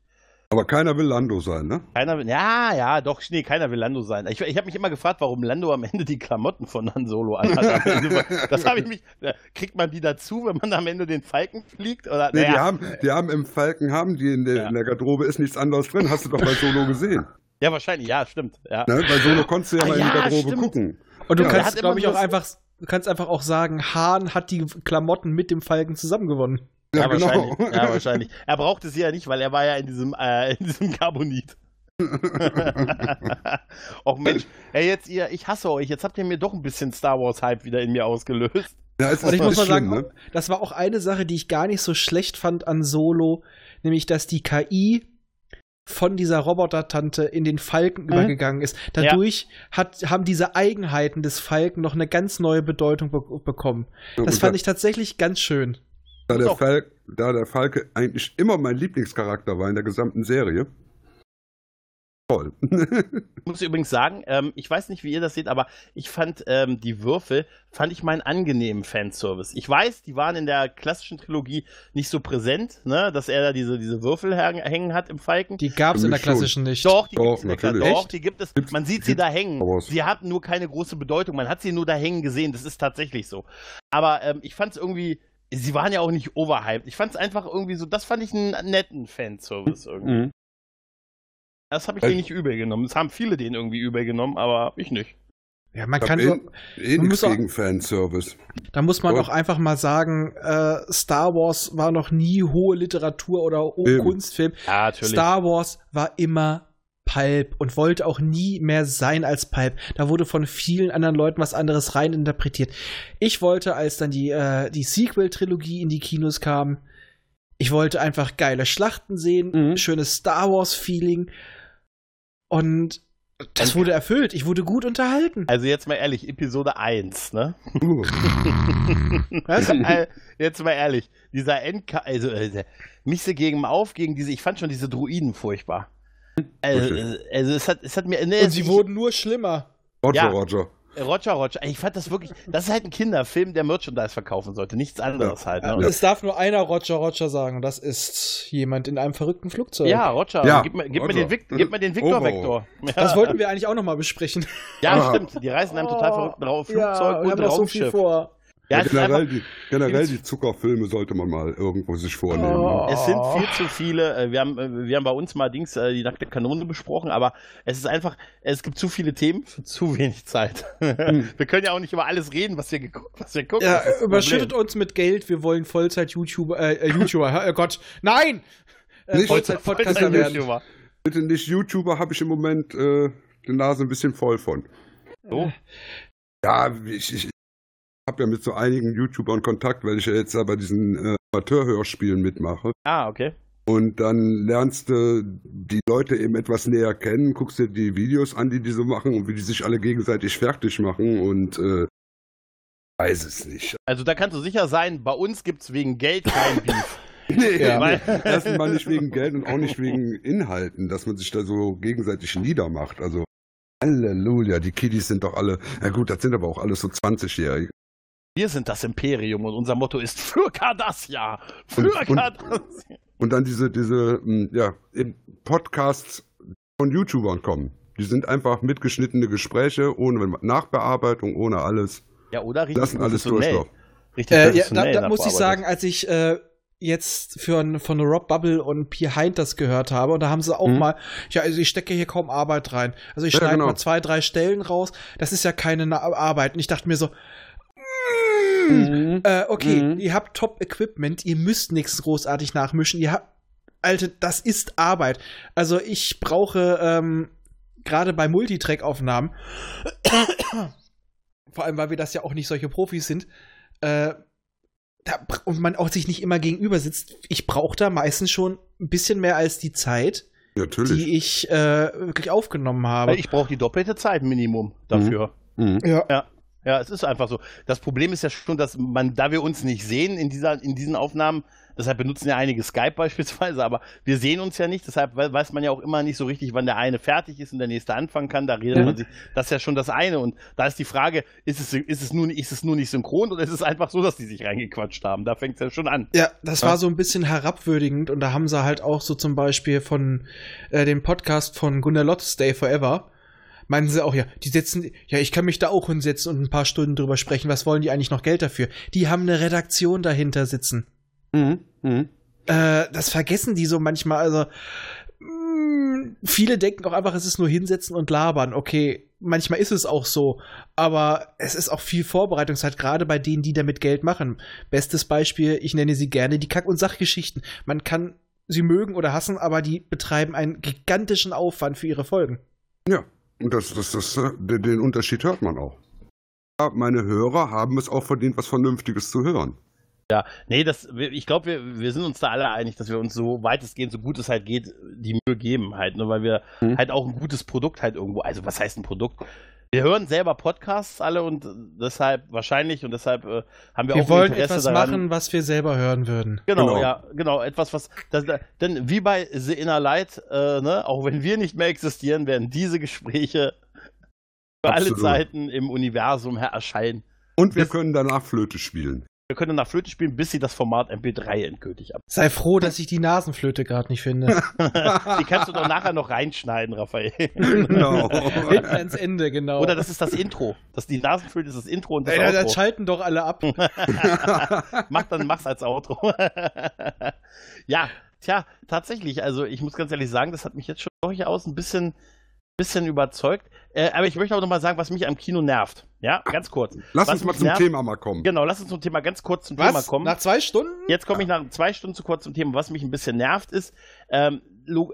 Aber keiner will Lando sein, ne? Keiner will, ja, ja, doch, nee, keiner will Lando sein. Ich, ich habe mich immer gefragt, warum Lando am Ende die Klamotten von Han Solo anhat. das habe ich mich, äh, kriegt man die dazu, wenn man am Ende den Falken fliegt? Oder, Nee, die, naja, haben, die haben im Falken, haben die in der, Ja. in der Garderobe ist nichts anderes drin. Hast du doch bei Solo gesehen. ja, wahrscheinlich, ja, stimmt. Ja. Ne? Bei Solo konntest du ja Ah, mal in die ja, Garderobe stimmt. gucken. Und du Ja. Kannst, glaube ich, auch einfach, du kannst einfach auch sagen, Hahn hat die Klamotten mit dem Falken zusammengewonnen. Ja, genau. wahrscheinlich. Ja, wahrscheinlich. Er brauchte sie ja nicht, weil er war ja in diesem, äh, in diesem Carbonit. Och Mensch, ey, jetzt ihr, ich hasse euch, jetzt habt ihr mir doch ein bisschen Star Wars Hype wieder in mir ausgelöst. Ja, es Und ich ist muss mal schlimm, sagen, ne? das war auch eine Sache, die ich gar nicht so schlecht fand an Solo, nämlich dass die KI von dieser Roboter-Tante in den Falken übergegangen ist. Dadurch hat, haben diese Eigenheiten des Falken noch eine ganz neue Bedeutung be bekommen. Das fand ich tatsächlich ganz schön. Da, der. Falk, da der Falke eigentlich immer mein Lieblingscharakter war in der gesamten Serie. Toll. Ich muss übrigens sagen, ähm, ich weiß nicht, wie ihr das seht, aber ich fand ähm, die Würfel, fand ich meinen angenehmen Fanservice. Ich weiß, die waren in der klassischen Trilogie nicht so präsent, ne, dass er da diese, diese Würfel hängen- hat im Falken. Die gab es in der klassischen nicht. Doch, die Doch, gibt's. Doch, die gibt es. Gibt's- Man sieht sie da hängen. Wars. Sie hatten nur keine große Bedeutung. Man hat sie nur da hängen gesehen. Das ist tatsächlich so. Aber ähm, ich fand es irgendwie. Sie waren ja auch nicht overhyped. Ich fand es einfach irgendwie so. Das fand ich einen netten Fanservice irgendwie. Mhm. Das habe ich Äh, denen nicht übel genommen. Das haben viele denen irgendwie übel genommen, aber ich nicht. Ja, man Ich kann hab so, eh, eh man muss auch- gegen Fanservice. da muss man auch einfach mal sagen, äh, Star Wars war noch nie hohe Literatur oder hohe Eben. Kunstfilm. Ja, Star Wars war immer Pulp und wollte auch nie mehr sein als Pulp. Da wurde von vielen anderen Leuten was anderes reininterpretiert. Ich wollte, als dann die, äh, die Sequel-Trilogie in die Kinos kam, ich wollte einfach geile Schlachten sehen, Mhm. schönes Star Wars-Feeling. Und Das wurde erfüllt. Ich wurde gut unterhalten. Also jetzt mal ehrlich, Episode 1, ne? Uh, Was? Äh, jetzt mal ehrlich, dieser Endka also äh, Mixe gegen auf gegen diese, ich fand schon diese Druiden furchtbar. Also, äh, also es hat, es hat mir, ne, Und sie ich, wurden nur schlimmer. Roger, Ja. Roger. Roger Roger, ich fand das wirklich, das ist halt ein Kinderfilm, der Merchandise verkaufen sollte, nichts anderes halt. Ne? Es darf nur einer Roger Roger sagen. Und das ist jemand in einem verrückten Flugzeug. Ja, Roger, Ja, gib, mir, gib, mir Roger. den, Vic, gib mir den Victor. Vektor. Ja, Das wollten wir eigentlich auch nochmal besprechen. ja stimmt, die reisen in einem total verrückten Flugzeug ja, wir und haben noch so viel Raumschiff. vor. Ja, Ja, generell einfach- die, generell die Zuckerfilme sollte man mal irgendwo sich vornehmen. Oh. ne? Es sind viel zu viele. äh, Wir haben, äh, wir haben bei uns mal Dings äh, die nackte Kanone besprochen, aber es ist einfach, es gibt zu viele Themen für zu wenig Zeit. wir können ja auch nicht über alles reden, was wir geguckt, was wir gucken. Ja, überschüttet Problem. uns mit Geld. Wir wollen Vollzeit-YouTuber, äh, äh, YouTuber, oh Gott, nein! Äh, Nicht- Vollzeit-Podcaster werden. YouTuber. Bitte nicht YouTuber, habe ich im Moment äh, die Nase ein bisschen voll von. So. Ja, ich, ich habe ja mit so einigen YouTubern Kontakt, weil ich ja jetzt ja bei diesen äh, Amateurhörspielen mitmache. Ah, okay. Und dann lernst du die Leute eben etwas näher kennen, guckst dir die Videos an, die die so machen und wie die sich alle gegenseitig fertig machen und äh, weiß es nicht. Also da kannst du sicher sein, bei uns gibt's wegen Geld kein Beef. Nee, Ja. Weil- erstens mal nicht wegen Geld und auch nicht wegen Inhalten, dass man sich da so gegenseitig niedermacht. Also Halleluja, die Kiddies sind doch alle, na gut, das sind aber auch alles so 20-Jährige. Wir sind das Imperium und unser Motto ist für Cardassia. Für Und- und- Cardassia. Und dann diese, diese, mh, ja, Podcasts von YouTubern kommen. Die sind einfach mitgeschnittene Gespräche, ohne Nachbearbeitung, ohne alles. Ja, oder? Richtig Lassen alles durchlaufen. Richtig Äh, ja, da, da muss ich sagen, als ich äh, jetzt für, von Rob Bubble und Pierre Heint das gehört habe, und da haben sie auch Mhm. mal, ja, also ich stecke hier kaum Arbeit rein. Also ich Ja, schneide genau. mal zwei, drei Stellen raus. Das ist ja keine Na Arbeit. Und ich dachte mir so, Mhm. äh, okay, Mhm. ihr habt Top-Equipment, ihr müsst nichts großartig nachmischen. Ihr habt, Alter, das ist Arbeit. Also ich brauche ähm, gerade bei Multitrack-Aufnahmen, vor allem weil wir das ja auch nicht solche Profis sind, äh, da, und man auch sich nicht immer gegenüber sitzt. Ich brauche da meistens schon ein bisschen mehr als die Zeit, Natürlich. die ich äh, wirklich aufgenommen habe. Ich brauche die doppelte Zeit Minimum dafür. Mhm. ja. Ja. Ja, es ist einfach so. Das Problem ist ja schon, dass man, da wir uns nicht sehen in, dieser, in diesen Aufnahmen, deshalb benutzen ja einige Skype beispielsweise, aber wir sehen uns ja nicht, deshalb we- weiß man ja auch immer nicht so richtig, wann der eine fertig ist und der nächste anfangen kann. Da redet Mhm. man sich. Das ist ja schon das eine. Und da ist die Frage, ist es, ist es, nur, ist es nur nicht synchron oder ist es einfach so, dass die sich reingequatscht haben? Da fängt es ja schon an. Ja, das Ja. war so ein bisschen herabwürdigend und da haben sie halt auch so zum Beispiel von äh, dem Podcast von Gunnar Lott, Stay Forever, meinen sie auch, ja, die setzen, ja, ich kann mich da auch hinsetzen und ein paar Stunden drüber sprechen, was wollen die eigentlich noch Geld dafür? Die haben eine Redaktion dahinter sitzen. Mhm. Mhm. Äh, das vergessen die so manchmal, also mh, viele denken auch einfach, es ist nur hinsetzen und labern. Okay, manchmal ist es auch so, aber es ist auch viel Vorbereitungszeit, gerade bei denen, die damit Geld machen. Bestes Beispiel, ich nenne sie gerne die Kack- und Sachgeschichten. Man kann sie mögen oder hassen, aber die betreiben einen gigantischen Aufwand für ihre Folgen. Ja, und das, das, das, äh, den Unterschied hört man auch. Meine Hörer haben es auch verdient, was Vernünftiges zu hören. Ja, nee, das, ich glaube, wir, wir sind uns da alle einig, dass wir uns so weitestgehend, so gut es halt geht, die Mühe geben halt, ne, weil wir Mhm. halt auch ein gutes Produkt halt irgendwo, also was heißt ein Produkt? Wir hören selber Podcasts alle und deshalb wahrscheinlich und deshalb äh, haben wir, Wir auch wollen Interesse etwas daran. machen, was wir selber hören würden. Genau, Genau. ja, genau, etwas, was, das, denn wie bei The Inner Light, äh, ne, auch wenn wir nicht mehr existieren, werden diese Gespräche für alle Absolut. Zeiten im Universum erscheinen. Und wir Das- können danach Flöte spielen. Wir können nach Flöte spielen, bis sie das Format MP3 endgültig ab. Sei froh, dass ich die Nasenflöte gerade nicht finde. Die kannst du doch nachher noch reinschneiden, Raphael. Genau. Hinten ans Ende, genau. Oder das ist das Intro. Das, die Nasenflöte ist das Intro und das Ey, dann schalten doch alle ab. Mach dann, mach's als Outro. ja, tja, tatsächlich. Also ich muss ganz ehrlich sagen, das hat mich jetzt schon durchaus ein bisschen, bisschen überzeugt. Äh, aber ich möchte auch noch mal sagen, was mich am Kino nervt. Ja, ganz kurz. Lass Was uns mal zum nervt- Thema mal kommen. Genau, lass uns zum Thema ganz kurz zum Thema Was? kommen. Nach zwei Stunden? Jetzt komme ich nach zwei Stunden zu kurz zum Thema. Was mich ein bisschen nervt, ist, ähm,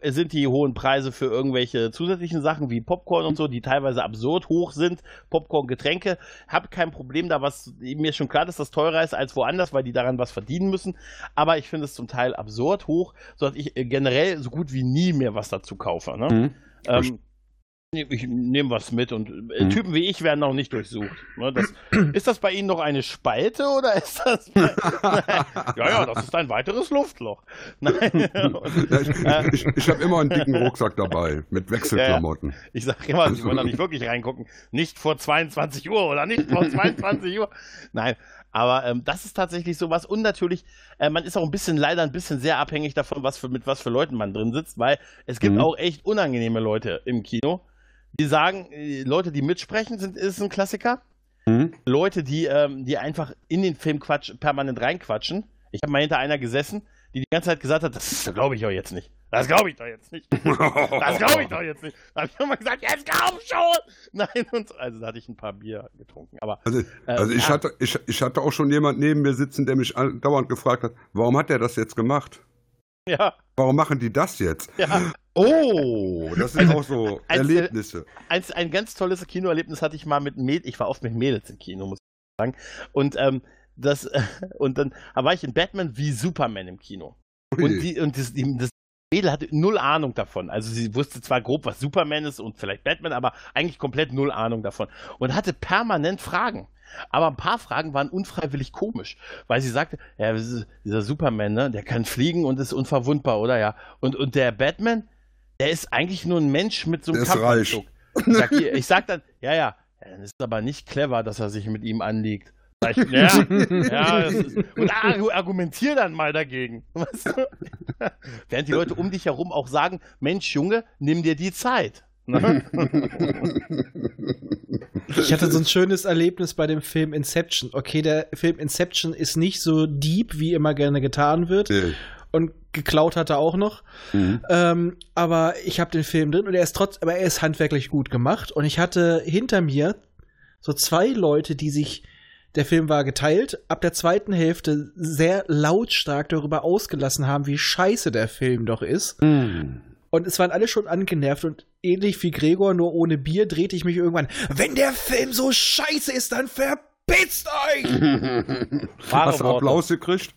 sind die hohen Preise für irgendwelche zusätzlichen Sachen wie Popcorn und so, die teilweise absurd hoch sind. Popcorn, Getränke. Hab kein Problem da, was mir ist schon klar, dass das teurer ist als woanders, weil die daran was verdienen müssen. Aber ich finde es zum Teil absurd hoch, sodass ich äh, generell so gut wie nie mehr was dazu kaufe. Ne? Mhm. Ähm, Ich nehme was mit und äh, Hm. Typen wie ich werden noch nicht durchsucht. Ne, das, ist das bei Ihnen noch eine Spalte oder ist das. Bei, ja, ja, das ist ein weiteres Luftloch. Nein. Und, Ja, ich ich, ich habe immer einen dicken Rucksack dabei mit Wechselklamotten. Ich sage immer, Sie wollen da nicht wirklich reingucken. Nicht vor 22 Uhr oder nicht vor 22 Uhr. Nein, aber ähm, das ist tatsächlich sowas. Und natürlich, äh, man ist auch ein bisschen, leider ein bisschen sehr abhängig davon, was für, mit was für Leuten man drin sitzt, weil es gibt Mhm. auch echt unangenehme Leute im Kino. Die sagen, äh, Leute, die mitsprechen, sind, ist ein Klassiker. Hm? Leute, die, ähm, die einfach in den Film quatsch, permanent reinquatschen. Ich habe mal hinter einer gesessen, die die ganze Zeit gesagt hat, das glaube ich doch jetzt nicht. Das glaube ich doch jetzt nicht. Das glaube ich doch jetzt nicht. Da habe ich immer gesagt, jetzt glaub schon! Nein, und so. also da hatte ich ein paar Bier getrunken. Aber Also, äh, also ich, ja, hatte, ich, ich hatte auch schon jemand neben mir sitzen, der mich dauernd gefragt hat, warum hat der das jetzt gemacht? ja, Warum machen die das jetzt? ja. Oh, das sind auch so als- Erlebnisse. Ein, ein ganz tolles Kinoerlebnis hatte ich mal mit Mädels. Ich war oft mit Mädels im Kino, muss ich sagen. Und ähm, das und dann war ich in Batman wie Superman im Kino. Und, Ui. die, und das, die, das Mädel hatte null Ahnung davon. Also sie wusste zwar grob, was Superman ist und vielleicht Batman, aber eigentlich komplett null Ahnung davon. Und hatte permanent Fragen. Aber ein paar Fragen waren unfreiwillig komisch, weil sie sagte, ja, dieser Superman, ne, der kann fliegen und ist unverwundbar, oder ja? Und, und der Batman, der ist eigentlich nur ein Mensch mit so einem. Kampfanzug. Ich sag, hier- ich sag dann, ja, ja, dann ist es aber nicht clever, dass er sich mit ihm anlegt. Sag ich, ja, ja, das ist, und argu- argumentier dann mal dagegen. Weißt du? Während die Leute um dich herum auch sagen, Mensch, Junge, nimm dir die Zeit. Ne? Ich hatte so ein schönes Erlebnis bei dem Film Inception. Okay, der Film Inception ist nicht so deep, wie immer gerne getan wird. Nee. Und geklaut hat er auch noch. Mhm. Ähm, aber ich habe den Film drin und er ist trotz, aber er ist handwerklich gut gemacht. Und ich hatte hinter mir so zwei Leute, die sich, der Film war geteilt, ab der zweiten Hälfte sehr lautstark darüber ausgelassen haben, wie scheiße der Film doch ist. Mhm. Und es waren alle schon angenervt und ähnlich wie Gregor, nur ohne Bier, drehte ich mich irgendwann. Wenn der Film so scheiße ist, dann verpisst euch! Hast du. Applaus gekriegt?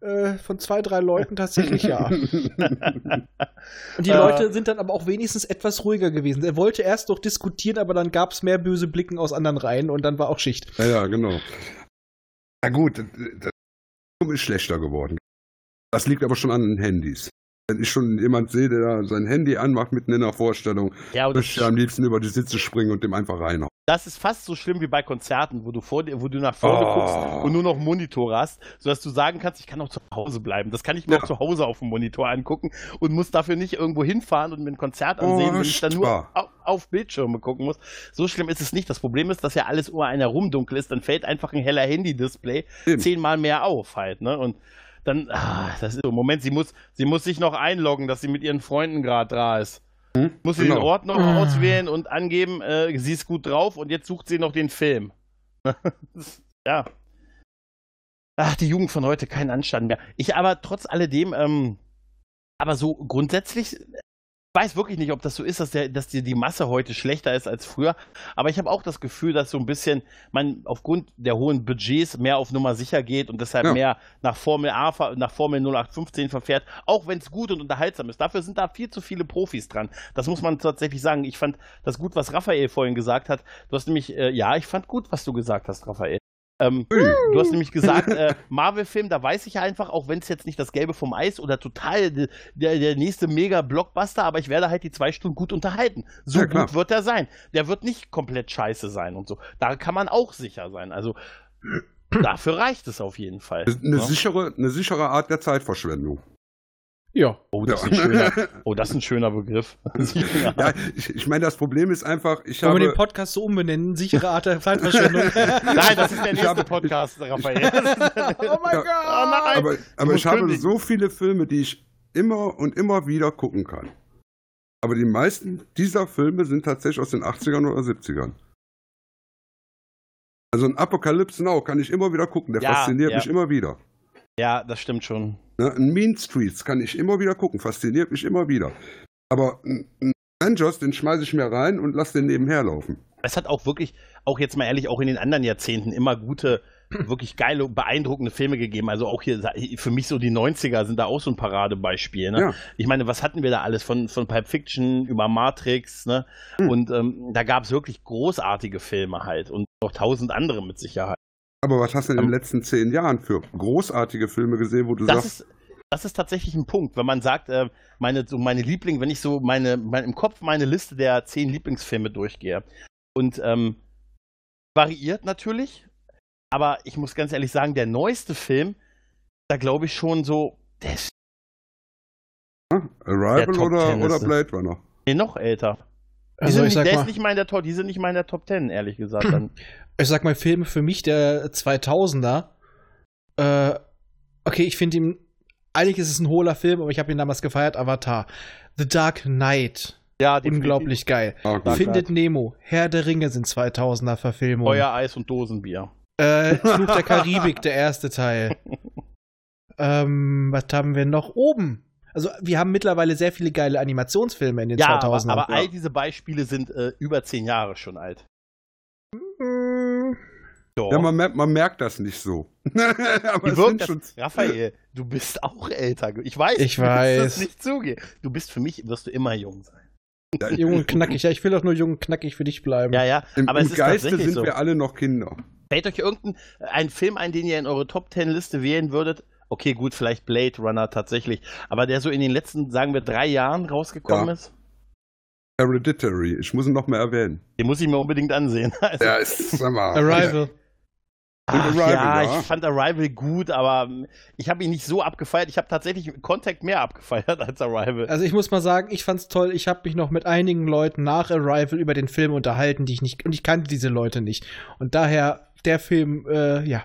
Äh, von zwei, drei Leuten tatsächlich ja. Und die Äh. Leute sind dann aber auch wenigstens etwas ruhiger gewesen. Er wollte erst noch diskutieren, aber dann gab es mehr böse Blicken aus anderen Reihen und dann war auch Schicht. Ja, ja, genau. Na gut, das ist schlechter geworden. Das liegt aber schon an den Handys. Wenn ich schon jemand sehe, der da sein Handy anmacht mitten in der Vorstellung, Ja, möchte ich am liebsten über die Sitze springen und dem einfach reinhauen. Das ist fast so schlimm wie bei Konzerten, wo du, vor dir, wo du nach vorne Oh. guckst und nur noch Monitor hast, sodass du sagen kannst, ich kann auch zu Hause bleiben. Das kann ich mir Ja. auch zu Hause auf dem Monitor angucken und muss dafür nicht irgendwo hinfahren und mir ein Konzert ansehen, wenn ich dann nur auf, auf Bildschirme gucken muss. So schlimm ist es nicht. Das Problem ist, dass ja alles um einen herum dunkel ist, dann fällt einfach ein heller Handy-Display zehnmal mehr auf halt, ne? Und dann, ah, das ist so, Moment, sie muss, sie muss sich noch einloggen, dass sie mit ihren Freunden gerade da ist. Muss sie den Genau. Ort noch Ah. auswählen und angeben, äh, sie ist gut drauf und jetzt sucht sie noch den Film. ja. Ach, die Jugend von heute, kein Anstand mehr. Ich aber trotz alledem, ähm, aber so grundsätzlich, ich weiß wirklich nicht, ob das so ist, dass, der, dass die, die Masse heute schlechter ist als früher. Aber ich habe auch das Gefühl, dass so ein bisschen man aufgrund der hohen Budgets mehr auf Nummer sicher geht und deshalb Ja. mehr nach Formel A, nach Formel 0815 verfährt, auch wenn es gut und unterhaltsam ist. Dafür sind da viel zu viele Profis dran. Das muss man tatsächlich sagen. Ich fand das gut, was Raphael vorhin gesagt hat. Du hast nämlich, äh, ja, ich fand gut, was du gesagt hast, Raphael. Ähm. Du hast nämlich gesagt, äh, Marvel-Film, da weiß ich ja einfach, auch wenn es jetzt nicht das Gelbe vom Eis oder total de- der, der nächste Mega-Blockbuster, aber ich werde halt die zwei Stunden gut unterhalten. So Ja, gut wird er sein. Der wird nicht komplett scheiße sein und so. Da kann man auch sicher sein. Also dafür reicht es auf jeden Fall. Eine, ne? sichere, eine sichere Art der Zeitverschwendung. Ja. Oh, das ist ein schöner, oh, das ist ein schöner Begriff. Ja, ich, ich meine, das Problem ist einfach, ich Wollen wir den habe. Podcast so umbenennen? Sichere Art der Zeitverschwendung. Nein, das ist der Ich nächste habe- Podcast, Raphael. oh mein Ja. Gott! Oh nein. Aber, aber ich habe kündigen. so viele Filme, die ich immer und immer wieder gucken kann. Aber die meisten dieser Filme sind tatsächlich aus den 80ern oder 70ern. Also ein Apocalypse Now kann ich immer wieder gucken, der Ja, fasziniert ja. mich immer wieder. Ja, das stimmt schon. Ne? Ein Mean Streets kann ich immer wieder gucken, fasziniert mich immer wieder. Aber ein Avengers, den schmeiße ich mir rein und lasse den nebenher laufen. Es hat auch wirklich, auch jetzt mal ehrlich, auch in den anderen Jahrzehnten immer gute wirklich geile, beeindruckende Filme gegeben. Also auch hier, für mich so die 90er sind da auch so ein Paradebeispiel. Ne? Ja. Ich meine, was hatten wir da alles? Von, von Pulp Fiction über Matrix, ne? Hm. Und ähm, da gab es wirklich großartige Filme halt und noch tausend andere mit Sicherheit. Aber was hast du in den Ähm, letzten zehn Jahren für großartige Filme gesehen, wo du Das sagst, ist, das ist tatsächlich ein Punkt, wenn man sagt, äh, meine, so meine Liebling, wenn ich so meine, mein, im Kopf meine Liste der zehn Lieblingsfilme durchgehe. Und ähm, variiert natürlich, aber ich muss ganz ehrlich sagen, der neueste Film, da glaube ich schon so, der ist Arrival der oder, oder Blade Runner? nee, noch älter. Die Also sind ich nicht, sag der mal, ist nicht mal in der Top, die sind nicht mal in der Top 10, ehrlich gesagt. Dann. ich sag mal Filme für mich der 2000er. Äh, okay, ich finde ihn eigentlich ist es ein hohler Film, aber ich habe ihn damals gefeiert. Avatar, The Dark Knight, Ja, unglaublich geil. Dark Findet Nemo, Herr der Ringe sind 2000er Verfilmungen. Feuer, Eis und Dosenbier. Äh, Fluch der Karibik, der erste Teil. ähm, was haben wir noch oben? Also, wir haben mittlerweile sehr viele geile Animationsfilme in den Ja, aber, 2000ern. aber ja. all diese Beispiele sind äh, über zehn Jahre schon alt. Doch. Ja, man, merkt- man merkt das nicht so. Aber es sind das? schon. Raphael, du bist auch älter. Ich weiß, Ich weiß. das nicht zugeben. Du bist für mich, wirst du immer jung sein. Ja, jung und knackig. Ja, ich will doch nur jung und knackig für dich bleiben. Ja, ja, Im, aber im es ist Geiste tatsächlich sind so. wir alle noch Kinder. Fällt euch irgendein ein Film ein, den ihr in eure Top Ten Liste wählen würdet? Okay, gut, vielleicht Blade Runner tatsächlich, aber der so in den letzten, sagen wir, drei Jahren rausgekommen Ja. ist, Hereditary, ich muss ihn noch mehr erwähnen. den muss ich mir unbedingt ansehen. Also, Ja, ist, sag mal. Arrival. Ach, Arrival, ja, ja. ich fand Arrival gut, aber ich habe ihn nicht so abgefeiert. Ich habe tatsächlich Contact mehr abgefeiert als Arrival. Also ich muss mal sagen, ich fand's toll. Ich habe mich noch mit einigen Leuten nach Arrival über den Film unterhalten, die ich nicht und ich kannte diese Leute nicht. Und daher der Film, äh, ja.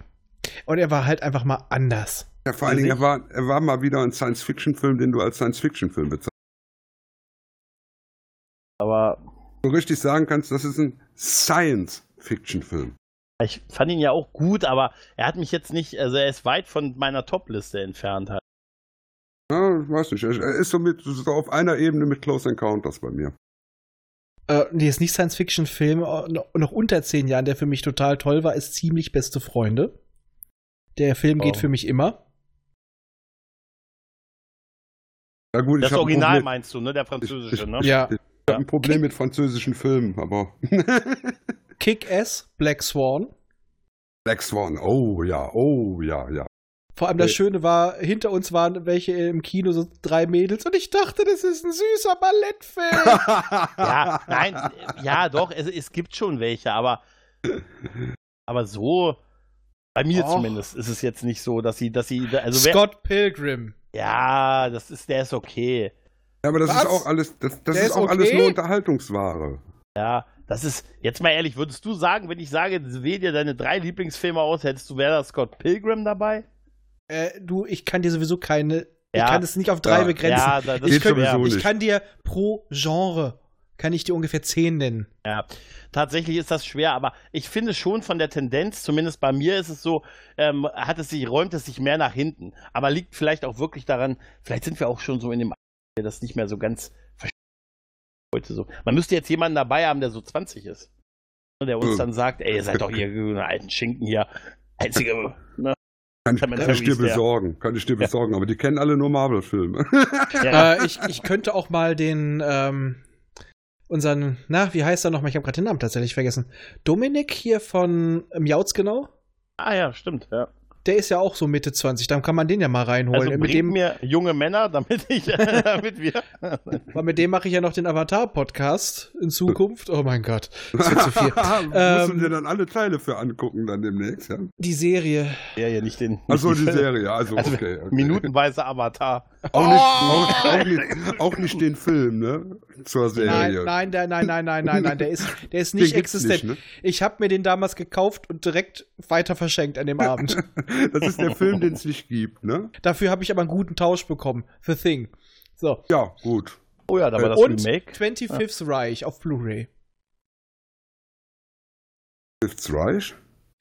Und er war halt einfach mal anders. Ja, vor allen Dingen, er war, er war mal wieder ein Science-Fiction-Film, den du als Science-Fiction-Film bezeichnest. Aber Du richtig sagen kannst, das ist ein Science-Fiction-Film. ich fand ihn ja auch gut, aber er hat mich jetzt nicht, also er ist weit von meiner Top-Liste entfernt. Halt. Ja, ich weiß nicht. Er ist so, mit, so auf einer Ebene mit Close Encounters bei mir. Äh, nee, ist nicht Science-Fiction-Film, äh, noch, noch unter zehn Jahren, der für mich total toll war, ist ziemlich beste Freunde. Der Film geht Oh. für mich immer. Ja, gut, Das ich Original Problem- meinst du, ne? Der französische, ich, ne? Ja. Ich habe ein Problem mit französischen Filmen, aber. Kick-Ass, Black Swan. Black Swan, oh ja, oh ja, ja. Vor allem das Äh. Schöne war, hinter uns waren welche im Kino, so drei Mädels, und ich dachte, das ist ein süßer Ballettfilm. Ja, nein, ja, doch, es, es gibt schon welche, aber, aber so, bei mir Och. zumindest, ist es jetzt nicht so, dass sie, dass sie, also wer, Scott Pilgrim. Ja, das ist, der ist okay. Ja, aber das Was? ist auch alles, das, das ist ist auch alles okay? nur Unterhaltungsware. Ja, das ist, jetzt mal ehrlich, würdest du sagen, wenn ich sage, wähl dir deine drei Lieblingsfilme aus, hättest du, wäre Scott Pilgrim dabei? Äh, du, ich kann dir sowieso keine, ich Ja. kann es nicht auf drei Ja. begrenzen. Ja, da, das ich, kann, ich kann dir pro Genre, kann ich dir ungefähr zehn nennen. Ja, tatsächlich ist das schwer, aber ich finde schon von der Tendenz, zumindest bei mir ist es so, ähm, hat es sich, räumt es sich mehr nach hinten. Aber liegt vielleicht auch wirklich daran, vielleicht sind wir auch schon so in dem Alter, der das nicht mehr so ganz versteht heute so. Man müsste jetzt jemanden dabei haben, der so 20 ist. Und der uns Hm. dann sagt, ey, ihr seid doch hier eine alten Schinken hier. Einzige, ne? Kann, ich- Cemetery kann ich dir besorgen, kann ich dir Ja. besorgen, aber die kennen alle nur Marvel-Filme. Ja, Äh, ich, ich könnte auch mal den, ähm, unseren, na, wie heißt er nochmal? Ich habe gerade den Namen tatsächlich vergessen. Dominik hier von Miauz genau. ah ja, stimmt, ja. Der ist ja auch so Mitte 20, dann kann man den ja mal reinholen. Also mit, dem, mir junge Männer, damit ich, damit wir. weil mit dem mache ich ja noch den Avatar-Podcast in Zukunft. Oh mein Gott, das wird zu viel. Ähm, du dir dann alle Teile für angucken dann demnächst, ja? Die Serie. Ja, ja, nicht den. Achso, die Serie, also, Also, okay, okay. Minutenweise Avatar. Auch nicht, auch, auch, nicht, auch nicht den Film, ne? Zur Nein, Serie. nein, der, nein, nein, nein, nein, nein, der ist, der ist nicht existent. nicht, ne? Ich habe mir den damals gekauft und direkt weiter verschenkt an dem Abend. Das ist der Film, den es nicht gibt, ne? Dafür habe ich aber einen guten Tausch bekommen. The Thing. So. Ja, gut. Oh ja, da war das und Remake. 25th Reich auf Blu-ray. Fifth Reich?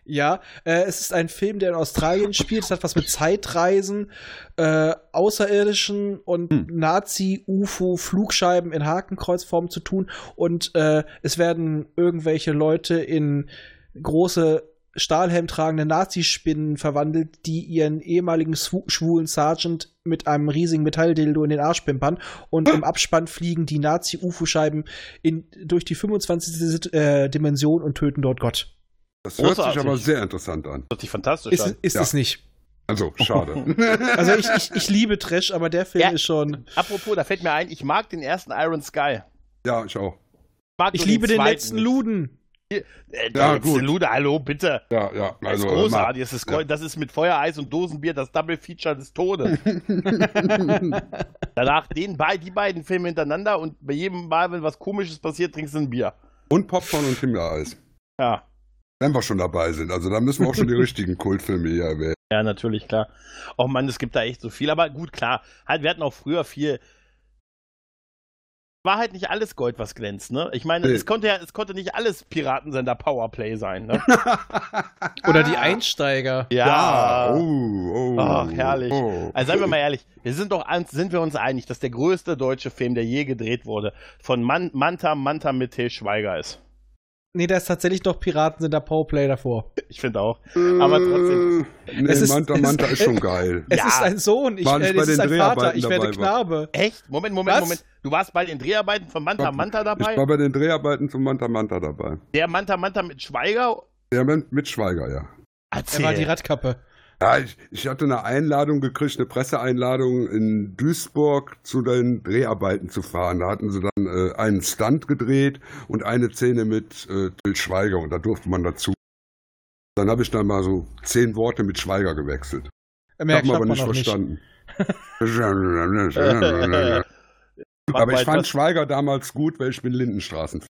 Ja, äh, es ist ein Film, der in Australien spielt. Es hat was mit Zeitreisen, äh, Außerirdischen und Hm. Nazi-UFO-Flugscheiben in Hakenkreuzform zu tun. Und äh, es werden irgendwelche Leute in große Stahlhelm tragende Nazispinnen verwandelt, die ihren ehemaligen schwulen Sergeant mit einem riesigen Metalldildo in den Arsch pimpern und im Abspann fliegen die Nazi-UFO-Scheiben durch die 25. Äh, Dimension und töten dort Gott. Das hört sich aber sehr interessant an. Das hört sich fantastisch ist, an. Ist ja. es nicht. Also, schade. also ich, ich, ich, liebe Trash, aber der Film ja, ist schon. Apropos, da fällt mir ein, ich mag den ersten Iron Sky. Ja, ich auch. Ich, ich liebe den, den letzten Luden. Äh, ja, gut. Lude, hallo, bitte. Ja, ja. Also, das ist großartig. Das ist, ja. das ist mit Feuereis und Dosenbier das Double Feature des Todes. Danach den, die beiden Filme hintereinander und bei jedem Mal, wenn was Komisches passiert, trinkst du ein Bier. Und Popcorn und Himbeereis. Ja. Wenn wir schon dabei sind. Also da müssen wir auch schon die richtigen Kultfilme hier erwähnen. Ja, natürlich, klar. Oh Mann, es gibt da echt so viel. Aber gut, klar. Halt, wir hatten auch früher viel war halt nicht alles Gold, was glänzt, ne? Ich meine, nee. es konnte ja, es konnte nicht alles Piratensender Powerplay sein, ne? Oder die Einsteiger. Ja. ja. Oh, oh, Ach, herrlich. Oh. Also seien wir mal ehrlich, wir sind doch sind wir uns einig, dass der größte deutsche Film, der je gedreht wurde, von Man Manta Manta mit Till Schweiger ist. Nee, da ist tatsächlich noch Piraten sind der Powerplay davor. Ich finde auch. Aber trotzdem. Nee, es ist, Manta Manta ist, ist schon geil. Es ja. ist ein Sohn, ich, äh, es ist ein Vater, ich werde Knabe. War. Echt? Moment, Moment, Was? Moment. Du warst bei den Dreharbeiten von Manta Manta dabei? Ich war bei den Dreharbeiten von Manta Manta dabei. Der Manta Manta mit Schweiger? Der mit Schweiger, ja. Erzähl. Er war die Radkappe. Ja, ich, ich hatte eine Einladung gekriegt, eine Presseeinladung in Duisburg zu den Dreharbeiten zu fahren. Da hatten sie dann äh, einen Stunt gedreht und eine Szene mit äh, Till Schweiger und da durfte man dazu. Dann habe ich dann mal so zehn Worte mit Schweiger gewechselt. Mehr Hab man aber nicht verstanden. aber ich fand Schweiger damals gut, weil ich bin Lindenstraßen.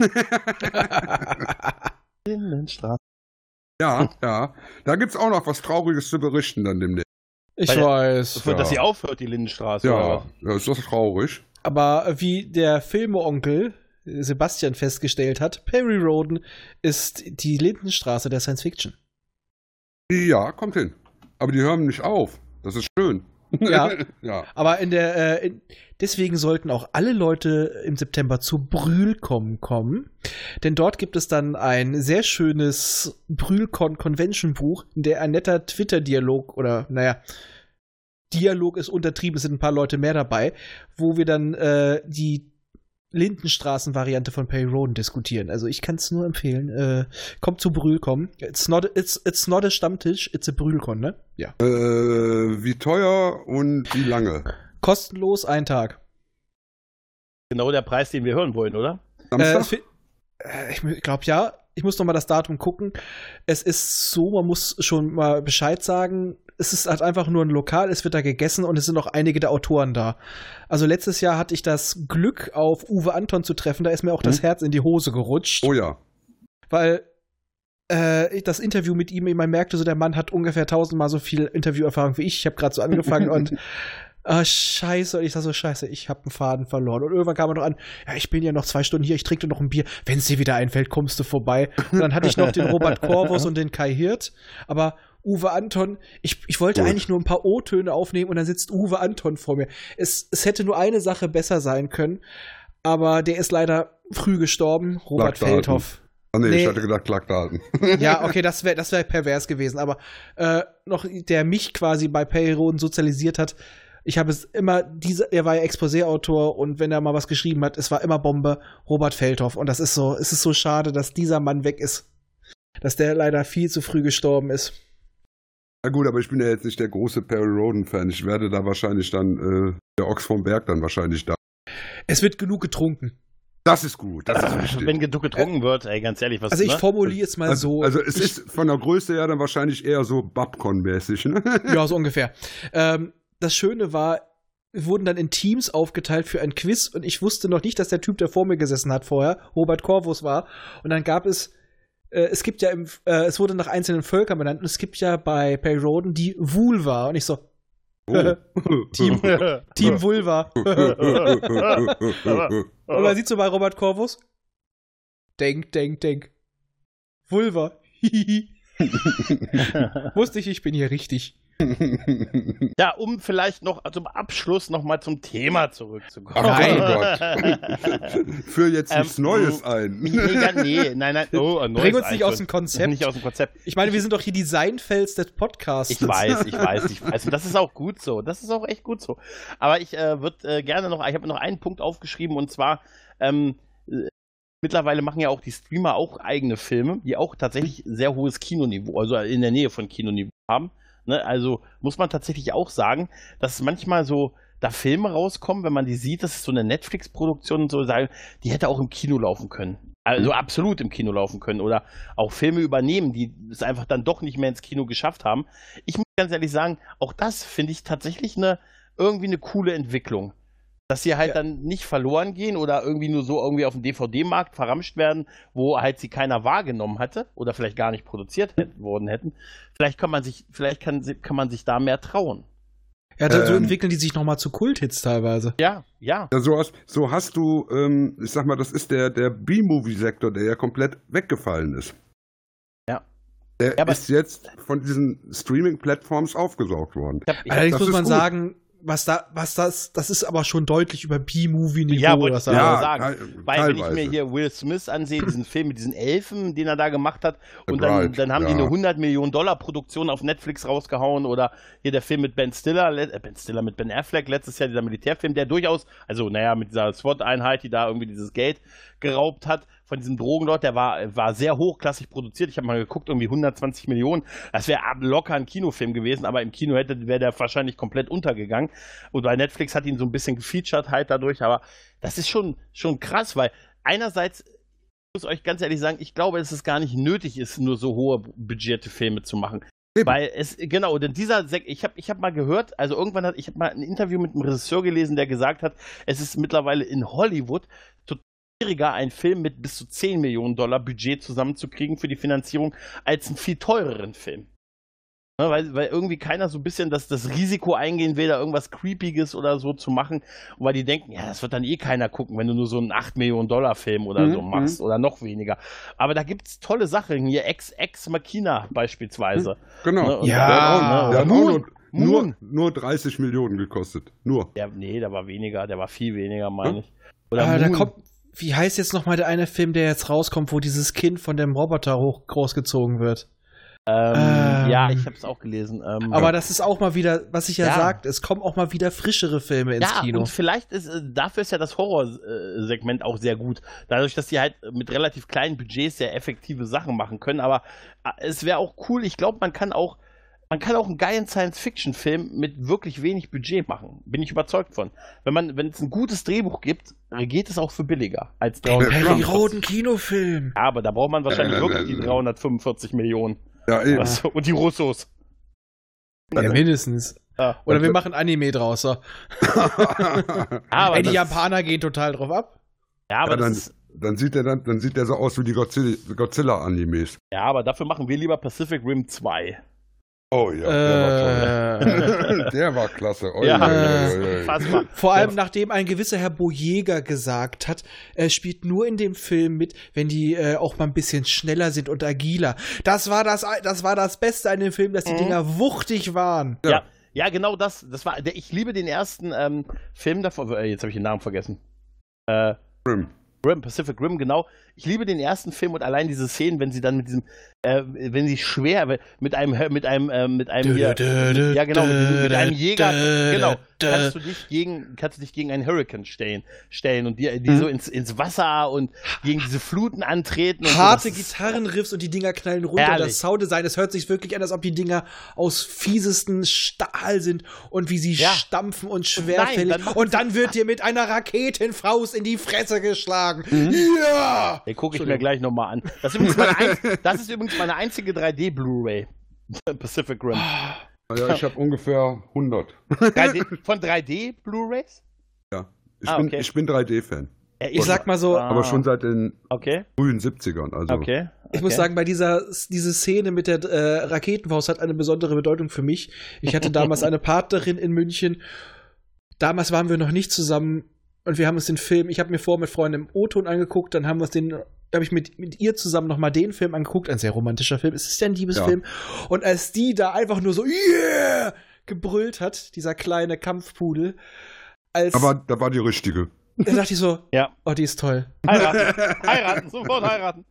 Lindenstraßen. Ja, ja. Da gibt es auch noch was Trauriges zu berichten dann demnächst. Ich Weil, weiß. Ja. Dass sie aufhört, die Lindenstraße. Ja, ja ist das traurig. Aber wie der Filmeonkel Sebastian festgestellt hat, Perry Roden ist die Lindenstraße der Science Fiction. Ja, kommt hin. Aber die hören nicht auf. Das ist schön. Ja, ja. aber in der, äh, in, deswegen sollten auch alle Leute im September zu Brühlcom kommen, denn dort gibt es dann ein sehr schönes Brühlcon-Convention-Buch, in der ein netter Twitter-Dialog oder, naja, Dialog ist untertrieben, es sind ein paar Leute mehr dabei, wo wir dann äh, die Lindenstraßen-Variante von Perry Roden diskutieren. Also ich kann es nur empfehlen. Äh, kommt zu Brühlcon. It's not, it's, it's not a Stammtisch, it's a Brühlcon, ne? Ja. Äh, wie teuer und wie lange? Kostenlos, ein Tag. Genau der Preis, den wir hören wollen, oder? Äh, äh ich glaube ja. Ich muss noch mal das Datum gucken. Es ist so, man muss schon mal Bescheid sagen es ist halt einfach nur ein Lokal, es wird da gegessen und es sind auch einige der Autoren da. Also letztes Jahr hatte ich das Glück, auf Uwe Anton zu treffen, da ist mir auch hm. das Herz in die Hose gerutscht. Oh ja. Weil äh, das Interview mit ihm, man merkte so, der Mann hat ungefähr tausendmal so viel Interviewerfahrung wie ich. Ich habe gerade so angefangen und Ah, scheiße. Und ich sag so, scheiße, ich habe einen Faden verloren. Und irgendwann kam er noch an, ja, ich bin ja noch zwei Stunden hier, ich trinke noch ein Bier. Wenn es dir wieder einfällt, kommst du vorbei. Und dann hatte ich noch den Robert Corvus und den Kai Hirt. Aber Uwe Anton, ich, ich wollte Gut. eigentlich nur ein paar O-Töne aufnehmen und dann sitzt Uwe Anton vor mir. Es, es hätte nur eine Sache besser sein können, aber der ist leider früh gestorben, Robert Feldhoff. Oh nee, nee, ich hatte gedacht Klackdaten. ja, okay, das wäre das wär pervers gewesen, aber äh, noch der mich quasi bei Payroden sozialisiert hat. Ich habe es immer, diese, er war ja Exposé-Autor und wenn er mal was geschrieben hat, es war immer Bombe, Robert Feldhoff. Und das ist so, es ist so schade, dass dieser Mann weg ist. Dass der leider viel zu früh gestorben ist. Na gut, aber ich bin ja jetzt nicht der große Perry Roden-Fan. Ich werde da wahrscheinlich dann, äh, der Ochs vom Berg dann wahrscheinlich da. Es wird genug getrunken. Das ist gut. Das ist wichtig. Wenn genug getrunken wird, ey, ganz ehrlich, was Also ich ne? formuliere es mal also, so. Also es ist von der Größe her dann wahrscheinlich eher so Babcon-mäßig, ne? Ja, so ungefähr. Ähm, das Schöne war, wir wurden dann in Teams aufgeteilt für ein Quiz und ich wusste noch nicht, dass der Typ, der vor mir gesessen hat vorher, Robert Corvus war. Und dann gab es äh, es gibt ja im, äh, es wurde nach einzelnen Völkern benannt und es gibt ja bei Perry Roden die Vulva und ich so, oh. Team, Team Vulva. und man sieht so bei Robert Corvus, denk, denk, denk. Vulva. Wusste ich, ich bin hier richtig. Ja, um vielleicht noch zum Abschluss noch mal zum Thema zurückzukommen. Ach, Nein. oh Führ jetzt Ähm, nichts Neues ein. Nee, nein, nein. Oh, ein Bring uns nicht aus dem. Konzept. Nicht aus dem Konzept. Ich meine, wir sind doch hier die Seinfelds des Podcasts. Ich weiß, ich weiß, ich weiß. Und das ist auch gut so. Das ist auch echt gut so. Aber ich äh, würde äh, gerne noch, ich habe noch einen Punkt aufgeschrieben und zwar, ähm, äh, mittlerweile machen ja auch die Streamer auch eigene Filme, die auch tatsächlich sehr hohes Kinoniveau, also in der Nähe von Kinoniveau haben. Ne? Also muss man tatsächlich auch sagen, dass manchmal so da Filme rauskommen, wenn man die sieht, das ist so eine Netflix-Produktion und so, die hätte auch im Kino laufen können. Also absolut im Kino laufen können oder auch Filme übernehmen, die es einfach dann doch nicht mehr ins Kino geschafft haben. Ich muss ganz ehrlich sagen, auch das finde ich tatsächlich eine irgendwie eine coole Entwicklung. Dass sie halt Ja. dann nicht verloren gehen oder irgendwie nur so irgendwie auf dem DVD-Markt verramscht werden, wo halt sie keiner wahrgenommen hatte oder vielleicht gar nicht produziert hätten, worden hätten. Vielleicht kann man sich, vielleicht kann, kann man sich da mehr trauen. Ja, da- so Ähm. entwickeln die sich nochmal zu Kulthits teilweise. Ja, ja. Ja, so, hast, so hast du, ähm, ich sag mal, das ist der, der B-Movie-Sektor, der ja komplett weggefallen ist. Ja. Der Ja, aber- ist jetzt von diesen Streaming-Plattforms aufgesaugt worden. Ich hab, ich Allerdings das muss man gut. sagen, was da, was das, das ist aber schon deutlich über B-Movie-Niveau. Ja, wollte was ich da Ja, sagen. Weil wenn ich mir hier Will Smith ansehe, diesen Film mit diesen Elfen, den er da gemacht hat, und dann, dann haben die ja. eine 100 Millionen Dollar Produktion auf Netflix rausgehauen oder hier der Film mit Ben Stiller, le- äh, Ben Stiller mit Ben Affleck letztes Jahr, dieser Militärfilm, der durchaus, also naja, mit dieser SWAT-Einheit, die da irgendwie dieses Geld geraubt hat von diesem Drogenlord, der war, war sehr hochklassig produziert. Ich habe mal geguckt, irgendwie 120 Millionen. Das wäre locker ein Kinofilm gewesen, aber im Kino hätte wäre der wahrscheinlich komplett untergegangen. Und bei Netflix hat ihn so ein bisschen gefeatured halt dadurch, aber das ist schon, schon krass, weil einerseits ich muss euch ganz ehrlich sagen, ich glaube, dass es gar nicht nötig ist, nur so hohe budgetierte Filme zu machen. Eben. Weil es, genau, denn dieser, Sek ich habe ich hab mal gehört, also irgendwann hat, ich habe mal ein Interview mit einem Regisseur gelesen, der gesagt hat, es ist mittlerweile in Hollywood total schwieriger, einen Film mit bis zu 10 Millionen Dollar Budget zusammenzukriegen für die Finanzierung, als einen viel teureren Film. Ne, weil, weil irgendwie keiner so ein bisschen das, das Risiko eingehen will, da irgendwas Creepiges oder so zu machen. Weil die denken, ja, das wird dann eh keiner gucken, wenn du nur so einen 8 Millionen Dollar Film oder Mhm, so machst oder noch weniger. Aber da gibt's tolle Sachen. Hier Ex Ex Machina beispielsweise. Genau. Ne, Ja. Der hat auch, ne, nur, nur, Moon. nur 30 Millionen gekostet. Nur. Der, nee, der war weniger, der war viel weniger, meine ich. Oder Ah, da kommt, wie heißt jetzt nochmal der eine Film, der jetzt rauskommt, wo dieses Kind von dem Roboter hoch großgezogen wird? ähm, Ähm. ja, ich habe es auch gelesen. Ähm, Aber das ist auch mal wieder, was ich ja, Ja. sagt, es kommen auch mal wieder frischere Filme ins ja, Kino. und vielleicht ist, äh, dafür ist ja das Horrorsegment auch sehr gut. Dadurch, dass die halt mit relativ kleinen Budgets sehr effektive Sachen machen können. Aber äh, es wäre auch cool, ich glaube, man kann auch, man kann auch einen geilen Science-Fiction-Film mit wirklich wenig Budget machen. Bin ich überzeugt von. Wenn man, wenn es ein gutes Drehbuch gibt, äh, geht es auch für billiger als Ja, 300. Perry klar. Roden Kinofilm. Ja, aber da braucht man wahrscheinlich Äh, wirklich die äh, 345 Millionen. Ja, eben. Also, und die Russos. Ja, mindestens. Ja. Oder wir machen Anime draus. So. Aber Ey, die Japaner gehen total drauf ab. Ja, aber, Ja, das dann, ist, dann, sieht der dann, dann sieht der so aus wie die Godzilla- Godzilla-Animes. ja, aber dafür machen wir lieber Pacific Rim 2. oh ja, der war Äh, toll. der war klasse. Oi, Ja, ist oi. unfassbar. Vor allem, nachdem ein gewisser Herr Bojäger gesagt hat, er spielt nur in dem Film mit, wenn die äh, auch mal ein bisschen schneller sind und agiler. Das war das, das war das Beste an dem Film, dass die Mhm. Dinger wuchtig waren. Ja. ja, genau das. Das war, der, ich liebe den ersten ähm, Film davon. Äh, jetzt habe ich den Namen vergessen. Äh, Rim. Rim, Pacific Rim, genau. Ich liebe den ersten Film und allein diese Szenen, wenn sie dann mit diesem, äh, wenn sie schwer, mit einem, mit einem, äh, mit einem hier, ja genau, mit, diesem, mit einem Jäger, genau, kannst du dich gegen, kannst du dich gegen einen Hurricane stellen, stellen und die, die Mhm. so ins, ins Wasser und gegen diese Fluten antreten. Und Harte so. Gitarrenriffs und die Dinger knallen runter. Herrlich. Das Sounddesign, es hört sich wirklich an, als ob die Dinger aus fiesesten Stahl sind und wie sie Ja. stampfen und nein, schwerfällig. dann machen und dann wird dir mit einer Raketenfaust in die Fresse geschlagen. Mhm. Ja! Den gucke ich mir gleich nochmal an. Das ist übrigens meine, ein, das ist übrigens meine einzige 3D-Blu-ray. Pacific Rim. Ja, ich habe ungefähr 100. 3D, von 3D Blu-rays? Ja. Ich, Ah, bin, okay. ich bin 3D-Fan. Ja, Ich sag mal so, Ah, Aber schon seit den Okay, frühen 70ern. Also. okay. Ich muss sagen, bei dieser diese Szene mit der äh, Raketenfaust hat eine besondere Bedeutung für mich. Ich hatte damals eine Partnerin in München. Damals waren wir noch nicht zusammen und wir haben uns den Film, ich habe mir vor mit Freunden im O-Ton angeguckt, dann haben wir uns den habe ich mit, mit ihr zusammen nochmal den Film angeguckt, ein sehr romantischer Film. Es ist ja ein Liebesfilm. Und als die da einfach nur so, yeah, gebrüllt hat, dieser kleine Kampfpudel, als, Aber da war die richtige. da dachte ich so, Ja. oh, die ist toll. Heiraten. heiraten. Sofort heiraten.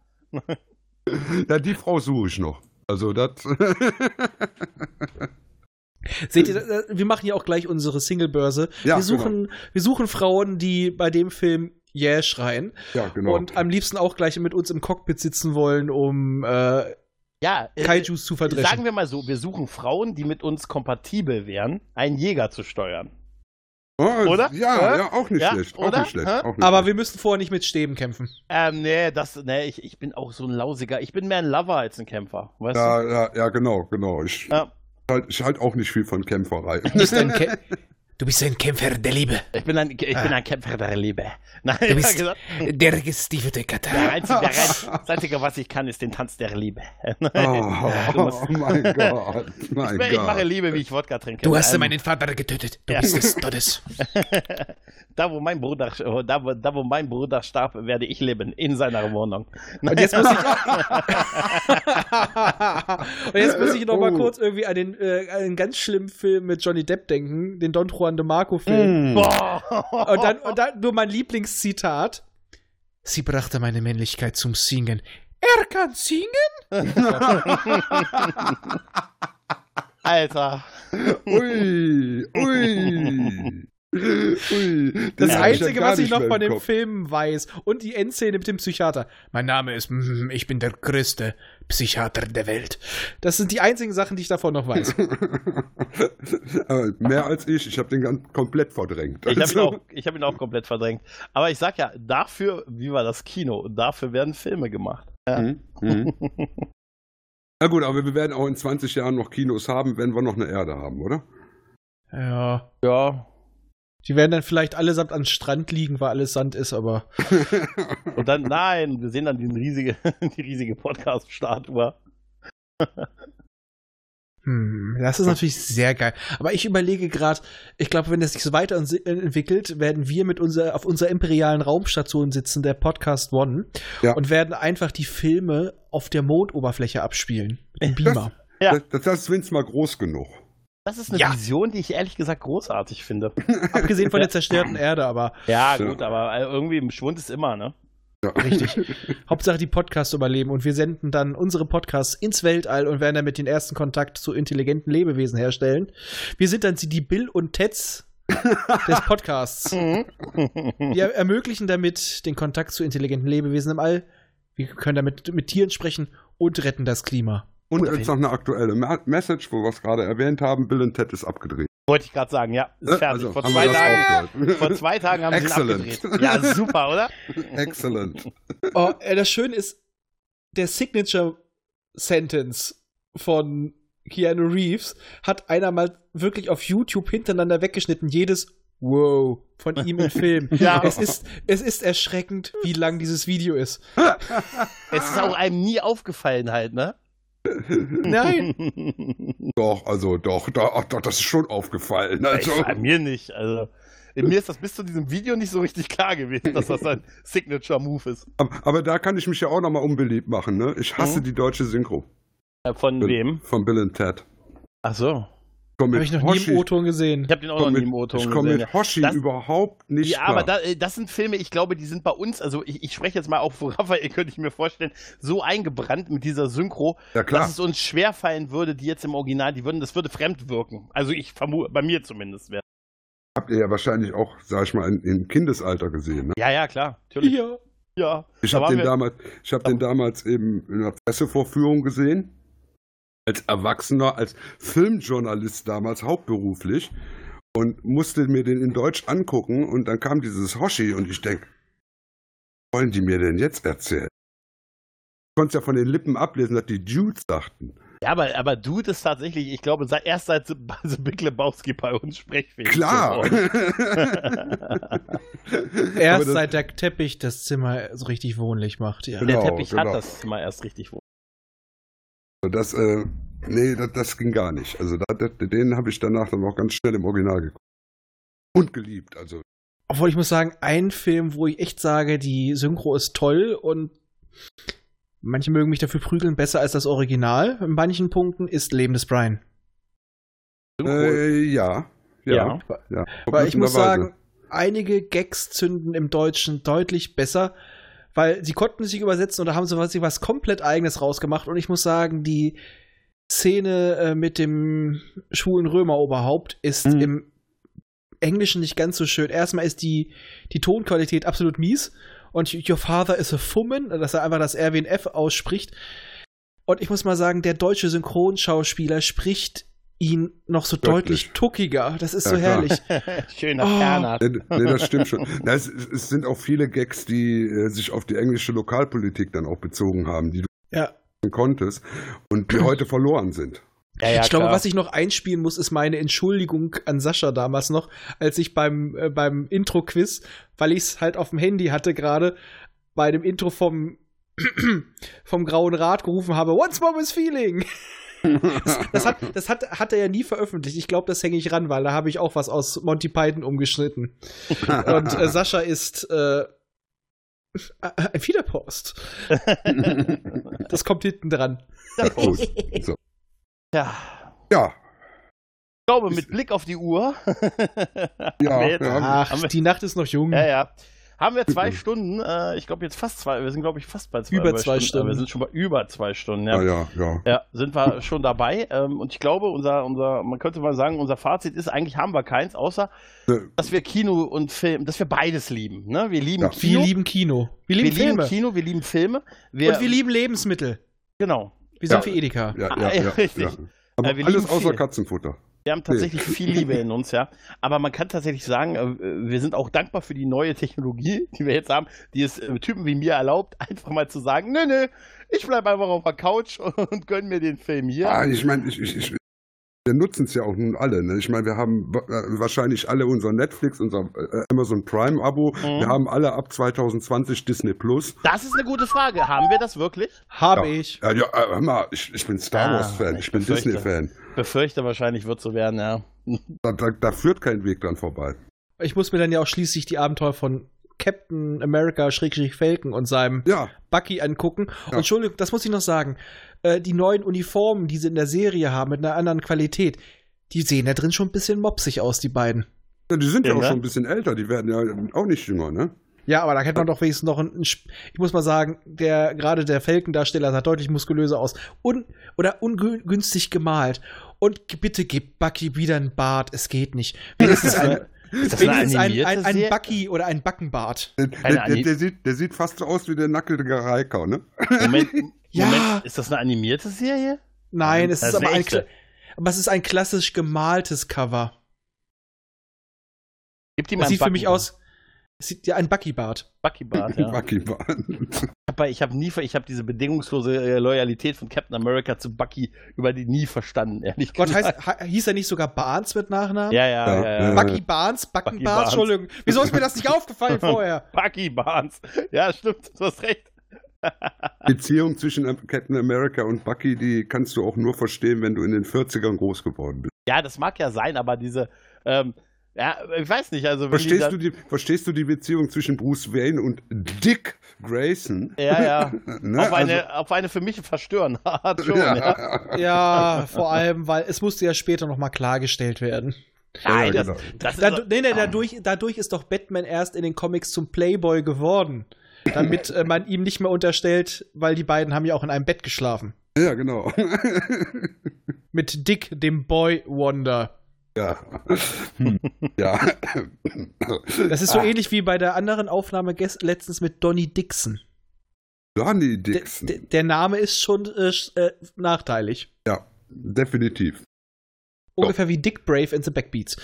Ja, die Frau suche ich noch. Also das. Seht ihr, äh, wir machen ja auch gleich unsere Singlebörse. Ja, wir suchen, wir suchen Frauen, die bei dem Film Yeah schreien ja, genau. und am liebsten auch gleich mit uns im Cockpit sitzen wollen, um äh, Ja, äh, Kaijus zu verdreschen. sagen wir mal so, wir suchen Frauen, die mit uns kompatibel wären, einen Jäger zu steuern. Oh, oder? Ja, Hä? ja, auch nicht Ja, schlecht. oder? Auch nicht schlecht. Auch nicht Aber schlecht. wir müssen vorher nicht mit Stäben kämpfen. Ähm, nee, das, nee, ich, ich bin auch so ein lausiger. Ich bin mehr ein Lover als ein Kämpfer. Weißt Ja, ja, ja, genau, genau. Ich, du? Ja. Halt, ich halt auch nicht viel von Kämpferei. Bist ein, Kä du bist ein Kämpfer der Liebe. Ich bin ein, ich bin ein Kämpfer der Liebe. Nein, Du bist gesagt, der gestiefete der Katar. einzige, der rein, das Einzige, was ich kann, ist den Tanz der Liebe. Oh, oh mein Gott. Mein ich, ich mache Gott. Liebe, wie ich Wodka trinke. Du hast Ähm, meinen Vater getötet. Du Ja. bist des Todes. da, wo mein Bruder, da, wo, da, wo mein Bruder starb, werde ich leben. In seiner Wohnung. Und jetzt muss ich. Und jetzt muss ich noch mal Oh. kurz irgendwie an den, äh, an den ganz schlimmen Film mit Johnny Depp denken, den Don Juan de Marco Film. Boah. Und dann, und dann nur mein Lieblingszitat. Sie brachte meine Männlichkeit zum Singen. Er kann singen? Alter. Ui, ui. Ui. Das ja Einzige, was ich noch von dem Kopf. Film weiß. Und die Endszene mit dem Psychiater. Mein Name ist, mm, ich bin der größte Psychiater der Welt. Das sind die einzigen Sachen, die ich davon noch weiß. Aber mehr als ich. Ich habe den ganz komplett verdrängt. Ich habe ihn, Also, hab ihn auch komplett verdrängt. Aber ich sag ja, dafür, wie war das Kino? Dafür werden Filme gemacht. Mhm, mhm. Na gut, aber wir werden auch in 20 Jahren noch Kinos haben, wenn wir noch eine Erde haben, oder? Ja. Ja. Die werden dann vielleicht allesamt am Strand liegen, weil alles Sand ist, aber. Und dann, nein, wir sehen dann die riesige, die riesige Podcast-Statue. Hm, das ist natürlich sehr geil. Aber ich überlege gerade, ich glaube, wenn das sich so weiterentwickelt, werden wir mit unserer, auf unserer imperialen Raumstation sitzen, der Podcast One, Ja. und werden einfach die Filme auf der Mondoberfläche abspielen. Mit dem Beamer. Ja. Das, das, das ist wenigstens mal groß genug. Das ist eine Ja. Vision, die ich ehrlich gesagt großartig finde. Abgesehen von der zerstörten Erde, aber Ja, gut, aber äh, irgendwie im Schwund ist immer, ne? Ja. richtig. Hauptsache die Podcasts überleben und wir senden dann unsere Podcasts ins Weltall und werden damit den ersten Kontakt zu intelligenten Lebewesen herstellen. Wir sind dann die Bill und Teds des Podcasts. Wir ermöglichen damit den Kontakt zu intelligenten Lebewesen im All. Wir können damit mit Tieren sprechen und retten das Klima. Und jetzt noch eine aktuelle Message, wo wir es gerade erwähnt haben: Bill und Ted ist abgedreht. Wollte ich gerade sagen, ja, ist Äh, fertig. also, vor, zwei Tagen, vor zwei Tagen haben sie ihn Excellent. abgedreht. Ja, super, oder? Excellent. Oh, das Schöne ist, der Signature Sentence von Keanu Reeves hat einer mal wirklich auf YouTube hintereinander weggeschnitten, jedes Wow von ihm im Film. Ja. Es ist, es ist erschreckend, wie lang dieses Video ist. Es ist auch einem nie aufgefallen halt, ne? Nein. Doch, also doch, doch, doch, das ist schon aufgefallen. Also, bei mir nicht. Also, mir ist das bis zu diesem Video nicht so richtig klar gewesen, dass das ein Signature-Move ist. aber, aber da kann ich mich ja auch nochmal unbeliebt machen. Ne? Ich hasse Mhm. die deutsche Synchro. Äh, Von Bill- wem? Von Bill und Ted. Ach so. Habe ich noch nie Hoshi- im O-Ton gesehen. Ich habe den auch noch nie im O-Ton Ich komme gesehen. mit Hoshi Das- überhaupt nicht Ja, klar. aber da, äh, das sind Filme, ich glaube, die sind bei uns, also ich, ich spreche jetzt mal auch für Raphael, könnte ich mir vorstellen, so eingebrannt mit dieser Synchro, ja, klar. dass es uns schwerfallen würde, die jetzt im Original, die würden, das würde fremd wirken. Also ich vermute, bei mir zumindest wäre. Habt ihr ja wahrscheinlich auch, sag ich mal, in- im Kindesalter gesehen. Ne? Ja, ja, klar, natürlich. Ja. Ja. Ich habe den, wir- damals, ich hab den damals eben in einer Pressevorführung gesehen. Als Erwachsener, als Filmjournalist damals hauptberuflich. Und musste mir den in Deutsch angucken. Und dann kam dieses Hoshi und ich denke, wollen die mir denn jetzt erzählen? Ich konnte ja von den Lippen ablesen, dass die Dudes sagten. Ja, aber, aber Dude ist tatsächlich, ich glaube, erst seit The, Big Lebowski bei uns sprechfähig Klar! Erst das- seit der Teppich das Zimmer so richtig wohnlich macht, ja. Genau. Der Teppich genau. hat das Zimmer erst richtig wohl. Das, äh, nee, das, das ging gar nicht. Also da, das, den habe ich danach dann auch ganz schnell im Original geguckt. Und geliebt, also. Obwohl ich muss sagen, ein Film, wo ich echt sage, die Synchro ist toll und manche mögen mich dafür prügeln, besser als das Original. In manchen Punkten ist Leben des Brian. Äh, ja. Ja. Ja. ja. Weil ich muss sagen, einige Gags zünden im Deutschen deutlich besser, weil sie konnten sich übersetzen oder haben so was, was komplett eigenes rausgemacht. Und ich muss sagen, die Szene äh, mit dem schwulen Römeroberhaupt ist Mhm. im Englischen nicht ganz so schön. Erstmal ist die, die Tonqualität absolut mies und Your Father is a Fummen, dass er einfach das R wie ein F ausspricht. Und ich muss mal sagen, der deutsche Synchronschauspieler spricht ihn noch so Deutlich. deutlich tuckiger. Das ist Ja, so herrlich. Schöner Oh. Ferner. Nee, nee, das stimmt schon. Na, es, sind auch viele Gags, die äh, sich auf die englische Lokalpolitik dann auch bezogen haben, die du Ja. konntest und die heute verloren sind. Ja, ja, ich glaube, klar. was ich noch einspielen muss, ist meine Entschuldigung an Sascha damals noch, als ich beim, äh, beim Intro-Quiz, weil ich es halt auf dem Handy hatte gerade, bei dem Intro vom, vom Grauen Rat gerufen habe, Once more with feeling. Das, das, hat, das hat, hat er ja nie veröffentlicht. Ich glaube, das hänge ich ran, weil da habe ich auch was aus Monty Python umgeschnitten. Und äh, Sascha ist äh, ein Fiederpost. Das kommt hinten dran. Gut. So. Ja. Ja, Ich glaube, mit Blick auf die Uhr. Ja, jetzt, ja. Ach, die Nacht ist noch jung. ja, ja. Haben wir zwei Stunden, äh, ich glaube jetzt fast zwei, wir sind glaube ich fast bei zwei, Über zwei Stunden. äh, Wir sind schon bei über zwei Stunden, ja, ja. ja, ja. Ja, sind wir schon dabei. Ähm, und ich glaube, unser, unser, man könnte mal sagen, unser Fazit ist, eigentlich haben wir keins, außer, Äh, dass wir Kino und Film, dass wir beides lieben. Ne? Wir lieben Ja. Wir Kino. lieben Kino. Wir wir lieben lieben Filme. Kino, wir lieben Filme. Wir, Und wir lieben Lebensmittel. genau. Wir sind Ja. für Edeka. Ja, Ah, ja, ja, ja, richtig. ja. Aber Äh, wir alles außer viel. Katzenfutter. Wir haben tatsächlich viel Liebe in uns, ja. Aber man kann tatsächlich sagen, äh, wir sind auch dankbar für die neue Technologie, die wir jetzt haben, die es äh, Typen wie mir erlaubt, einfach mal zu sagen, nö, nö, ich bleib einfach auf der Couch und gönn mir den Film hier. Ah, ich meine, ich, ich, ich, wir nutzen es ja auch nun alle. Ne? Ich meine, wir haben äh, wahrscheinlich alle unser Netflix, unser äh, Amazon Prime-Abo. Mhm. Wir haben alle ab 2020 Disney Plus. Das ist eine gute Frage. Haben wir das wirklich? Habe Ja. ich. Ja, ja, äh, hör mal, ich, ich bin Star Ah, Wars-Fan, ich ich bin. Disney-Fan. Befürchte wahrscheinlich wird so werden, ja. Da, da, da führt kein Weg dran vorbei. Ich muss mir dann ja auch schließlich die Abenteuer von Captain America Schrägstrich Falcon und seinem Ja, Bucky angucken. Ja. Und Entschuldigung, das muss ich noch sagen. Äh, die neuen Uniformen, die sie in der Serie haben, mit einer anderen Qualität, die sehen da drin schon ein bisschen mopsig aus, die beiden. ja die sind ja, Ja, auch schon ein bisschen älter, die werden ja auch nicht jünger, ne? Ja, aber da hätte man doch wenigstens noch einen. Sp- Ich muss mal sagen, der gerade der Falcon-Darsteller sah deutlich muskulöser aus. Un, oder ungünstig gemalt. Und bitte gib Bucky wieder einen Bart. Es geht nicht. Wenigstens ein, Ist das eine wenigstens ein, animierte ein, ein Serie? Bucky oder ein Backenbart. Der, der, der, sieht, der sieht fast so aus wie der nackte Reika, ne? Moment, Ja. Moment, ist das eine animierte Serie? Nein, es Das ist ist aber eine ein, aber es ist ein klassisch gemaltes Cover. Gibt die mal Das sieht für mich aus. Es sieht ja ein Bucky-Bart. Bucky-Bart, ja. Bucky Bahn. Aber ich habe nie, ich habe diese bedingungslose äh, Loyalität von Captain America zu Bucky über die nie verstanden, ehrlich Gott, gesagt. heißt, he- hieß er nicht sogar Barnes mit Nachnamen? ja, ja, Ja, ja, ja. ja. Bucky Barnes, Bucky Bucky Barnes, Barnes. Entschuldigung. Wieso ist mir das nicht aufgefallen vorher? Bucky Barnes. Ja, stimmt, du hast recht. Beziehung zwischen Captain America und Bucky, die kannst du auch nur verstehen, wenn du in den 40ern groß geworden bist. Ja, das mag ja sein, aber diese, ähm, ja, ich weiß nicht, also Verstehst du, die, verstehst du die Beziehung zwischen Bruce Wayne und Dick Grayson? Ja, ja. Ne? auf, eine, auf eine für mich verstörende Art schon, Also, ja. Ja, vor allem, weil es musste ja später nochmal klargestellt werden. Nein, Ja, das, genau. das Da, nee, nee, dadurch, dadurch ist doch Batman erst in den Comics zum Playboy geworden. Damit äh, man ihm nicht mehr unterstellt, weil die beiden haben ja auch in einem Bett geschlafen. ja, genau. Mit Dick, dem Boy Wonder. Ja. Hm. ja. Das ist so Ah. ähnlich wie bei der anderen Aufnahme letztens mit Donny Dixon. Donny Dixon. d- der Name ist schon äh, äh, nachteilig. ja, definitiv. Ungefähr wie Dick Brave in The Backbeats.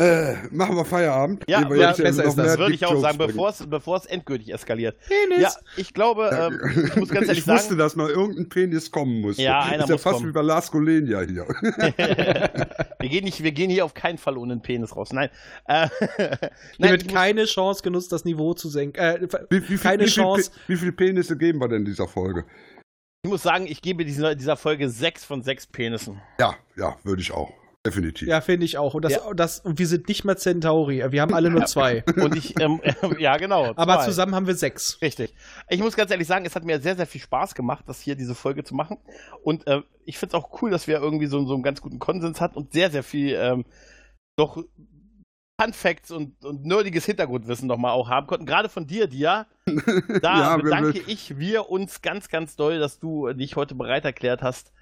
Äh, machen wir Feierabend. Ja, wir ja, besser ist das. würde ich auch sagen, bevor es, bevor es endgültig eskaliert. Penis. Ja, ich glaube, ähm, ich muss ganz ehrlich ich wusste, sagen, dass noch irgendein Penis kommen musste. Ja, einer ist ja muss fast kommen. wie bei Lars Golenia hier. wir, gehen nicht, wir gehen hier auf keinen Fall ohne einen Penis raus. Nein. Äh, Hier nein wird ich muss- keine Chance genutzt, das Niveau zu senken. Äh, Wie, wie, viel- keine wie, Chance. Pe- wie viele Penisse geben wir denn dieser Folge? ich muss sagen, ich gebe dieser, dieser Folge sechs von sechs Penissen. Ja, ja, würde ich auch. Definitiv. Ja, finde ich auch. Und, das, Ja. das, und wir sind nicht mehr Centauri. Wir haben alle nur zwei. Und ich, ähm, ja, genau. Aber zwei. zusammen haben wir sechs. Richtig. Ich muss ganz ehrlich sagen, es hat mir sehr, sehr viel Spaß gemacht, das hier, diese Folge zu machen. Und äh, ich finde es auch cool, dass wir irgendwie so, so einen ganz guten Konsens hatten und sehr, sehr viel ähm, doch Fun Facts und, und nerdiges Hintergrundwissen nochmal auch haben konnten. Gerade von dir, Dia. Da Ja, wir- bedanke ich wir uns ganz, ganz doll, dass du dich heute bereit erklärt hast,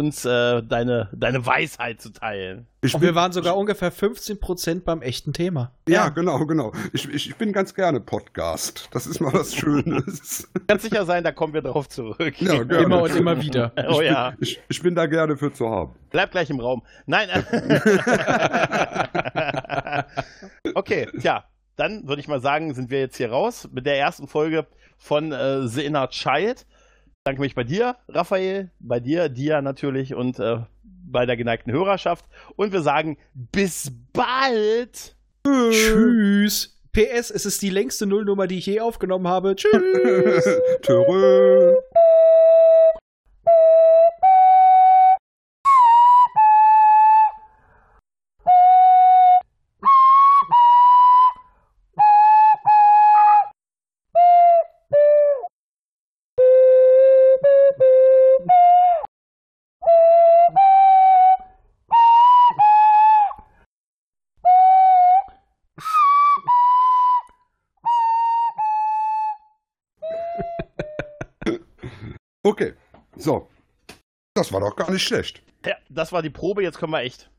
uns äh, deine, deine Weisheit zu teilen. Ich Und wir waren sogar ungefähr 15% beim echten Thema. Ja, genau, genau. Ich, ich, ich bin ganz gerne Podcast. Das ist mal was Schönes. Ganz sicher sein, da kommen wir drauf zurück. Ja, gerne. Immer und immer wieder. Oh ja. Ich, ich bin da gerne für zu haben. Bleib gleich im Raum. Nein. okay, tja, dann würde ich mal sagen, sind wir jetzt hier raus mit der ersten Folge von äh, The Inner Child. Danke mich bei dir, Raphael, bei dir, Dia natürlich und äh, bei der geneigten Hörerschaft. Und wir sagen bis bald. Tschüss. PS, es ist die längste Nullnummer, die ich je aufgenommen habe. Tschüss. Törö. Das war doch gar nicht schlecht. Ja, das war die Probe, jetzt können wir echt.